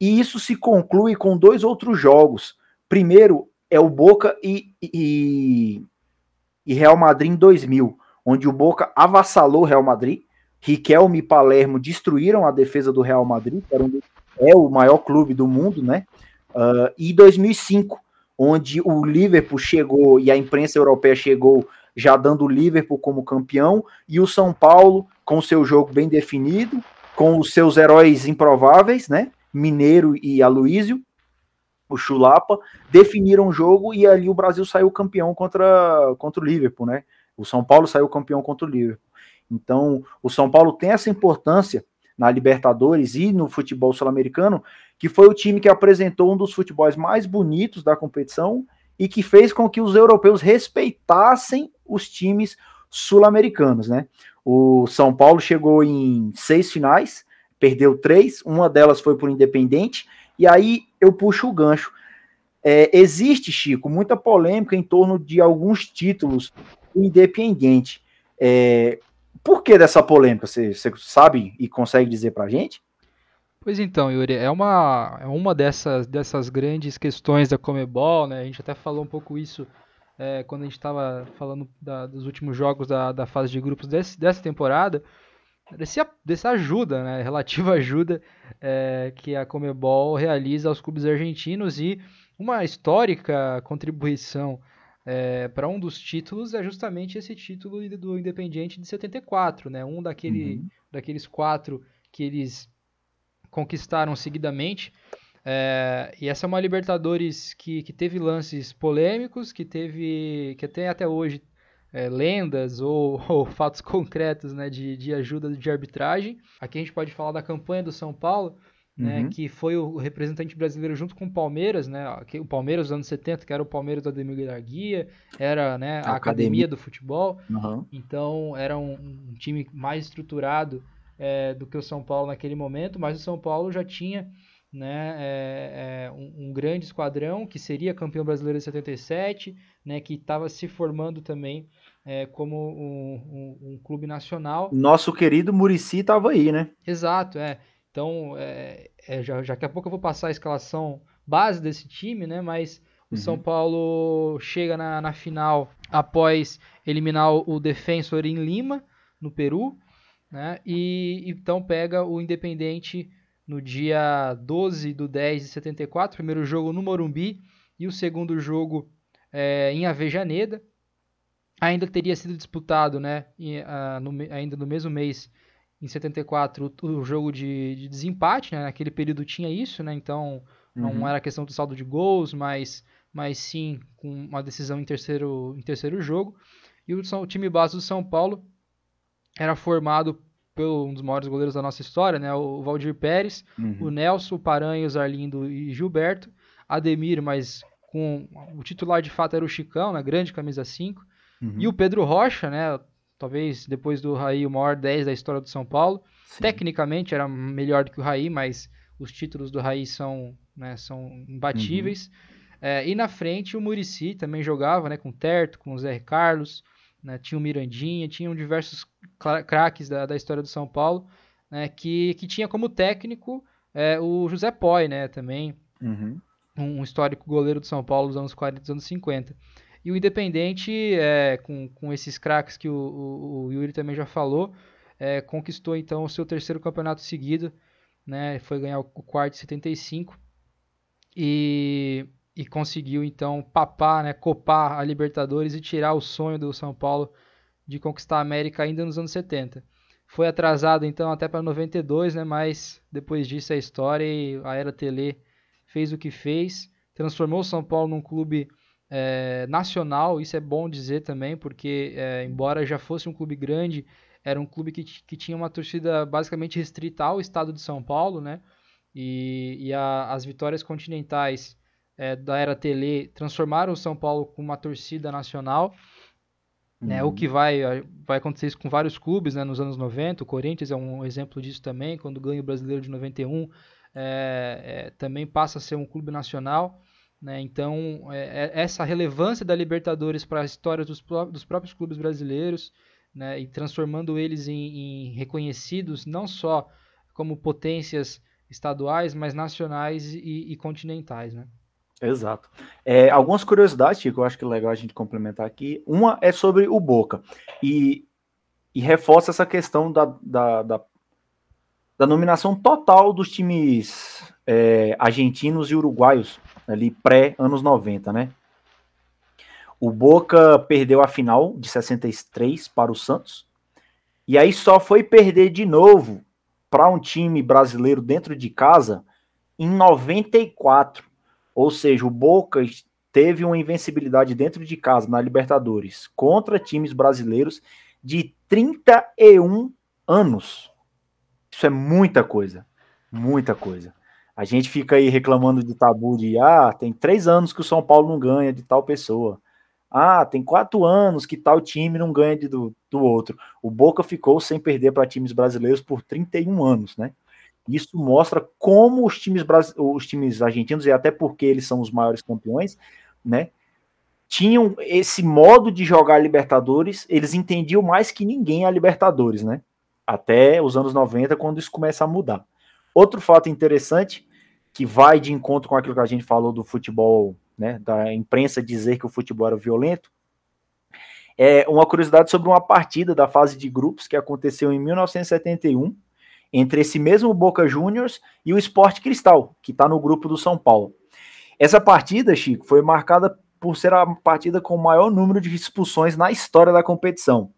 E isso se conclui com dois outros jogos. Primeiro é o Boca e, e, e Real Madrid em 2000, onde o Boca avassalou o Real Madrid. Riquelme e Palermo destruíram a defesa do Real Madrid, que um, é o maior clube do mundo, né? Uh, e 2005, onde o Liverpool chegou e a imprensa europeia chegou já dando o Liverpool como campeão e o São Paulo com seu jogo bem definido, com os seus heróis improváveis, né? Mineiro e Aloísio, o Chulapa, definiram o jogo e ali o Brasil saiu campeão contra, contra o Liverpool, né? O São Paulo saiu campeão contra o Liverpool. Então, o São Paulo tem essa importância na Libertadores e no futebol sul-americano, que foi o time que apresentou um dos futebols mais bonitos da competição e que fez com que os europeus respeitassem os times sul-americanos, né? O São Paulo chegou em seis finais, perdeu três, uma delas foi por Independente, e aí eu puxo o gancho. É, existe, Chico, muita polêmica em torno de alguns títulos Independente. É, por que dessa polêmica? Você, sabe e consegue dizer pra gente? Pois então, Yuri, é uma, é uma dessas, dessas grandes questões da Comebol, né? A gente até falou um pouco isso é, quando a gente estava falando da, dos últimos jogos da, da fase de grupos desse, dessa temporada, desse, dessa ajuda, né, *laughs* relativa ajuda é, que a Comebol realiza aos clubes argentinos e uma histórica contribuição é, para um dos títulos é justamente esse título do Independiente de 74, né, um daquele, uhum. daqueles quatro que eles conquistaram seguidamente. É, e essa é uma Libertadores que, que teve lances polêmicos, que teve que tem até hoje é, lendas ou, *laughs* ou, fatos concretos né, de, de ajuda de arbitragem. Aqui a gente pode falar da campanha do São Paulo, né, uhum. que foi o representante brasileiro junto com o Palmeiras, né, o Palmeiras dos anos 70, que era o Palmeiras do Ademir da Guia, era né, a, a academia. academia. do futebol, uhum. então era um, um time mais estruturado é, do que o São Paulo naquele momento, mas o São Paulo já tinha né, é, é um, um, grande esquadrão que seria campeão brasileiro de 77, né, que estava se formando também é, como um, um, um, clube nacional. Nosso querido Murici estava aí, né? Exato, é. Então, é, é, já, já daqui a pouco eu vou passar a escalação base desse time, né? Mas o uhum. São Paulo chega na, na final após eliminar o, Defensor em Lima, no Peru, né? E então pega o Independente no dia 12 do 10 de 74, primeiro jogo no Morumbi e o segundo jogo é, em Avejaneda. Ainda teria sido disputado, né, em, uh, no, ainda no mesmo mês, em 74, o, o jogo de, de, desempate, né, naquele período tinha isso, né, então uhum. não era questão do saldo de gols, mas, mas sim com uma decisão em terceiro, em terceiro jogo. E o, o time base do São Paulo era formado pelo um dos maiores goleiros da nossa história, né? O Valdir Pérez, uhum. o Nelson, o Paranhos, Arlindo e Gilberto, Ademir, mas com o titular de fato era o Chicão, na grande camisa 5, uhum. e o Pedro Rocha, né? Talvez depois do Raí o maior 10 da história do São Paulo. Sim. Tecnicamente era melhor do que o Raí, mas os títulos do Raí são, né, são imbatíveis. Uhum. É, e na frente o Murici também jogava, né? Com Terto, com o Zé Carlos, né? Tinha o Mirandinha, tinham diversos craques da, da história do São Paulo, né? que, que tinha como técnico é, o José Poi, né? Também uhum. um, histórico goleiro do São Paulo dos anos 40 e dos anos 50. E o Independente, é, com, com esses craques que o, o, o, Yuri também já falou, é, conquistou então o seu terceiro campeonato seguido, né? Foi ganhar o quarto em 75. E e conseguiu então papar, né, copar a Libertadores e tirar o sonho do São Paulo de conquistar a América ainda nos anos 70. Foi atrasado então até para 92, né, mas depois disso é história e a era Tele fez o que fez, transformou o São Paulo num clube é, nacional, isso é bom dizer também, porque é, embora já fosse um clube grande, era um clube que, que tinha uma torcida basicamente restrita ao estado de São Paulo, né, e, e a, as vitórias continentais é, da era Tele transformaram o São Paulo com uma torcida nacional. Uhum. Né, o que vai, vai acontecer isso com vários clubes né, nos anos 90. O Corinthians é um exemplo disso também, quando ganha o Brasileiro de 91, é, é, também passa a ser um clube nacional. Né, então, é, é, essa relevância da Libertadores para a história dos, dos próprios clubes brasileiros né, e transformando eles em, em reconhecidos não só como potências estaduais, mas nacionais e, e continentais, né? Exato. É, algumas curiosidades, Chico, eu acho que é legal a gente complementar aqui. Uma é sobre o Boca. E, e reforça essa questão da, da, da, da nominação total dos times é, argentinos e uruguaios, ali pré-anos 90, né? O Boca perdeu a final de 63 para o Santos. E aí só foi perder de novo para um time brasileiro dentro de casa em 94. Ou seja, o Boca teve uma invencibilidade dentro de casa na Libertadores contra times brasileiros de 31 anos. Isso é muita coisa. Muita coisa. A gente fica aí reclamando de tabu de ah, tem três anos que o São Paulo não ganha de tal pessoa. Ah, tem quatro anos que tal time não ganha de, do, do outro. O Boca ficou sem perder para times brasileiros por 31 anos, né? Isso mostra como os times, os times argentinos, e até porque eles são os maiores campeões, né? Tinham esse modo de jogar Libertadores, eles entendiam mais que ninguém a Libertadores, né? Até os anos 90, quando isso começa a mudar. Outro fato interessante, que vai de encontro com aquilo que a gente falou do futebol né, da imprensa dizer que o futebol era violento, é uma curiosidade sobre uma partida da fase de grupos que aconteceu em 1971 entre esse mesmo Boca Juniors e o Sport Cristal, que está no grupo do São Paulo. Essa partida, Chico, foi marcada por ser a partida com o maior número de expulsões na história da competição.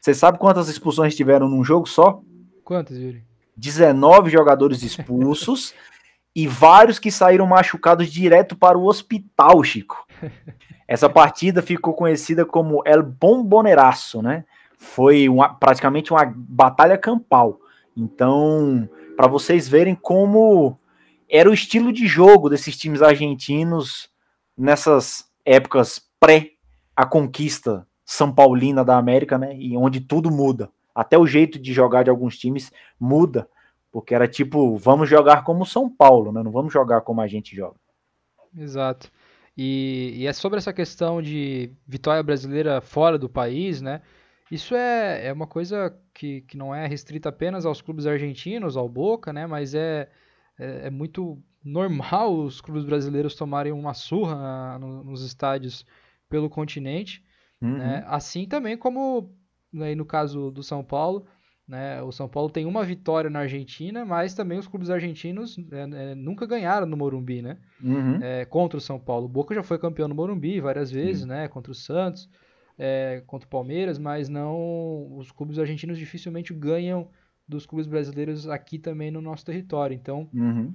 Você sabe quantas expulsões tiveram num jogo só? Quantas, Yuri? 19 jogadores expulsos *laughs* e vários que saíram machucados direto para o hospital, Chico. *laughs* Essa partida ficou conhecida como El Bomboneraço, né? Foi uma, praticamente uma batalha campal. Então, para vocês verem como era o estilo de jogo desses times argentinos nessas épocas pré a conquista São Paulina da América, né? E onde tudo muda. Até o jeito de jogar de alguns times muda porque era tipo, vamos jogar como São Paulo, né? Não vamos jogar como a gente joga. Exato. E, e é sobre essa questão de vitória brasileira fora do país, né? Isso é, é uma coisa que, que não é restrita apenas aos clubes argentinos, ao Boca, né? Mas é, é, é muito normal os clubes brasileiros tomarem uma surra na, no, nos estádios pelo continente. Uhum. Né? Assim também como, né, no caso do São Paulo, né? O São Paulo tem uma vitória na Argentina, mas também os clubes argentinos é, é, nunca ganharam no Morumbi, né? Uhum. É, contra o São Paulo. O Boca já foi campeão no Morumbi várias vezes, uhum. né? Contra o Santos, é, contra o Palmeiras, mas não. Os clubes argentinos dificilmente ganham dos clubes brasileiros aqui também no nosso território. Então, uhum.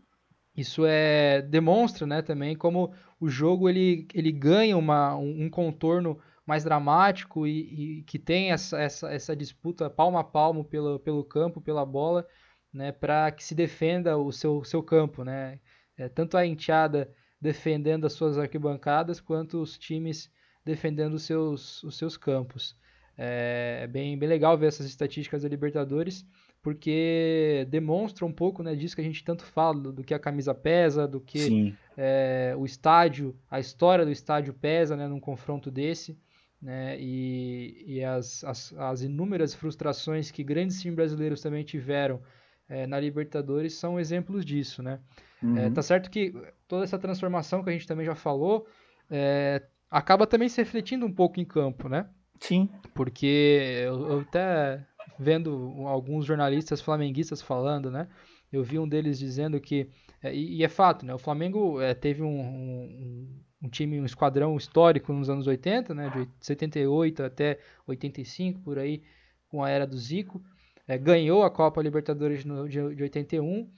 isso é demonstra, né? Também como o jogo ele, ele ganha uma, um, um contorno mais dramático e, e que tem essa, essa, essa, disputa palmo a palmo pelo, pelo campo, pela bola, né, para que se defenda o seu, seu campo. Né? É, tanto a enteada defendendo as suas arquibancadas, quanto os times defendendo os seus, os seus campos. É, é bem, bem legal ver essas estatísticas da Libertadores, porque demonstra um pouco né, disso que a gente tanto fala, do, do que a camisa pesa, do que é, o estádio, a história do estádio pesa né, num confronto desse né? E, e as, as, as, inúmeras frustrações que grandes times brasileiros também tiveram é, na Libertadores são exemplos disso, né? Uhum. É, tá certo que toda essa transformação que a gente também já falou é, acaba também se refletindo um pouco em campo, né? Sim. Porque eu, eu até vendo alguns jornalistas flamenguistas falando, né? Eu vi um deles dizendo que e, e, é fato, né? O Flamengo teve um, um, um time, um esquadrão histórico nos anos 80, né, de 78 até 85, por aí, com a era do Zico. É, ganhou a Copa Libertadores no, de, de 81,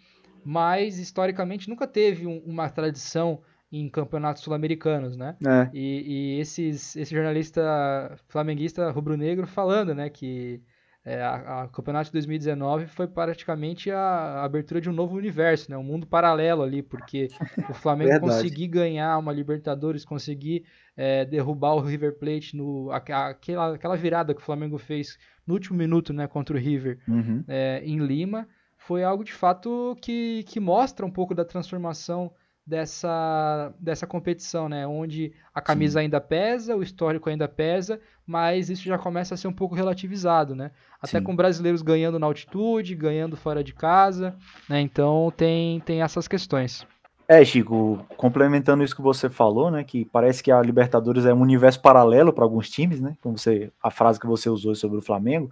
mas historicamente nunca teve um, uma tradição em campeonatos sul-americanos, né? É. E, e esses, esse jornalista flamenguista rubro-negro falando, né, que é, a, a, campeonato de 2019 foi praticamente a, a, abertura de um novo universo, né? um mundo paralelo ali, porque *laughs* o Flamengo conseguir ganhar uma Libertadores, conseguir é, derrubar o River Plate no aquela, aquela virada que o Flamengo fez no último minuto, né, contra o River uhum. é, em Lima, foi algo de fato que, que mostra um pouco da transformação dessa, dessa competição, né? Onde a camisa Sim. ainda pesa, o histórico ainda pesa, mas isso já começa a ser um pouco relativizado, né? Até Sim. com brasileiros ganhando na altitude, ganhando fora de casa, né? Então tem, tem essas questões. É, Chico, complementando isso que você falou, né, que parece que a Libertadores é um universo paralelo para alguns times, né, como você, a frase que você usou sobre o Flamengo,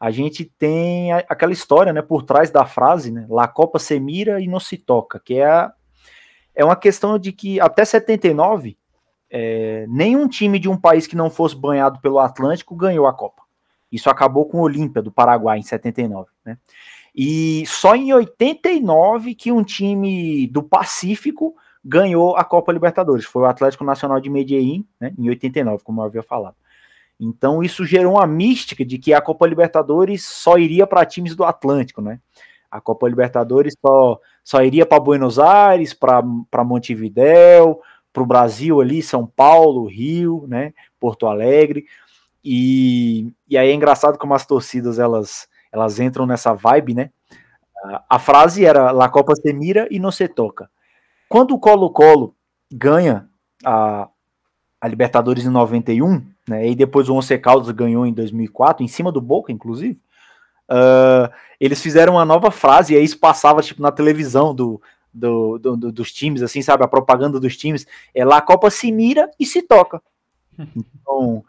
a gente tem aquela história, né, por trás da frase, né, La Copa se mira e não se toca, que é, a, é uma questão de que até 79, é, nenhum time de um país que não fosse banhado pelo Atlântico ganhou a Copa. Isso acabou com o Olímpia do Paraguai em 79, né? E só em 89 que um time do Pacífico ganhou a Copa Libertadores. Foi o Atlético Nacional de Medellín, né, em 89, como eu havia falado. Então isso gerou uma mística de que a Copa Libertadores só iria para times do Atlântico, né? A Copa Libertadores só, só iria para Buenos Aires, para Montevidéu, para o Brasil ali, São Paulo, Rio, né, Porto Alegre. E, e aí é engraçado como as torcidas elas elas entram nessa vibe, né? A frase era La Copa se mira e não se toca. Quando o Colo-Colo ganha a, a Libertadores em 91, né, e depois o Once Caldas ganhou em 2004, em cima do Boca, inclusive, uh, eles fizeram uma nova frase, e aí isso passava tipo, na televisão do, do, do, do, dos times, assim, sabe, a propaganda dos times, é lá a Copa se mira e se toca. *laughs* Então,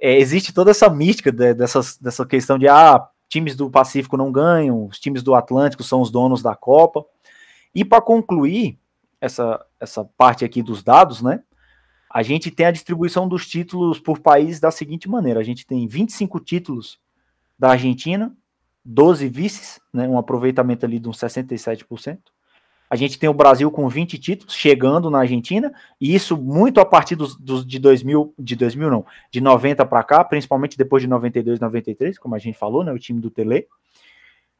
é, existe toda essa mística de, dessas, dessa questão de, ah, times do Pacífico não ganham, os times do Atlântico são os donos da Copa. E para concluir essa, essa parte aqui dos dados, né? A gente tem a distribuição dos títulos por país da seguinte maneira: a gente tem 25 títulos da Argentina, 12 vices, né, um aproveitamento ali de uns 67%. A gente tem o Brasil com 20 títulos chegando na Argentina, e isso muito a partir dos, dos de 2000, de 2000 não, de 90 para cá, principalmente depois de 92, 93, como a gente falou, né, o time do Tele.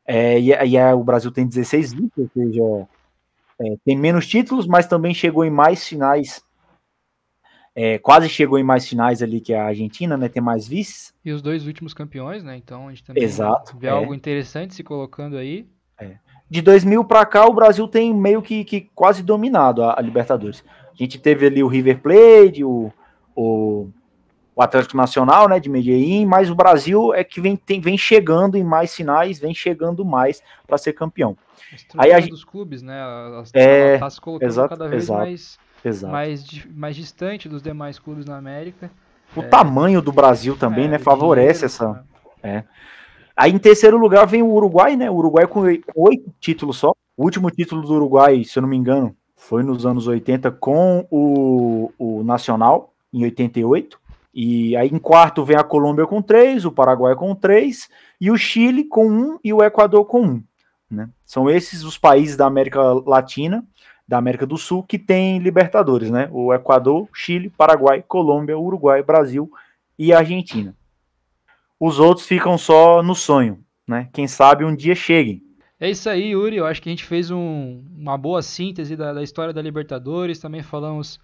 É, e, e é, o Brasil tem 16 vices, ou seja, é, tem menos títulos, mas também chegou em mais finais. É, quase chegou em mais finais ali que a Argentina, né? Tem mais vices. E os dois últimos campeões, né? Então a gente também Exato, vê algo é. interessante se colocando aí. É de 2000 para cá, o Brasil tem meio que, que quase dominado a, a, Libertadores. A gente teve ali o River Plate, o, o, o, Atlético Nacional, né, de Medellín, mas o Brasil é que vem, tem, vem chegando em mais finais, vem chegando mais para ser campeão. A Aí a gente, dos clubes, né, é, tá se colocando exato, cada vez exato, mais, exato. Mais, mais distante dos demais clubes na América. O é, tamanho do Brasil também, é, né, favorece dinheiro, essa... Né? É. Aí em terceiro lugar vem o Uruguai, né? O Uruguai com oito títulos só. O último título do Uruguai, se eu não me engano, foi nos anos 80 com o, o Nacional, em 88. E aí em quarto vem a Colômbia com três, o Paraguai com três, e o Chile com um e o Equador com um. Né? São esses os países da América Latina, da América do Sul, que tem Libertadores, né? O Equador, Chile, Paraguai, Colômbia, Uruguai, Brasil e Argentina os outros ficam só no sonho, né? Quem sabe um dia cheguem. É isso aí, Yuri. Eu acho que a gente fez um, uma boa síntese da, da, história da Libertadores. Também falamos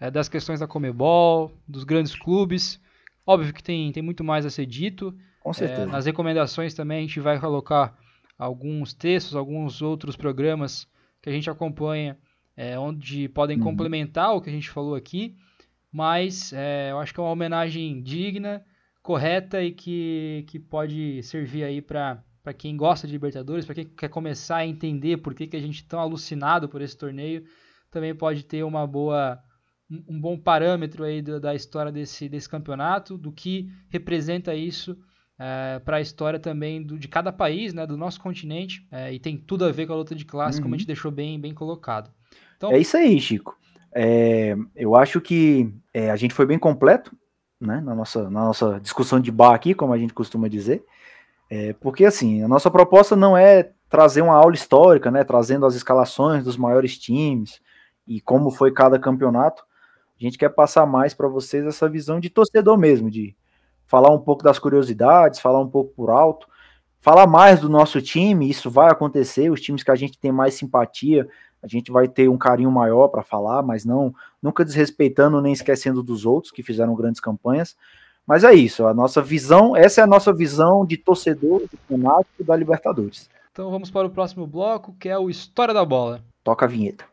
é, das questões da Comebol, dos grandes clubes. Óbvio que tem, tem muito mais a ser dito. Com certeza. É, nas recomendações também a gente vai colocar alguns textos, alguns outros programas que a gente acompanha, é, onde podem uhum. complementar o que a gente falou aqui. Mas é, eu acho que é uma homenagem digna correta e que, que pode servir aí para para quem gosta de Libertadores, para quem quer começar a entender por que, que a gente é tão alucinado por esse torneio, também pode ter uma boa um bom parâmetro aí da, da história desse, desse campeonato, do que representa isso é, para a história também do, de cada país, né, do nosso continente, é, e tem tudo a ver com a luta de classe, uhum. como a gente uhum. deixou bem, bem colocado. Então, é isso aí, Chico. É, eu acho que a gente foi bem completo né, na, nossa, na nossa discussão de bar aqui, como a gente costuma dizer. Porque, assim, a nossa proposta não é trazer uma aula histórica, né, trazendo as escalações dos maiores times e como foi cada campeonato. A gente quer passar mais para vocês essa visão de torcedor mesmo, de falar um pouco das curiosidades, falar um pouco por alto, falar mais do nosso time, isso vai acontecer, os times que a gente tem mais simpatia, a gente vai ter um carinho maior para falar, mas não nunca desrespeitando nem esquecendo dos outros que fizeram grandes campanhas. Mas é isso, a nossa visão, essa é a nossa visão de torcedor de fanático da Libertadores. Então vamos para o próximo bloco, que é o História da Bola. Toca a vinheta.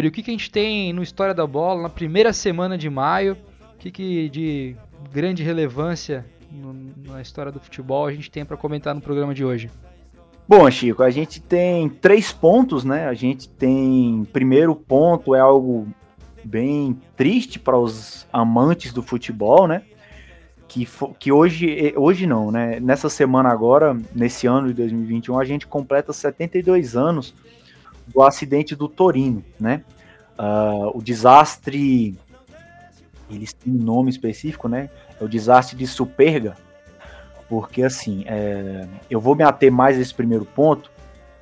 Yuri, o que, que a gente tem no História da Bola na primeira semana de maio? O que, que de grande relevância no, na história do futebol a gente tem para comentar no programa de hoje? Bom, Chico, a gente tem três pontos, né? A gente tem. Primeiro ponto é algo bem triste para os amantes do futebol, né? Que, que hoje, hoje não, né? Nessa semana agora, nesse ano de 2021, a gente completa 72 anos do acidente do Torino, né? Uh, o desastre, eles têm um nome específico, né? É o desastre de Superga, porque assim, é, eu vou me ater mais esse primeiro ponto,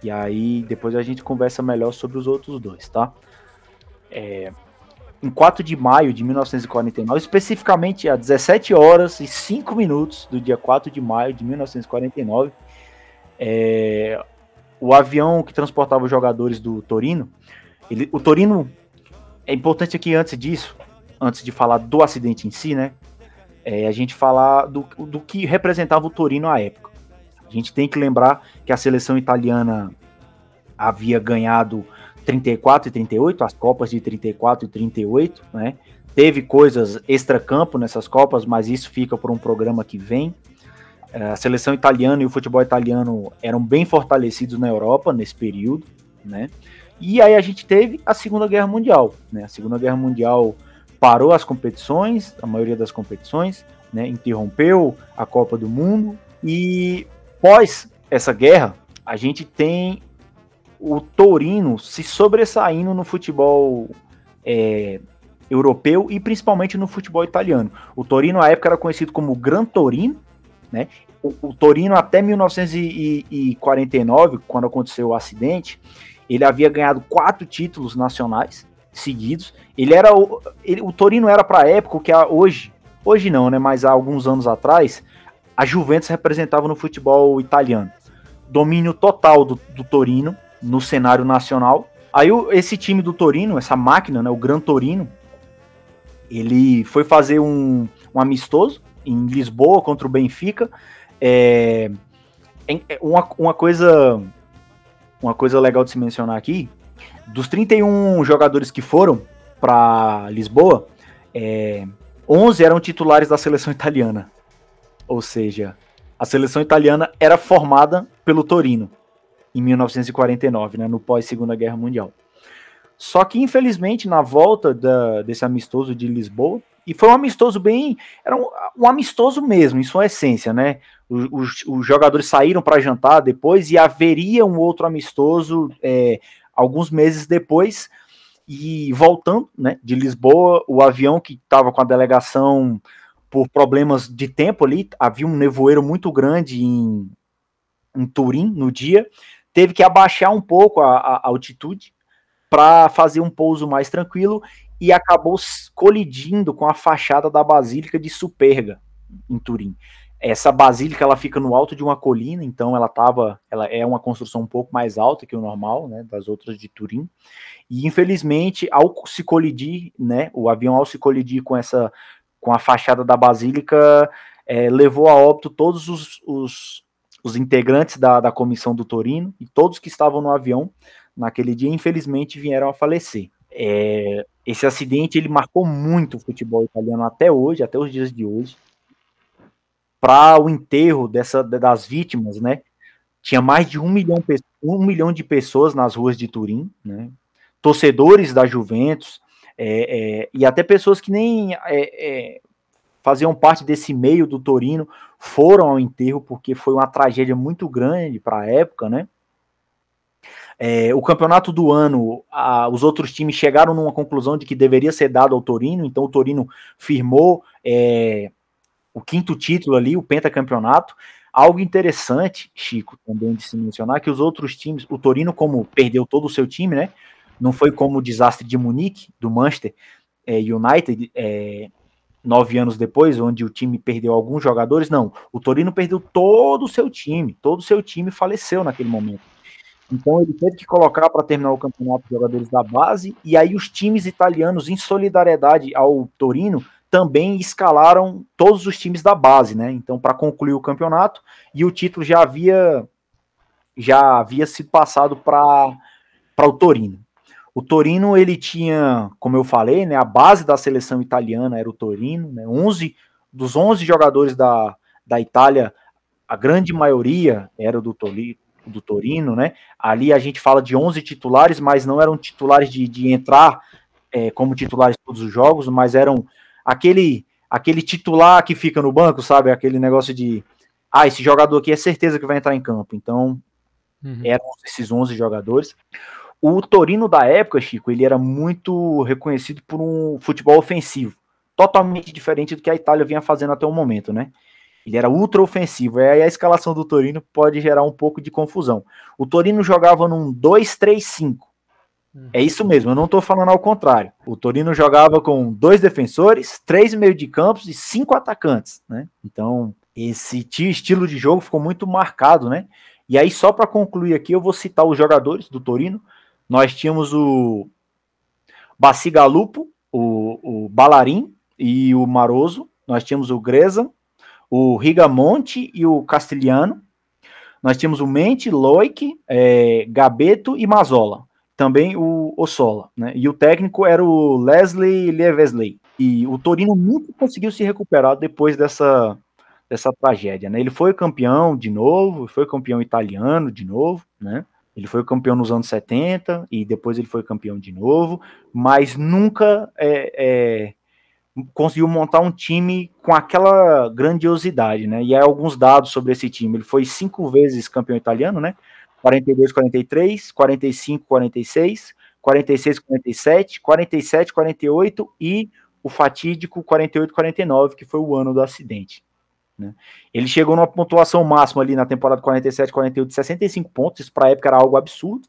e aí depois a gente conversa melhor sobre os outros dois, tá? É, em 4 de maio de 1949, especificamente às 17 horas e 5 minutos do dia 4 de maio de 1949, é, o avião que transportava os jogadores do Torino, ele, o Torino, é importante aqui antes disso, antes de falar do acidente em si, né? É, a gente falar do, do que representava o Torino à época. A gente tem que lembrar que a seleção italiana havia ganhado 34 e 38, as Copas de 34 e 38, né? Teve coisas extra-campo nessas Copas, mas isso fica por um programa que vem. A seleção italiana e o futebol italiano eram bem fortalecidos na Europa nesse período, né? E aí a gente teve a Segunda Guerra Mundial, né? A Segunda Guerra Mundial parou as competições, a maioria das competições, né? Interrompeu a Copa do Mundo e pós essa guerra, a gente tem o Torino se sobressaindo no futebol é, europeu e principalmente no futebol italiano. O Torino, à época, era conhecido como Gran Torino, né? O, o Torino, até 1949, quando aconteceu o acidente, ele havia ganhado quatro títulos nacionais seguidos. Ele era o, ele, o Torino era para a época que hoje, hoje não, né? Mas há alguns anos atrás, a Juventus representava no futebol italiano. Domínio total do, do Torino no cenário nacional. Aí o, esse time do Torino, essa máquina, né, o Gran Torino, ele foi fazer um, um amistoso em Lisboa contra o Benfica. É, é, uma, uma coisa uma coisa legal de se mencionar aqui, dos 31 jogadores que foram para Lisboa, é, 11 eram titulares da seleção italiana. Ou seja, a seleção italiana era formada pelo Torino em 1949, né, no pós Segunda Guerra Mundial. Só que infelizmente na volta da, desse amistoso de Lisboa, e foi um amistoso bem. Era um, um amistoso mesmo, em sua essência, né? Os, os jogadores saíram para jantar depois e haveria um outro amistoso é, alguns meses depois. E voltando né, de Lisboa, o avião que estava com a delegação por problemas de tempo ali, havia um nevoeiro muito grande em, em Turim no dia, teve que abaixar um pouco a, a altitude para fazer um pouso mais tranquilo e acabou colidindo com a fachada da Basílica de Superga, em Turim. Essa basílica ela fica no alto de uma colina, então ela tava, ela é uma construção um pouco mais alta que o normal, né, das outras de Turim. E infelizmente, ao se colidir, né, o avião ao se colidir com essa, com a fachada da basílica, é, levou a óbito todos os, os, os integrantes da, da comissão do Torino e todos que estavam no avião naquele dia, infelizmente, vieram a falecer. É, esse acidente ele marcou muito o futebol italiano até hoje, até os dias de hoje. Para o enterro dessa, das vítimas, né? Tinha mais de um milhão, um milhão de pessoas nas ruas de Turim, né? Torcedores da Juventus, é, é, e até pessoas que nem é, é, faziam parte desse meio do Torino foram ao enterro, porque foi uma tragédia muito grande para a época, né? É, o campeonato do ano, a, os outros times chegaram numa conclusão de que deveria ser dado ao Torino, então o Torino firmou é, o quinto título ali, o pentacampeonato. Algo interessante, Chico, também de se mencionar, que os outros times, o Torino, como perdeu todo o seu time, né? Não foi como o desastre de Munique, do Manchester é, United, é, nove anos depois, onde o time perdeu alguns jogadores. Não, o Torino perdeu todo o seu time, todo o seu time faleceu naquele momento. Então ele teve que colocar para terminar o campeonato os jogadores da base, e aí os times italianos, em solidariedade ao Torino, também escalaram todos os times da base, né? Então, para concluir o campeonato, e o título já havia já havia sido passado para o Torino. O Torino, ele tinha, como eu falei, né, a base da seleção italiana era o Torino, né, 11 dos 11 jogadores da, da Itália, a grande maioria era do, Toli, do Torino, né? Ali a gente fala de 11 titulares, mas não eram titulares de, de entrar é, como titulares todos os jogos, mas eram aquele aquele titular que fica no banco, sabe? Aquele negócio de ah, esse jogador aqui é certeza que vai entrar em campo. Então, uhum. eram esses 11 jogadores. O Torino da época, Chico, ele era muito reconhecido por um futebol ofensivo, totalmente diferente do que a Itália vinha fazendo até o momento, né? Ele era ultra ofensivo. E aí a escalação do Torino pode gerar um pouco de confusão. O Torino jogava num 2-3-5. É isso mesmo, eu não estou falando ao contrário. O Torino jogava com dois defensores, três meio de campos e cinco atacantes, né? Então, esse estilo de jogo ficou muito marcado, né? E aí, só para concluir aqui, eu vou citar os jogadores do Torino. Nós tínhamos o Bacigalupo, o, o Balarim e o Maroso. Nós tínhamos o Greza, o Rigamonte e o Castilhano. Nós tínhamos o Mente, Loic, é, Gabeto e Mazola também o Ossola, né? E o técnico era o Leslie Levesley. E o Torino nunca conseguiu se recuperar depois dessa, dessa tragédia, né? Ele foi campeão de novo, foi campeão italiano de novo, né? Ele foi campeão nos anos 70 e depois ele foi campeão de novo, mas nunca é, é, conseguiu montar um time com aquela grandiosidade, né? E há alguns dados sobre esse time. Ele foi cinco vezes campeão italiano, né? 42, 43, 45, 46, 46, 47, 47, 48 e o fatídico 48, 49, que foi o ano do acidente. Né? Ele chegou numa pontuação máxima ali na temporada 47, 48 de 65 pontos, isso para a época era algo absurdo.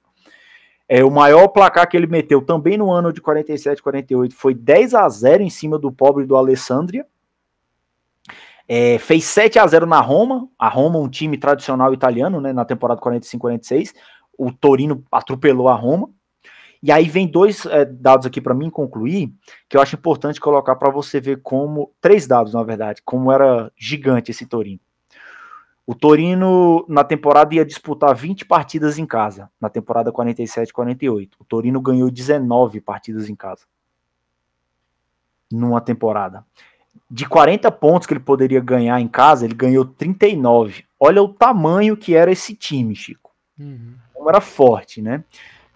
É, o maior placar que ele meteu também no ano de 47, 48 foi 10 a 0 em cima do pobre do Alessandria, é, fez 7 a 0 na Roma, a Roma, um time tradicional italiano, né, na temporada 45-46. O Torino atropelou a Roma. E aí vem dois é, dados aqui para mim concluir, que eu acho importante colocar para você ver como. Três dados, na verdade, como era gigante esse Torino. O Torino, na temporada, ia disputar 20 partidas em casa, na temporada 47-48. O Torino ganhou 19 partidas em casa. Numa temporada de 40 pontos que ele poderia ganhar em casa, ele ganhou 39. Olha o tamanho que era esse time, Chico. Uhum. Como era forte, né?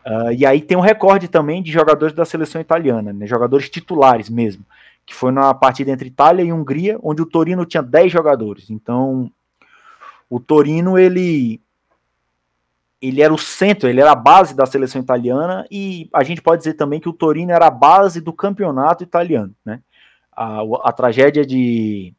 Uh, e aí tem um recorde também de jogadores da seleção italiana, né? jogadores titulares mesmo, que foi na partida entre Itália e Hungria, onde o Torino tinha 10 jogadores. Então, o Torino, ele ele era o centro, ele era a base da seleção italiana e a gente pode dizer também que o Torino era a base do campeonato italiano, né? a, a tragédia de,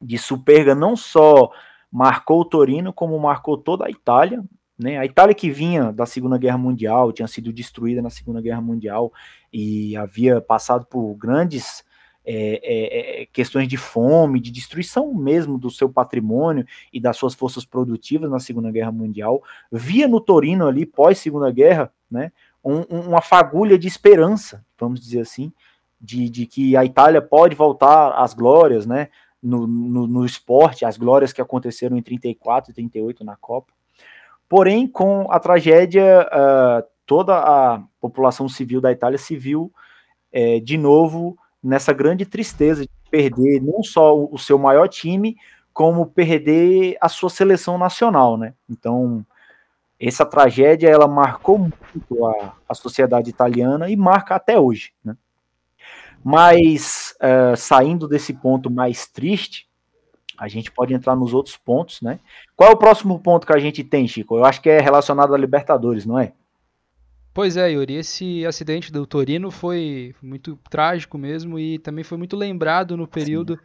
de Superga não só marcou o Torino, como marcou toda a Itália. Né? A Itália que vinha da Segunda Guerra Mundial, tinha sido destruída na Segunda Guerra Mundial e havia passado por grandes é, é, é, questões de fome, de destruição mesmo do seu patrimônio e das suas forças produtivas na Segunda Guerra Mundial, via no Torino ali, pós Segunda Guerra, né, um, uma fagulha de esperança, vamos dizer assim, de, de que a Itália pode voltar às glórias, né? No, no, no, esporte, as glórias que aconteceram em 34 e 38 na Copa. Porém, com a tragédia, uh, toda a população civil da Itália se viu é, de novo nessa grande tristeza de perder não só o, seu maior time, como perder a sua seleção nacional, né? Então, essa tragédia ela marcou muito a, a sociedade italiana e marca até hoje, né? Mas uh, saindo desse ponto mais triste, A gente pode entrar nos outros pontos, né? Qual é o próximo ponto que a gente tem, Chico? Eu acho que é relacionado a Libertadores, não é? Pois é, Yuri, esse acidente do Torino foi muito trágico mesmo e também foi muito lembrado no período Sim.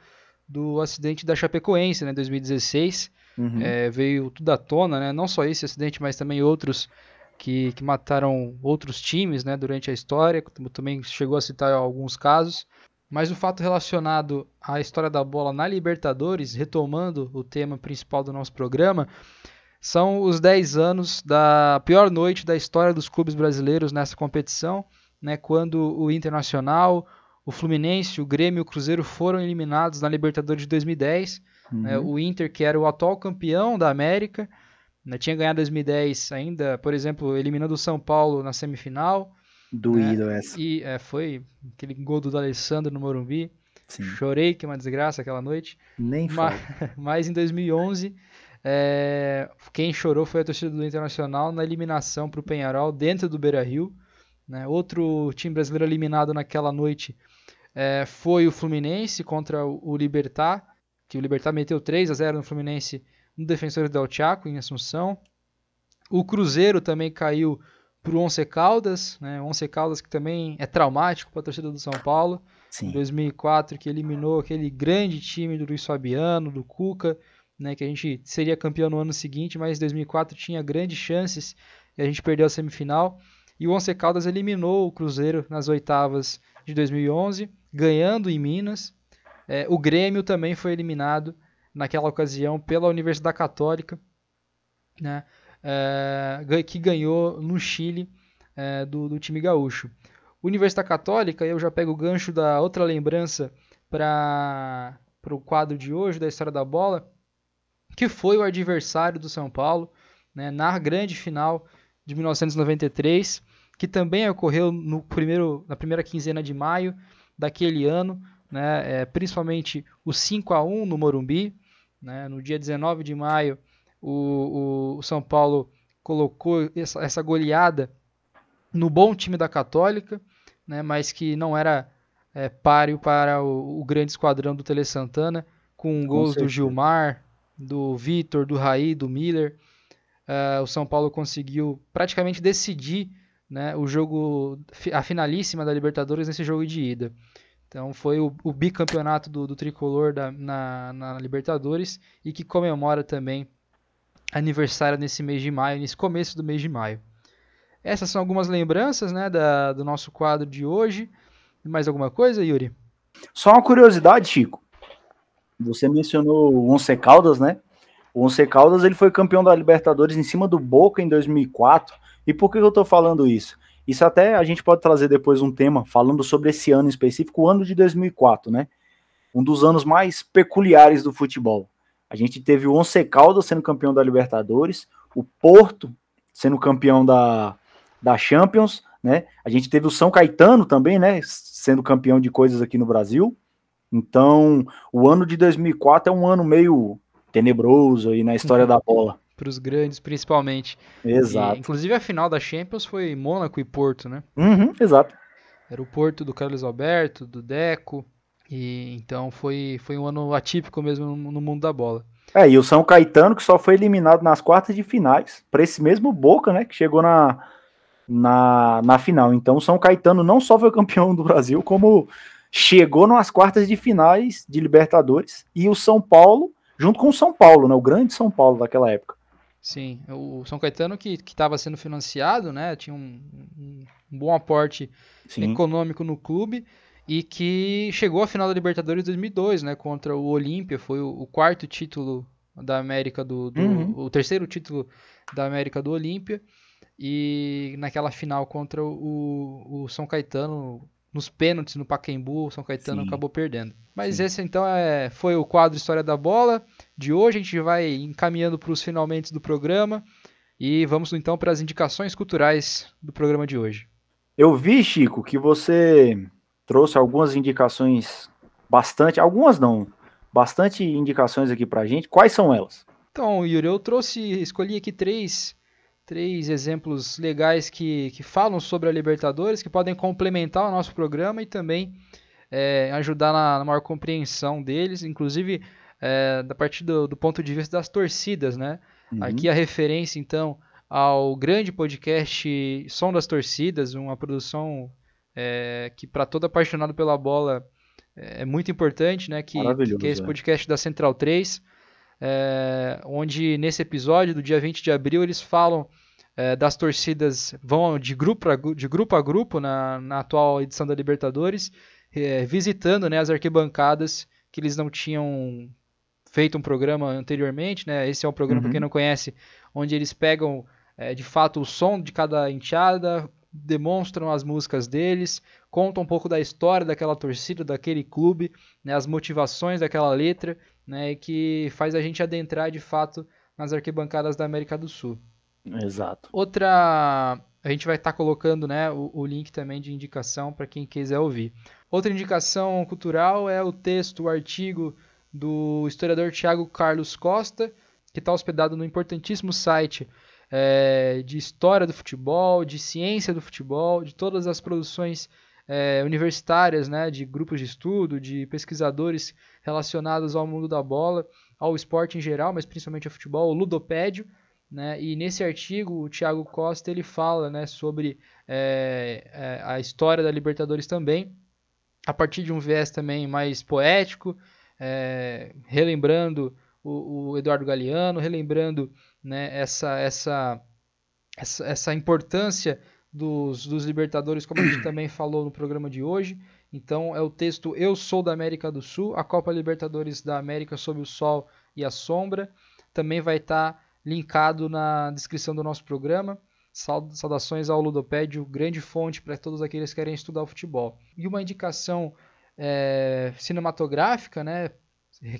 do acidente da Chapecoense, né, 2016. Uhum. É, veio tudo à tona, né? Não só esse acidente, mas também outros que, que mataram outros times, né, durante a história. Também chegou a citar alguns casos. Mas o fato relacionado à história da bola na Libertadores, retomando o tema principal do nosso programa, são os 10 anos da pior noite da história dos clubes brasileiros nessa competição, né, quando o Internacional, o Fluminense, o Grêmio e o Cruzeiro foram eliminados na Libertadores de 2010. Uhum. Né, o Inter, que era o atual campeão da América, né, tinha ganhado 2010 ainda, por exemplo, eliminando o São Paulo na semifinal. Doído né, essa. E é, foi aquele gol do Alessandro no Morumbi. Sim. Chorei, que é uma desgraça aquela noite. Nem mas, *laughs* mas em 2011 é, quem chorou foi a torcida do Internacional na eliminação para o Penharol dentro do Beira Rio. Né? Outro time brasileiro eliminado naquela noite é, foi o Fluminense contra o, Libertar, que o Libertar meteu 3 a 0 no Fluminense no Defensor del Chaco, em Assunção. O Cruzeiro também caiu para o Once Caldas, né? Once Caldas que também é traumático para a torcida do São Paulo. Sim. Em 2004, que eliminou aquele grande time do Luiz Fabiano, do Cuca, né, que a gente seria campeão no ano seguinte, mas 2004 tinha grandes chances e a gente perdeu a semifinal. E o Once Caldas eliminou o Cruzeiro nas oitavas de 2011, ganhando em Minas. É, o Grêmio também foi eliminado naquela ocasião pela Universidade Católica, né, é, que ganhou no Chile é, do, do, time gaúcho. Universidade Católica, eu já pego o gancho da outra lembrança para o quadro de hoje da história da bola que foi o adversário do São Paulo né, na grande final de 1993, que também ocorreu no primeiro, na primeira quinzena de maio daquele ano, né, é, principalmente o 5 a 1 no Morumbi. Né, no dia 19 de maio, o, o São Paulo colocou essa, essa, goleada no bom time da Católica, né, mas que não era é, páreo para o, o grande esquadrão do Tele Santana, com, com gols certeza. do Gilmar, do Vitor, do Raí, do Miller. Uh, o São Paulo conseguiu praticamente decidir né, o jogo, a finalíssima da Libertadores nesse jogo de ida. Então foi o, o bicampeonato do, do tricolor da, na, na, Libertadores e que comemora também aniversário nesse mês de maio, nesse começo do mês de maio. Essas são algumas lembranças né, da, do nosso quadro de hoje. Mais alguma coisa, Yuri? Só uma curiosidade, Chico. Você mencionou o Once Caldas, né? O Once Caldas ele foi campeão da Libertadores em cima do Boca em 2004. E por que eu estou falando isso? Isso até a gente pode trazer depois um tema falando sobre esse ano específico, o ano de 2004, né? Um dos anos mais peculiares do futebol. A gente teve o Once Caldas sendo campeão da Libertadores, o Porto sendo campeão da, da Champions, né? A gente teve o São Caetano também, né? Sendo campeão de coisas aqui no Brasil. Então, o ano de 2004 é um ano meio tenebroso aí na história uhum. da bola. Para os grandes, principalmente. Exato. E, inclusive, a final da Champions foi Mônaco e Porto, né? Uhum, exato. Era o Porto do Carlos Alberto, do Deco. E então foi, foi um ano atípico mesmo no, no mundo da bola. É, e o São Caetano, que só foi eliminado nas quartas de finais, para esse mesmo Boca, né? Que chegou na, na, na final. Então, o São Caetano não só foi *laughs* campeão do Brasil, como chegou nas quartas de finais de Libertadores e o São Paulo, junto com o São Paulo, né, o grande São Paulo daquela época. Sim, o São Caetano que estava sendo financiado, né, tinha um, um, bom aporte Sim. econômico no clube e que chegou à final da Libertadores 2002, né, contra o Olímpia, foi o, o, quarto título da América do, do uhum. o terceiro título da América do Olímpia e naquela final contra o, o São Caetano nos pênaltis no Pacaembu, o São Caetano Sim. acabou perdendo. Mas Sim. esse então é, foi o quadro História da Bola de hoje. A gente vai encaminhando para os finalmente do programa e vamos então para as indicações culturais do programa de hoje. Eu vi, Chico, que você trouxe algumas indicações bastante, algumas não, bastante indicações aqui para a gente. Quais são elas? Então, Yuri, eu trouxe, escolhi aqui três três exemplos legais que, que falam sobre a Libertadores, que podem complementar o nosso programa e também é, ajudar na, na, maior compreensão deles. Inclusive, é, da partir do, do, ponto de vista das torcidas, né? Uhum. Aqui a referência, então, ao grande podcast Som das Torcidas, uma produção é, que para todo apaixonado pela bola é muito importante, né? Que, que é esse é. podcast da Central 3, é, onde nesse episódio do dia 20 de abril eles falam é, das torcidas, vão de grupo a, de grupo, a grupo na, na atual edição da Libertadores, é, visitando né, as arquibancadas que eles não tinham feito um programa anteriormente, né? Esse é um programa, uhum. para quem não conhece, onde eles pegam é, de fato o som de cada enteada, demonstram as músicas deles, contam um pouco da história daquela torcida, daquele clube, né, as motivações daquela letra, né, que faz a gente adentrar de fato nas arquibancadas da América do Sul. Exato. Outra, a gente vai estar tá colocando, né, o, o, link também de indicação para quem quiser ouvir. Outra indicação cultural é o texto, o artigo do historiador Tiago Carlos Costa, que está hospedado no importantíssimo site é, de história do futebol, de ciência do futebol, de todas as produções é, universitárias, né, de grupos de estudo, de pesquisadores relacionados ao mundo da bola, ao esporte em geral, mas principalmente ao futebol, o Ludopédio. Né, e nesse artigo o Thiago Costa ele fala né, sobre é, é, a história da Libertadores também, a partir de um viés também mais poético, é, relembrando o, o Eduardo Galeano, relembrando né, essa, essa, essa, essa importância dos, dos Libertadores, como a gente *clears throat* também falou no programa de hoje. Então é o texto Eu Sou da América do Sul, a Copa Libertadores da América sob o Sol e a Sombra. Também vai estar tá linkado na descrição do nosso programa. Saudações ao Ludopédio, grande fonte para todos aqueles que querem estudar o futebol. E uma indicação é, cinematográfica, né,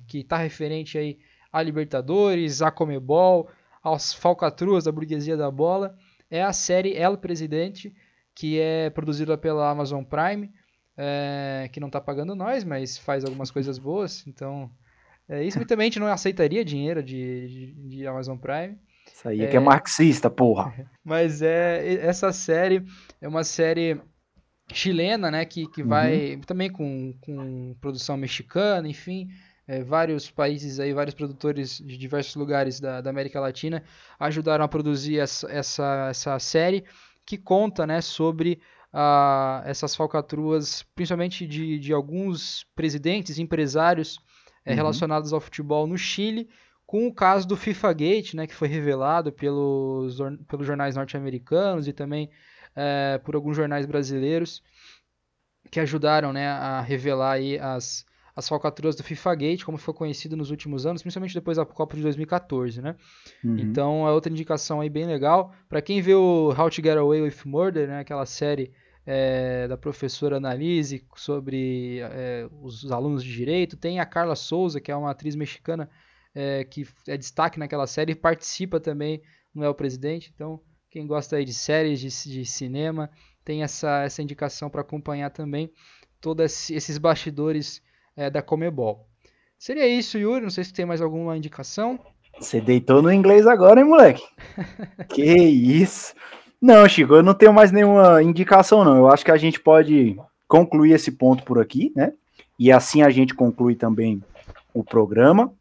que está referente aí a Libertadores, a Comebol, aos falcatruas da burguesia da bola, é a série El Presidente, que é produzida pela Amazon Prime, é, que não está pagando nós, mas faz algumas coisas boas, então é isso. Também a gente não aceitaria dinheiro de, de, de Amazon Prime. Isso aí é, que é marxista, porra. *laughs* Mas é essa série é uma série chilena, né, que, que vai uhum. também com, com produção mexicana, enfim, é, vários países aí, vários produtores de diversos lugares da, da América Latina ajudaram a produzir essa, essa, essa série que conta né, sobre uh, essas falcatruas, principalmente de, de alguns presidentes, empresários é, uhum. relacionados ao futebol no Chile, com o caso do FIFA Gate, né, que foi revelado pelos, pelos jornais norte-americanos e também é, por alguns jornais brasileiros que ajudaram né, a revelar aí as, as falcatruas do FIFA Gate, como foi conhecido nos últimos anos, principalmente depois da Copa de 2014, né? Uhum. Então é outra indicação aí bem legal. Para quem vê o How to Get Away with Murder, né, aquela série é, da professora Analise sobre é, os alunos de direito, tem a Carla Souza, que é uma atriz mexicana é, que é destaque naquela série e participa também no É o Presidente. Então, quem gosta aí de séries, de, de cinema, tem essa, essa indicação para acompanhar também todos esses bastidores é, da Comebol. Seria isso, Yuri. Não sei se tem mais alguma indicação. Você deitou no inglês agora, hein, moleque? *laughs* que isso. Não, Chico, eu não tenho mais nenhuma indicação, não. Eu acho que a gente pode concluir esse ponto por aqui, né? E assim a gente conclui também o programa.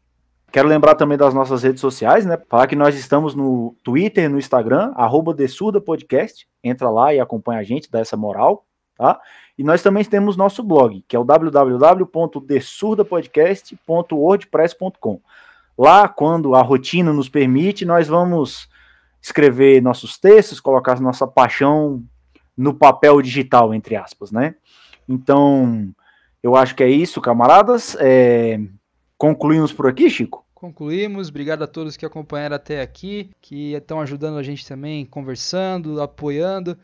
Quero lembrar também das nossas redes sociais, né? Falar que nós estamos no Twitter, no Instagram, arroba Podcast. Entra lá e acompanha a gente, dá essa moral, tá? E nós também temos nosso blog, que é o www.dessurdapodcast.wordpress.com. Lá, quando a rotina nos permite, nós vamos escrever nossos textos, colocar nossa paixão no papel digital, entre aspas, né? Então, eu acho que é isso, camaradas. É... Concluímos por aqui, Chico? Concluímos. Obrigado a todos que acompanharam até aqui, que estão ajudando a gente também, conversando, apoiando.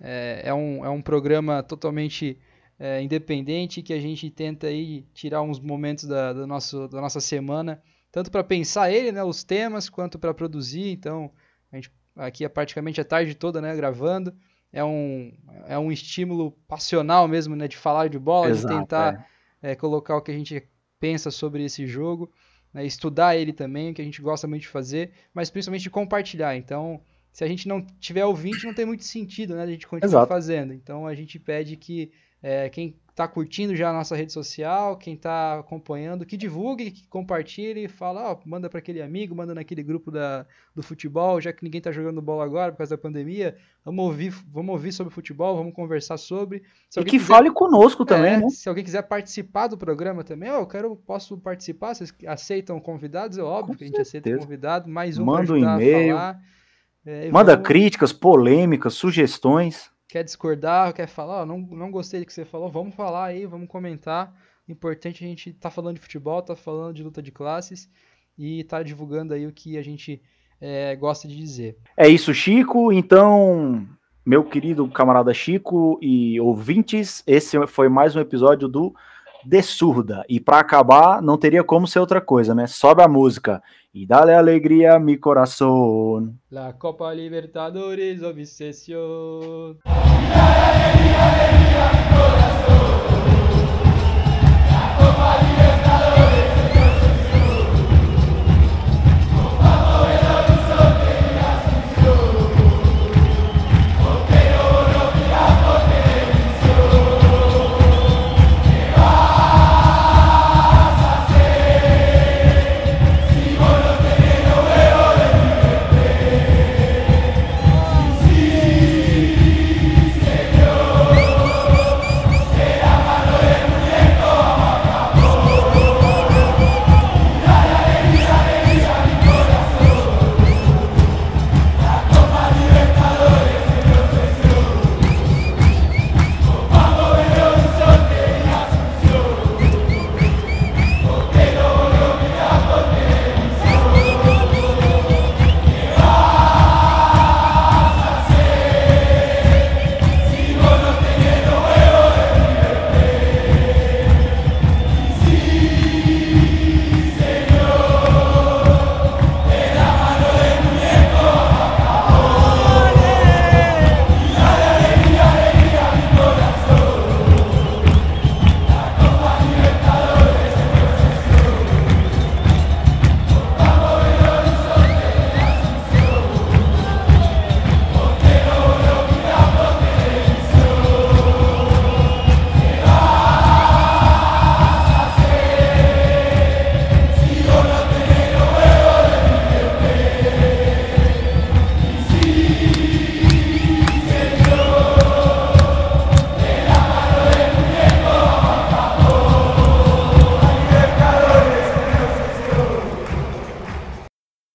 É, é, um, é um programa totalmente é, independente que a gente tenta aí tirar uns momentos da, da, nosso, da nossa semana, tanto para pensar ele, né, os temas, quanto para produzir. Então, a gente aqui é praticamente a tarde toda né, gravando. É um, é um estímulo passional mesmo né, de falar de bola, Exato, de tentar é. É, colocar o que a gente pensa sobre esse jogo, né, estudar ele também, que a gente gosta muito de fazer, mas principalmente de compartilhar. Então, se a gente não tiver ouvinte, não tem muito sentido, né? A gente continuar Exato. fazendo. Então a gente pede que é, quem tá curtindo já a nossa rede social, quem tá acompanhando, que divulgue, que compartilhe, fala, ó, manda para aquele amigo, manda naquele grupo da, do futebol, já que ninguém tá jogando bola agora por causa da pandemia, vamos ouvir, vamos ouvir sobre futebol, vamos conversar sobre. Se e que quiser, fale conosco também, é, né? Se alguém quiser participar do programa também, ó, eu quero, posso participar, vocês aceitam convidados? É óbvio Com que a gente certeza. aceita convidado, mais um Manda um e-mail. É, Manda vamos... críticas, polêmicas, sugestões quer discordar, quer falar, oh, não, não gostei do que você falou, vamos falar aí, vamos comentar. Importante a gente tá falando de futebol, tá falando de luta de classes e tá divulgando aí o que a gente é, gosta de dizer. É isso, Chico. Então, meu querido camarada Chico e ouvintes, esse foi mais um episódio do De Surda. E para acabar, não teria como ser outra coisa, né? Sobe a música. Y dale alegría a mi corazón. La Copa Libertadores, obsesión.